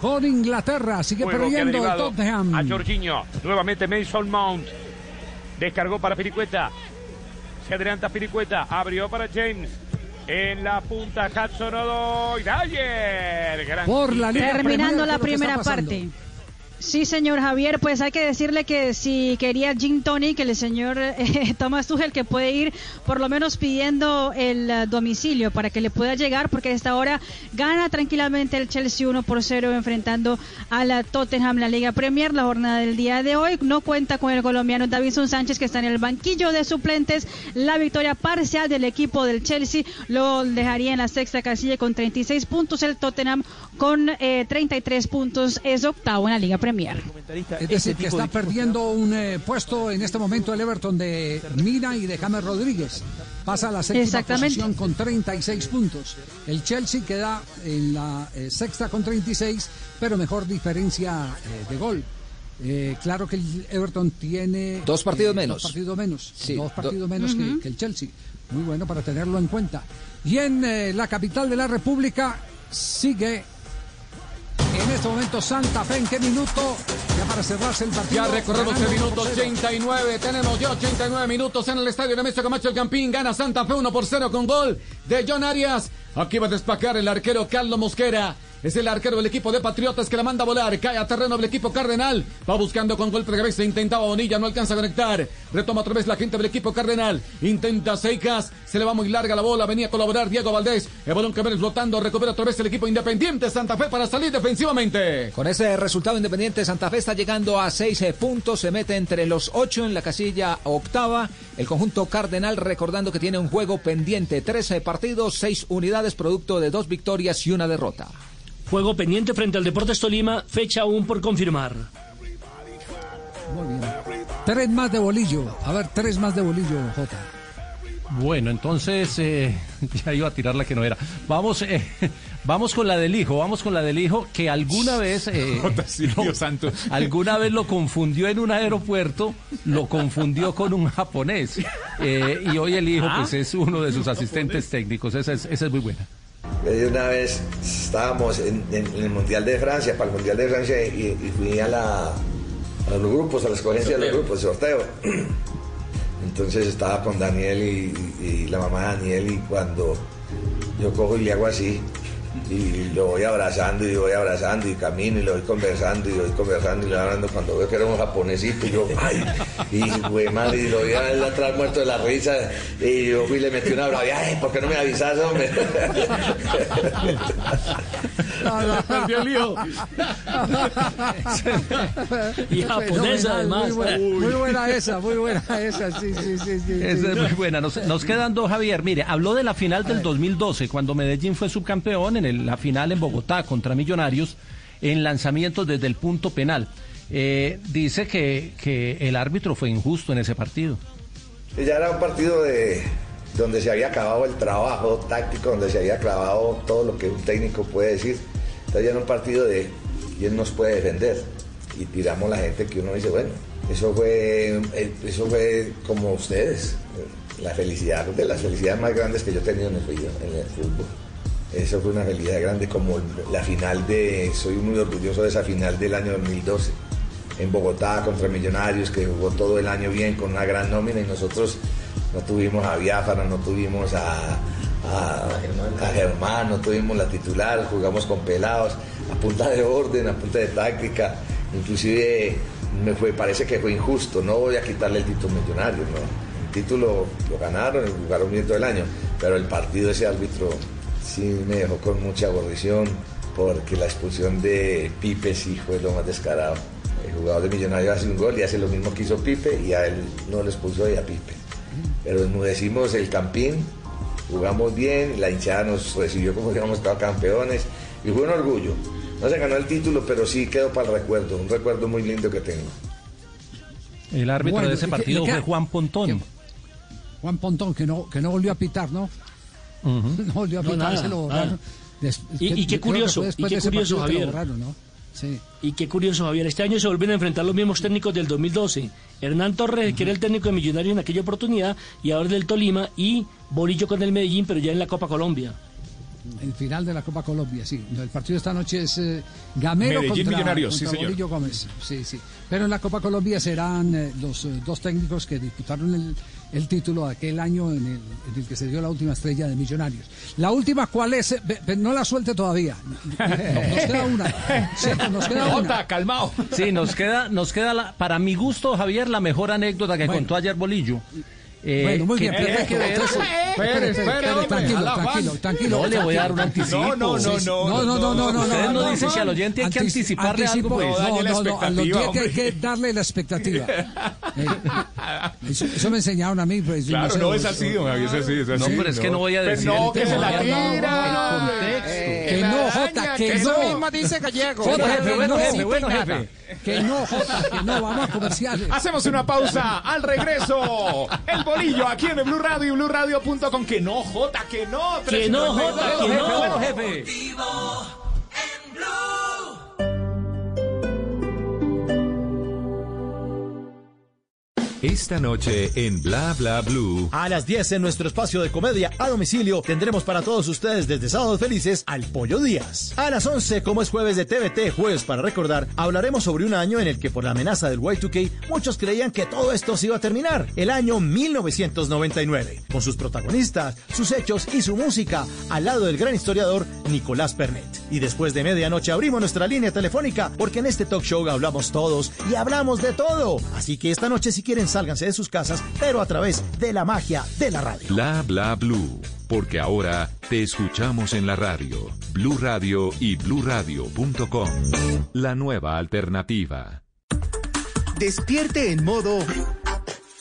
con Inglaterra. Sigue Juego perdiendo el Tottenham. A Jorginho. Nuevamente Mason Mount. Descargó para Piricueta. Se adelanta Piricueta. Abrió para James. En la punta Hudson Odoi. Dyer. Gran Por la Liga Terminando la ¿qué es lo que primera parte. Sí, señor Javier, pues hay que decirle que si quería Gin Tonic, el señor eh, Thomas Tuchel que puede ir por lo menos pidiendo el eh, domicilio para que le pueda llegar, porque a esta hora gana tranquilamente el Chelsea 1 por 0 enfrentando a la Tottenham, la Liga Premier, la jornada del día de hoy. No cuenta con el colombiano Davinson Sánchez que está en el banquillo de suplentes. La victoria parcial del equipo del Chelsea lo dejaría en la sexta casilla con 36 puntos. El Tottenham con eh, 33 puntos es octavo en la Liga Premier. Es decir, que está perdiendo un eh, puesto en este momento el Everton de Mina y de James Rodríguez. Pasa a la séptima Exactamente. posición con 36 puntos. El Chelsea queda en la eh, sexta con 36, pero mejor diferencia eh, de gol. Eh, claro que el Everton tiene Dos partidos eh, menos. Dos partidos menos. Sí, dos do- partidos menos que- el Chelsea. Muy bueno para tenerlo en cuenta. Y en eh, la capital de la República sigue en este momento Santa Fe. ¿En qué minuto? Ya para cerrarse el partido. Ya recorremos el minuto uno por cero. 89. Tenemos ya 89 minutos en el estadio Nemesio Camacho el Campín. Gana Santa Fe 1 por 0 con gol de John Arias. Aquí va a despacar el arquero Carlos Mosquera. Es el arquero del equipo de Patriotas que la manda a volar. Cae a terreno del equipo Cardenal. Va buscando con golpe de cabeza. Intentaba Bonilla. No alcanza a conectar. Retoma otra vez la gente del equipo Cardenal. Intenta Seicas. Se le va muy larga la bola. Venía a colaborar Diego Valdés. El balón que viene flotando. Recupera otra vez el equipo Independiente Santa Fe para salir defensivamente. Con ese resultado Independiente Santa Fe está llegando a seis eh, puntos, se mete entre los ocho en la casilla octava. El conjunto Cardenal recordando que tiene un juego pendiente, 13 partidos, seis unidades, producto de dos victorias y una derrota. Juego pendiente frente al Deportes Tolima, fecha aún por confirmar. Muy bien. Tres más de bolillo. A ver, tres más de bolillo, Jota. Bueno, entonces eh, ya iba a tirar la que no era. Vamos, eh, vamos con la del hijo, vamos con la del hijo que alguna vez, eh, lo- santo. alguna vez lo confundió en un aeropuerto, lo confundió con un japonés Eh, y hoy el hijo pues es uno de sus asistentes técnicos. Esa es, esa es muy buena. Una vez estábamos en, en- en el Mundial de Francia, para el Mundial de Francia, y, y fui a, la, a los grupos, a la escogencia de los grupos, sorteo. Entonces estaba con Daniel y, y- y la mamá de Daniel, y cuando yo cojo y le hago así, y lo voy abrazando, y voy abrazando, y camino, y lo voy conversando, y lo voy conversando, y le voy hablando, cuando veo que era un japonesito, y yo, ay, Y, güey, madre, y lo vi a él atrás muerto de la risa. Y yo fui y le metí una brava. Ay, ¿por qué no me avisas, hombre? Perdió el lío. Y japonesa, además. Muy buena, muy buena esa, muy buena esa, sí, sí, sí. sí, Esa sí. es muy buena. Nos, nos quedan dos, Javier. Mire, habló de la final del 2012, cuando Medellín fue subcampeón en el- la final en Bogotá contra Millonarios, en lanzamientos desde el punto penal. Eh, dice que, que el árbitro fue injusto en ese partido. Ya era un partido de donde se había acabado el trabajo táctico, donde se había acabado todo lo que un técnico puede decir. Entonces ya era un partido de quién nos puede defender. Y tiramos la gente que uno dice, bueno, eso fue, eh, eso fue como ustedes, la felicidad, de las felicidades más grandes que yo he tenido en el fútbol. Eso fue una felicidad grande como la final de, soy muy orgulloso de esa final del año 2012 en Bogotá contra Millonarios, que jugó todo el año bien con una gran nómina y nosotros no tuvimos a Biafara, no tuvimos a, Germán, no tuvimos la titular, jugamos con pelados, a punta de orden, a punta de táctica, inclusive me fue, parece que fue injusto, no voy a quitarle el título a Millonarios, no. El título lo ganaron y jugaron bien todo el año, pero el partido ese árbitro sí me dejó con mucha aborrición porque la expulsión de Pipe sí fue lo más descarado. El jugador de Millonarios hace un gol y hace lo mismo que hizo Pipe y a él no lo expulsó y a Pipe. Pero enmudecimos el campín, jugamos bien, la hinchada nos recibió como si hubiéramos estado campeones y fue un orgullo. No se ganó el título, pero sí quedó para el recuerdo, un recuerdo muy lindo que tengo. El árbitro Bueno, de ese ¿y qué- partido fue Juan Pontón. Juan Pontón, que no, que no volvió a pitar, ¿no? No volvió a No, pitar, nada, se lo borraron. Des- Y- qué que curioso, y qué curioso, Javier. borraron, ¿no? Sí. Y qué curioso, Javier. Este año se vuelven a enfrentar los mismos técnicos del 2012. Hernán Torres, que era el técnico de Millonarios en aquella oportunidad, y ahora del Tolima, y Bolillo con el Medellín, pero ya en la Copa Colombia. El final de la Copa Colombia, sí. El partido de esta noche es eh, Gamero Medellín contra, Millonarios, sí, contra señor. Bolillo Gómez. Sí, sí. Pero en la Copa Colombia serán eh, los eh, dos técnicos que disputaron el, el título aquel año en el, en el que se dio la última estrella de Millonarios. La última, ¿cuál es? Ve- no la suelte todavía. Nos queda una. Sí, nos queda una. Jota, calmado. Sí, nos queda, nos queda la- para mi gusto, Javier, la mejor anécdota que Bueno. contó ayer Bolillo. Eh, Bueno, muy bien, tiene perfecto. que ver espere, espere, tranquilo, tranquilo, tranquilo. No, le voy a dar un anticipo. No, no, no, no, no, no, no, no, no. Ustedes no no, dicen si al oyente hay que Antici- anticiparle algo, pues. No No, no, no, al oyente hay que darle la expectativa. Eh, eso, eso me enseñaron a mí. Pues, Claro, no o- es así, don Javier, es así, es así. No, pero es que no voy a Pero decir no, el que se la no, tira. Que no, Jota, que Eso no. mismo dice Gallego. Jota, jefe, bueno, no. jefe, bueno, jefe. Que no, Jota, que no, vamos a comerciales. Hacemos una pausa al regreso. El bolillo aquí en el Blue Radio y BlueRadio.com. Que no, Jota, que no. Que no, Jota, que Jefe, no. bueno, jefe. Esta noche en Bla Bla Blue. A las 10 en nuestro espacio de comedia a domicilio tendremos para todos ustedes desde Sábados Felices al Pollo Díaz. A las 11, como es jueves de TVT, jueves para recordar, hablaremos sobre un año en el que por la amenaza del Y2K muchos creían que todo esto se iba a terminar, el año 1999, con sus protagonistas, sus hechos y su música, al lado del gran historiador Nicolás Pernet. Y después de medianoche abrimos nuestra línea telefónica porque en este talk show hablamos todos y hablamos de todo. Así que esta noche si quieren sálganse de sus casas, pero a través de la magia de la radio. Bla Bla Blue. Porque ahora te escuchamos en la radio. Blue Radio y BlueRadio.com. La nueva alternativa. Despierte en modo.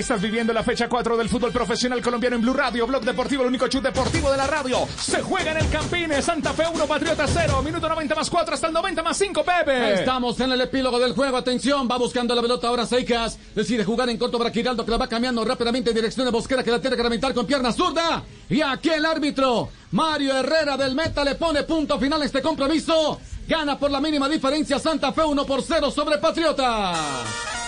Estás viviendo la fecha 4 del fútbol profesional colombiano en Blue Radio, Blog Deportivo, el único chute deportivo de la radio. Se juega en el Campín, Santa Fe 1, Patriota 0, minuto 90 más 4 hasta el 90 más 5, Pepe. Estamos en el epílogo del juego. Atención, va buscando la pelota ahora Seicas. Decide jugar en corto para Giraldo que la va cambiando rápidamente en dirección de Bosquera que la tiene que reventar con pierna zurda. Y aquí el árbitro, Mario Herrera del Meta, le pone punto final a este compromiso. Gana por la mínima diferencia Santa Fe 1 por 0 sobre Patriotas.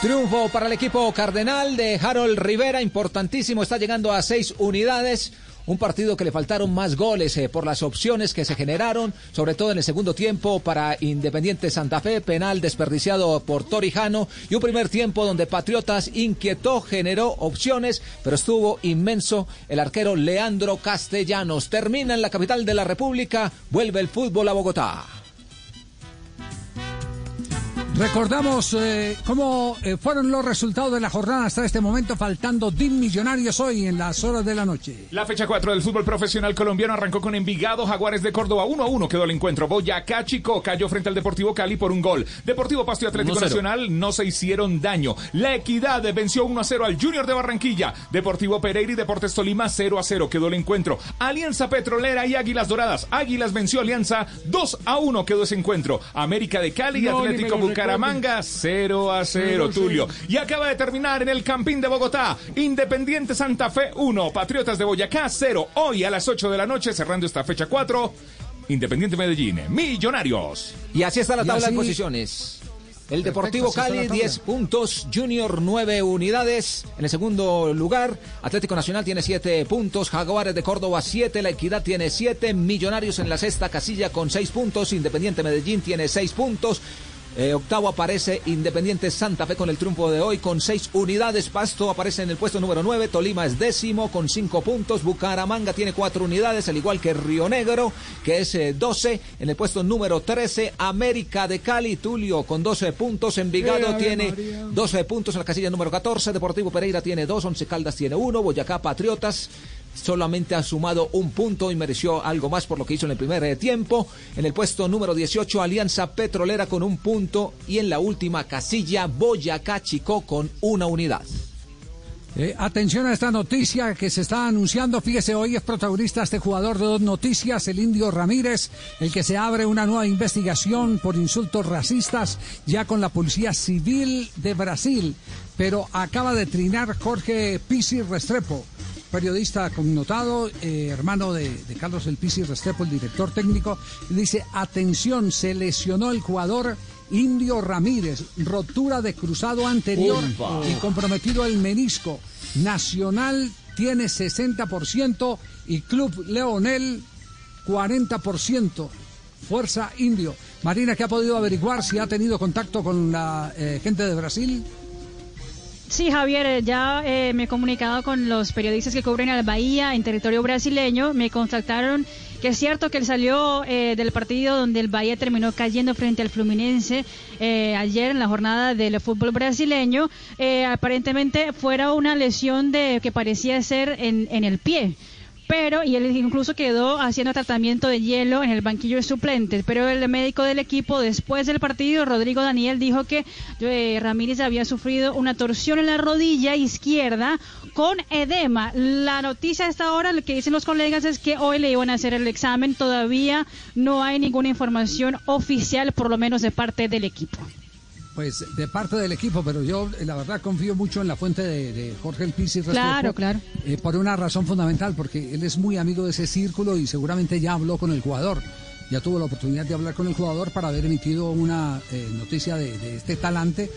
Triunfo para el equipo cardenal de Harold Rivera, importantísimo, está llegando a seis unidades. Un partido que le faltaron más goles eh, por las opciones que se generaron, sobre todo en el segundo tiempo para Independiente Santa Fe, penal desperdiciado por Torijano y un primer tiempo donde Patriotas inquietó, generó opciones, pero estuvo inmenso el arquero Leandro Castellanos. Termina en la capital de la República, vuelve el fútbol a Bogotá. Recordamos eh, cómo eh, fueron los resultados de la jornada hasta este momento, faltando 10 millonarios hoy en las horas de la noche. La fecha 4 del fútbol profesional colombiano arrancó con Envigado, Jaguares de Córdoba 1 a 1 quedó el encuentro. Boyacá Chico cayó frente al Deportivo Cali por un gol. Deportivo Pasto y Atlético 1-0. Nacional no se hicieron daño. La Equidad venció 1 a 0 al Junior de Barranquilla. Deportivo Pereira y Deportes Tolima 0 a 0 quedó el encuentro. Alianza Petrolera y Águilas Doradas. Águilas venció Alianza 2 a 1 quedó ese encuentro. América de Cali y No, Atlético lo Bucaramanga 0 a 0, Cero, Tulio. Y acaba de terminar en el Campín de Bogotá. Independiente Santa Fe 1, Patriotas de Boyacá 0. Hoy a las 8 de la noche, cerrando esta fecha 4, Independiente Medellín, Millonarios. Y así está la tabla así- de posiciones. El Perfecto, Deportivo la Cali, tabla. 10 puntos. Junior, 9 unidades. En el segundo lugar, Atlético Nacional tiene 7 puntos. Jaguares de Córdoba, 7. La Equidad tiene 7. Millonarios en la sexta casilla con 6 puntos. Independiente Medellín tiene 6 puntos. Eh, octavo aparece Independiente Santa Fe con el triunfo de hoy con seis unidades. Pasto aparece en el puesto número 9. Tolima es décimo con cinco puntos. Bucaramanga tiene cuatro unidades, al igual que Río Negro, que es eh, 12. En el puesto número 13, América de Cali, Tulio con 12 puntos. Envigado Eh, tiene María. 12 puntos en la casilla número 14. Deportivo Pereira tiene 2. Once Caldas tiene 1. Boyacá Patriotas solamente ha sumado un punto y mereció algo más por lo que hizo en el primer eh, tiempo. En el puesto número 18, Alianza Petrolera con un punto y en la última casilla, Boyacá Chico con una unidad. Eh, atención a esta noticia que se está anunciando. Fíjese, hoy es protagonista este jugador de dos noticias, el indio Ramírez, el que se abre una nueva investigación por insultos racistas ya con la Policía Civil de Brasil. Pero acaba de trinar Jorge Pisi Restrepo, periodista connotado, eh, hermano de, de Carlos El Pisi Restrepo, el director técnico. dice, atención, se lesionó el jugador. Indio Ramírez, rotura de cruzado anterior y comprometido el menisco. Nacional tiene 60% y Club Leonel 40%. Fuerza Indio. Marina, ¿qué ha podido averiguar si ha tenido contacto con la eh, gente de Brasil? Sí, Javier, eh, ya eh, me he comunicado con los periodistas que cubren al Bahía en territorio brasileño. Me contactaron que es cierto que él salió eh, del partido donde el Bahía terminó cayendo frente al Fluminense eh, ayer en la jornada del fútbol brasileño. Eh, aparentemente fuera una lesión de que parecía ser en, en el pie pero y él incluso quedó haciendo tratamiento de hielo en el banquillo de suplentes, pero el médico del equipo después del partido, Rodrigo Daniel, dijo que eh, Ramírez había sufrido una torsión en la rodilla izquierda con edema. La noticia hasta ahora, lo que dicen los colegas es que hoy le iban a hacer el examen, todavía no hay ninguna información oficial, por lo menos de parte del equipo. Pues de parte del equipo, pero yo la verdad confío mucho en la fuente de, de Jorge El Restrepo, Claro, claro. eh, por una razón fundamental, porque él es muy amigo de ese círculo y seguramente ya habló con el jugador. Ya tuvo la oportunidad de hablar con el jugador para haber emitido una eh, noticia de, de este talante.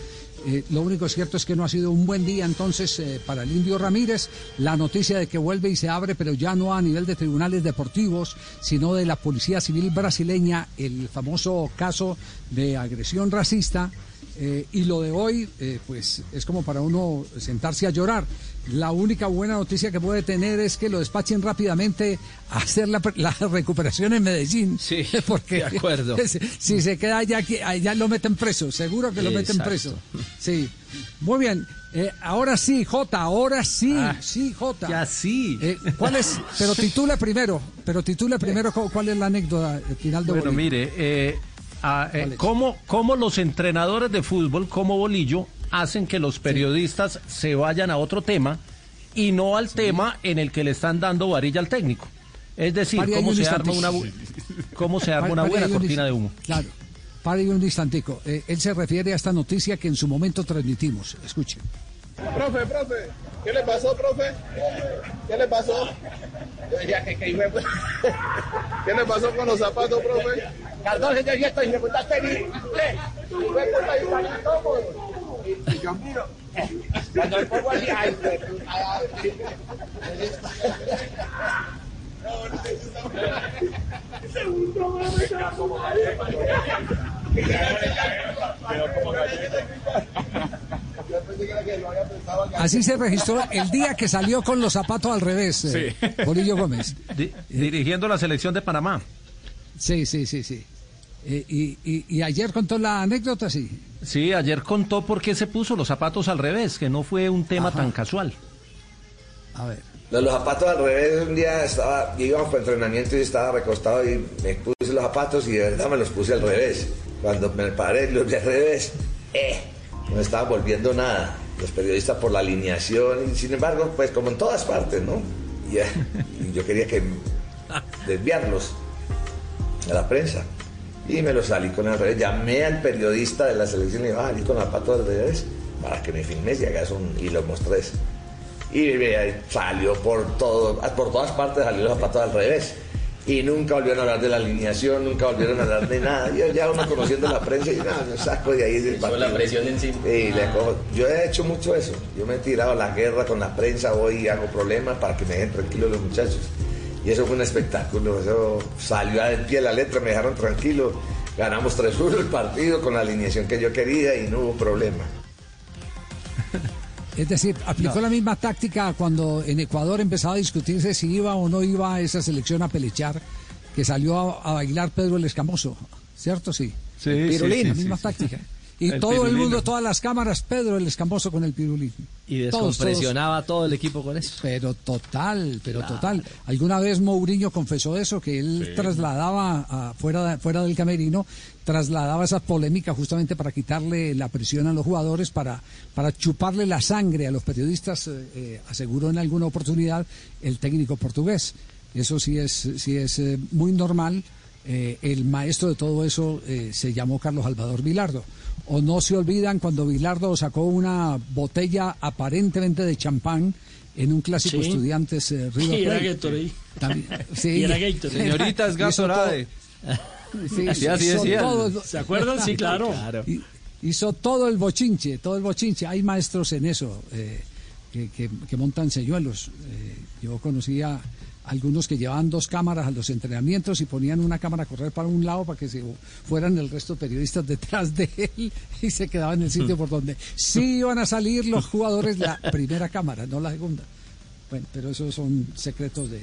Eh, lo único cierto es que no ha sido un buen día entonces para el Indio Ramírez. La noticia de que vuelve y se abre, pero ya no a nivel de tribunales deportivos, sino de la Policía Civil brasileña, el famoso caso de agresión racista. Eh, y lo de hoy, eh, pues es como para uno sentarse a llorar. La única buena noticia que puede tener es que lo despachen rápidamente a hacer la, la recuperación en Medellín. Sí, porque de acuerdo. si, si se queda allá, aquí- allá lo meten preso, seguro que lo meten preso. Sí, muy bien. Eh, ahora sí, Jota, ahora sí, sí, Jota. ya sí. Eh, ¿Cuál es? Pero titula primero, pero titula primero cu- cuál es la anécdota eh, final de Bueno, Bolívar. mire, eh, a- eh, ¿cómo, cómo los entrenadores de fútbol, como Bolillo, hacen que los periodistas se vayan a otro tema y no al tema en el que le están dando varilla al técnico? Es decir, cómo se, arma una, cómo se arma una buena un cortina de humo. Claro. Pare un instantico. Eh, él se refiere a esta noticia que en su momento transmitimos. Escuche. Profe, profe, ¿qué le pasó, profe? ¿Qué le pasó? Yo diría que, que ¿Qué le pasó con los zapatos, profe? Las 12 de esto y me puta. Eh, y me puta y tan incómodo. Y, y yo miro. eh, Cuando me pongo así, ay, me puta, ay, Segundo, mami, como Así se registró el día que salió con los zapatos al revés, eh, Bolillo Gómez. Di- dirigiendo la selección de Panamá. Sí, sí, sí, sí. Eh, y, y- y ayer contó la anécdota, sí. Sí, ayer contó por qué se puso los zapatos al revés, que no fue un tema tan casual. A ver. Los, los zapatos al revés, un día estaba, yo íbamos para entrenamiento y estaba recostado y me puse los zapatos y de verdad me los puse al revés. Cuando me paré los vi al revés, eh, no estaba volviendo nada. Los periodistas por la alineación y sin embargo, pues como en todas partes, ¿no? Y, yo quería que desviarlos a la prensa. Y me los salí con el revés. Llamé al periodista de la selección y le dije, ah, con los zapatos al revés para que me filmes y hagas un... y lo mostres. Y salió por todo, por todas partes salió los zapatos al revés. Y nunca volvieron a hablar de la alineación, nunca volvieron a hablar de nada. Yo ya uno conociendo la prensa y nada, me saco de ahí del Con la presión encima. Y le cojo- Yo he hecho mucho eso. Yo me he tirado a la guerra con la prensa, voy y hago problemas para que me dejen tranquilos los muchachos. Y eso fue un espectáculo. Eso salió al pie de la letra, me dejaron tranquilo. Ganamos 3-1 el partido con la alineación que yo quería y no hubo problema. Es decir, aplicó No. la misma táctica cuando en Ecuador empezaba a discutirse si iba o no iba a esa selección a pelechar, que salió a, a bailar Pedro el Escamoso, ¿cierto? Sí. Sí, El pirulín, sí, la misma sí. táctica. Y El todo el mundo, todas las cámaras, Pedro el Escamoso con el pirulín. Y Todos, descompresionaba a todo el equipo con eso. Pero total, pero total. Alguna vez Mourinho confesó eso, que él Sí. trasladaba a- fuera, fuera del camerino, trasladaba esas polémicas justamente para quitarle la presión a los jugadores, para, para chuparle la sangre a los periodistas, eh, eh, aseguró en alguna oportunidad el técnico portugués. Eso sí es, sí es eh, muy normal. Eh, el maestro de todo eso eh, se llamó Carlos Salvador Vilardo. O no se olvidan cuando Vilardo sacó una botella aparentemente de champán en un clásico Sí. estudiantes eh, River Y era Plate. Gatorade. También, sí. Y era Gatorade. Señorita, es Hizo Gatorade. Sí, Así, así decían. ¿Se acuerdan? Sí, claro. Hizo todo el bochinche, todo el bochinche. Hay maestros en eso eh, que, que- que montan señuelos. Eh, yo conocía algunos que llevaban dos cámaras a los entrenamientos y ponían una cámara a correr para un lado para que se fueran el resto de periodistas detrás de él y se quedaba en el sitio por donde sí iban a salir los jugadores la primera cámara, no la segunda. Bueno, pero esos son secretos de,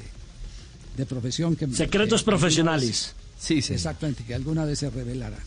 de profesión que Secretos que alguna profesionales. vez- Exactamente, que alguna vez se revelará.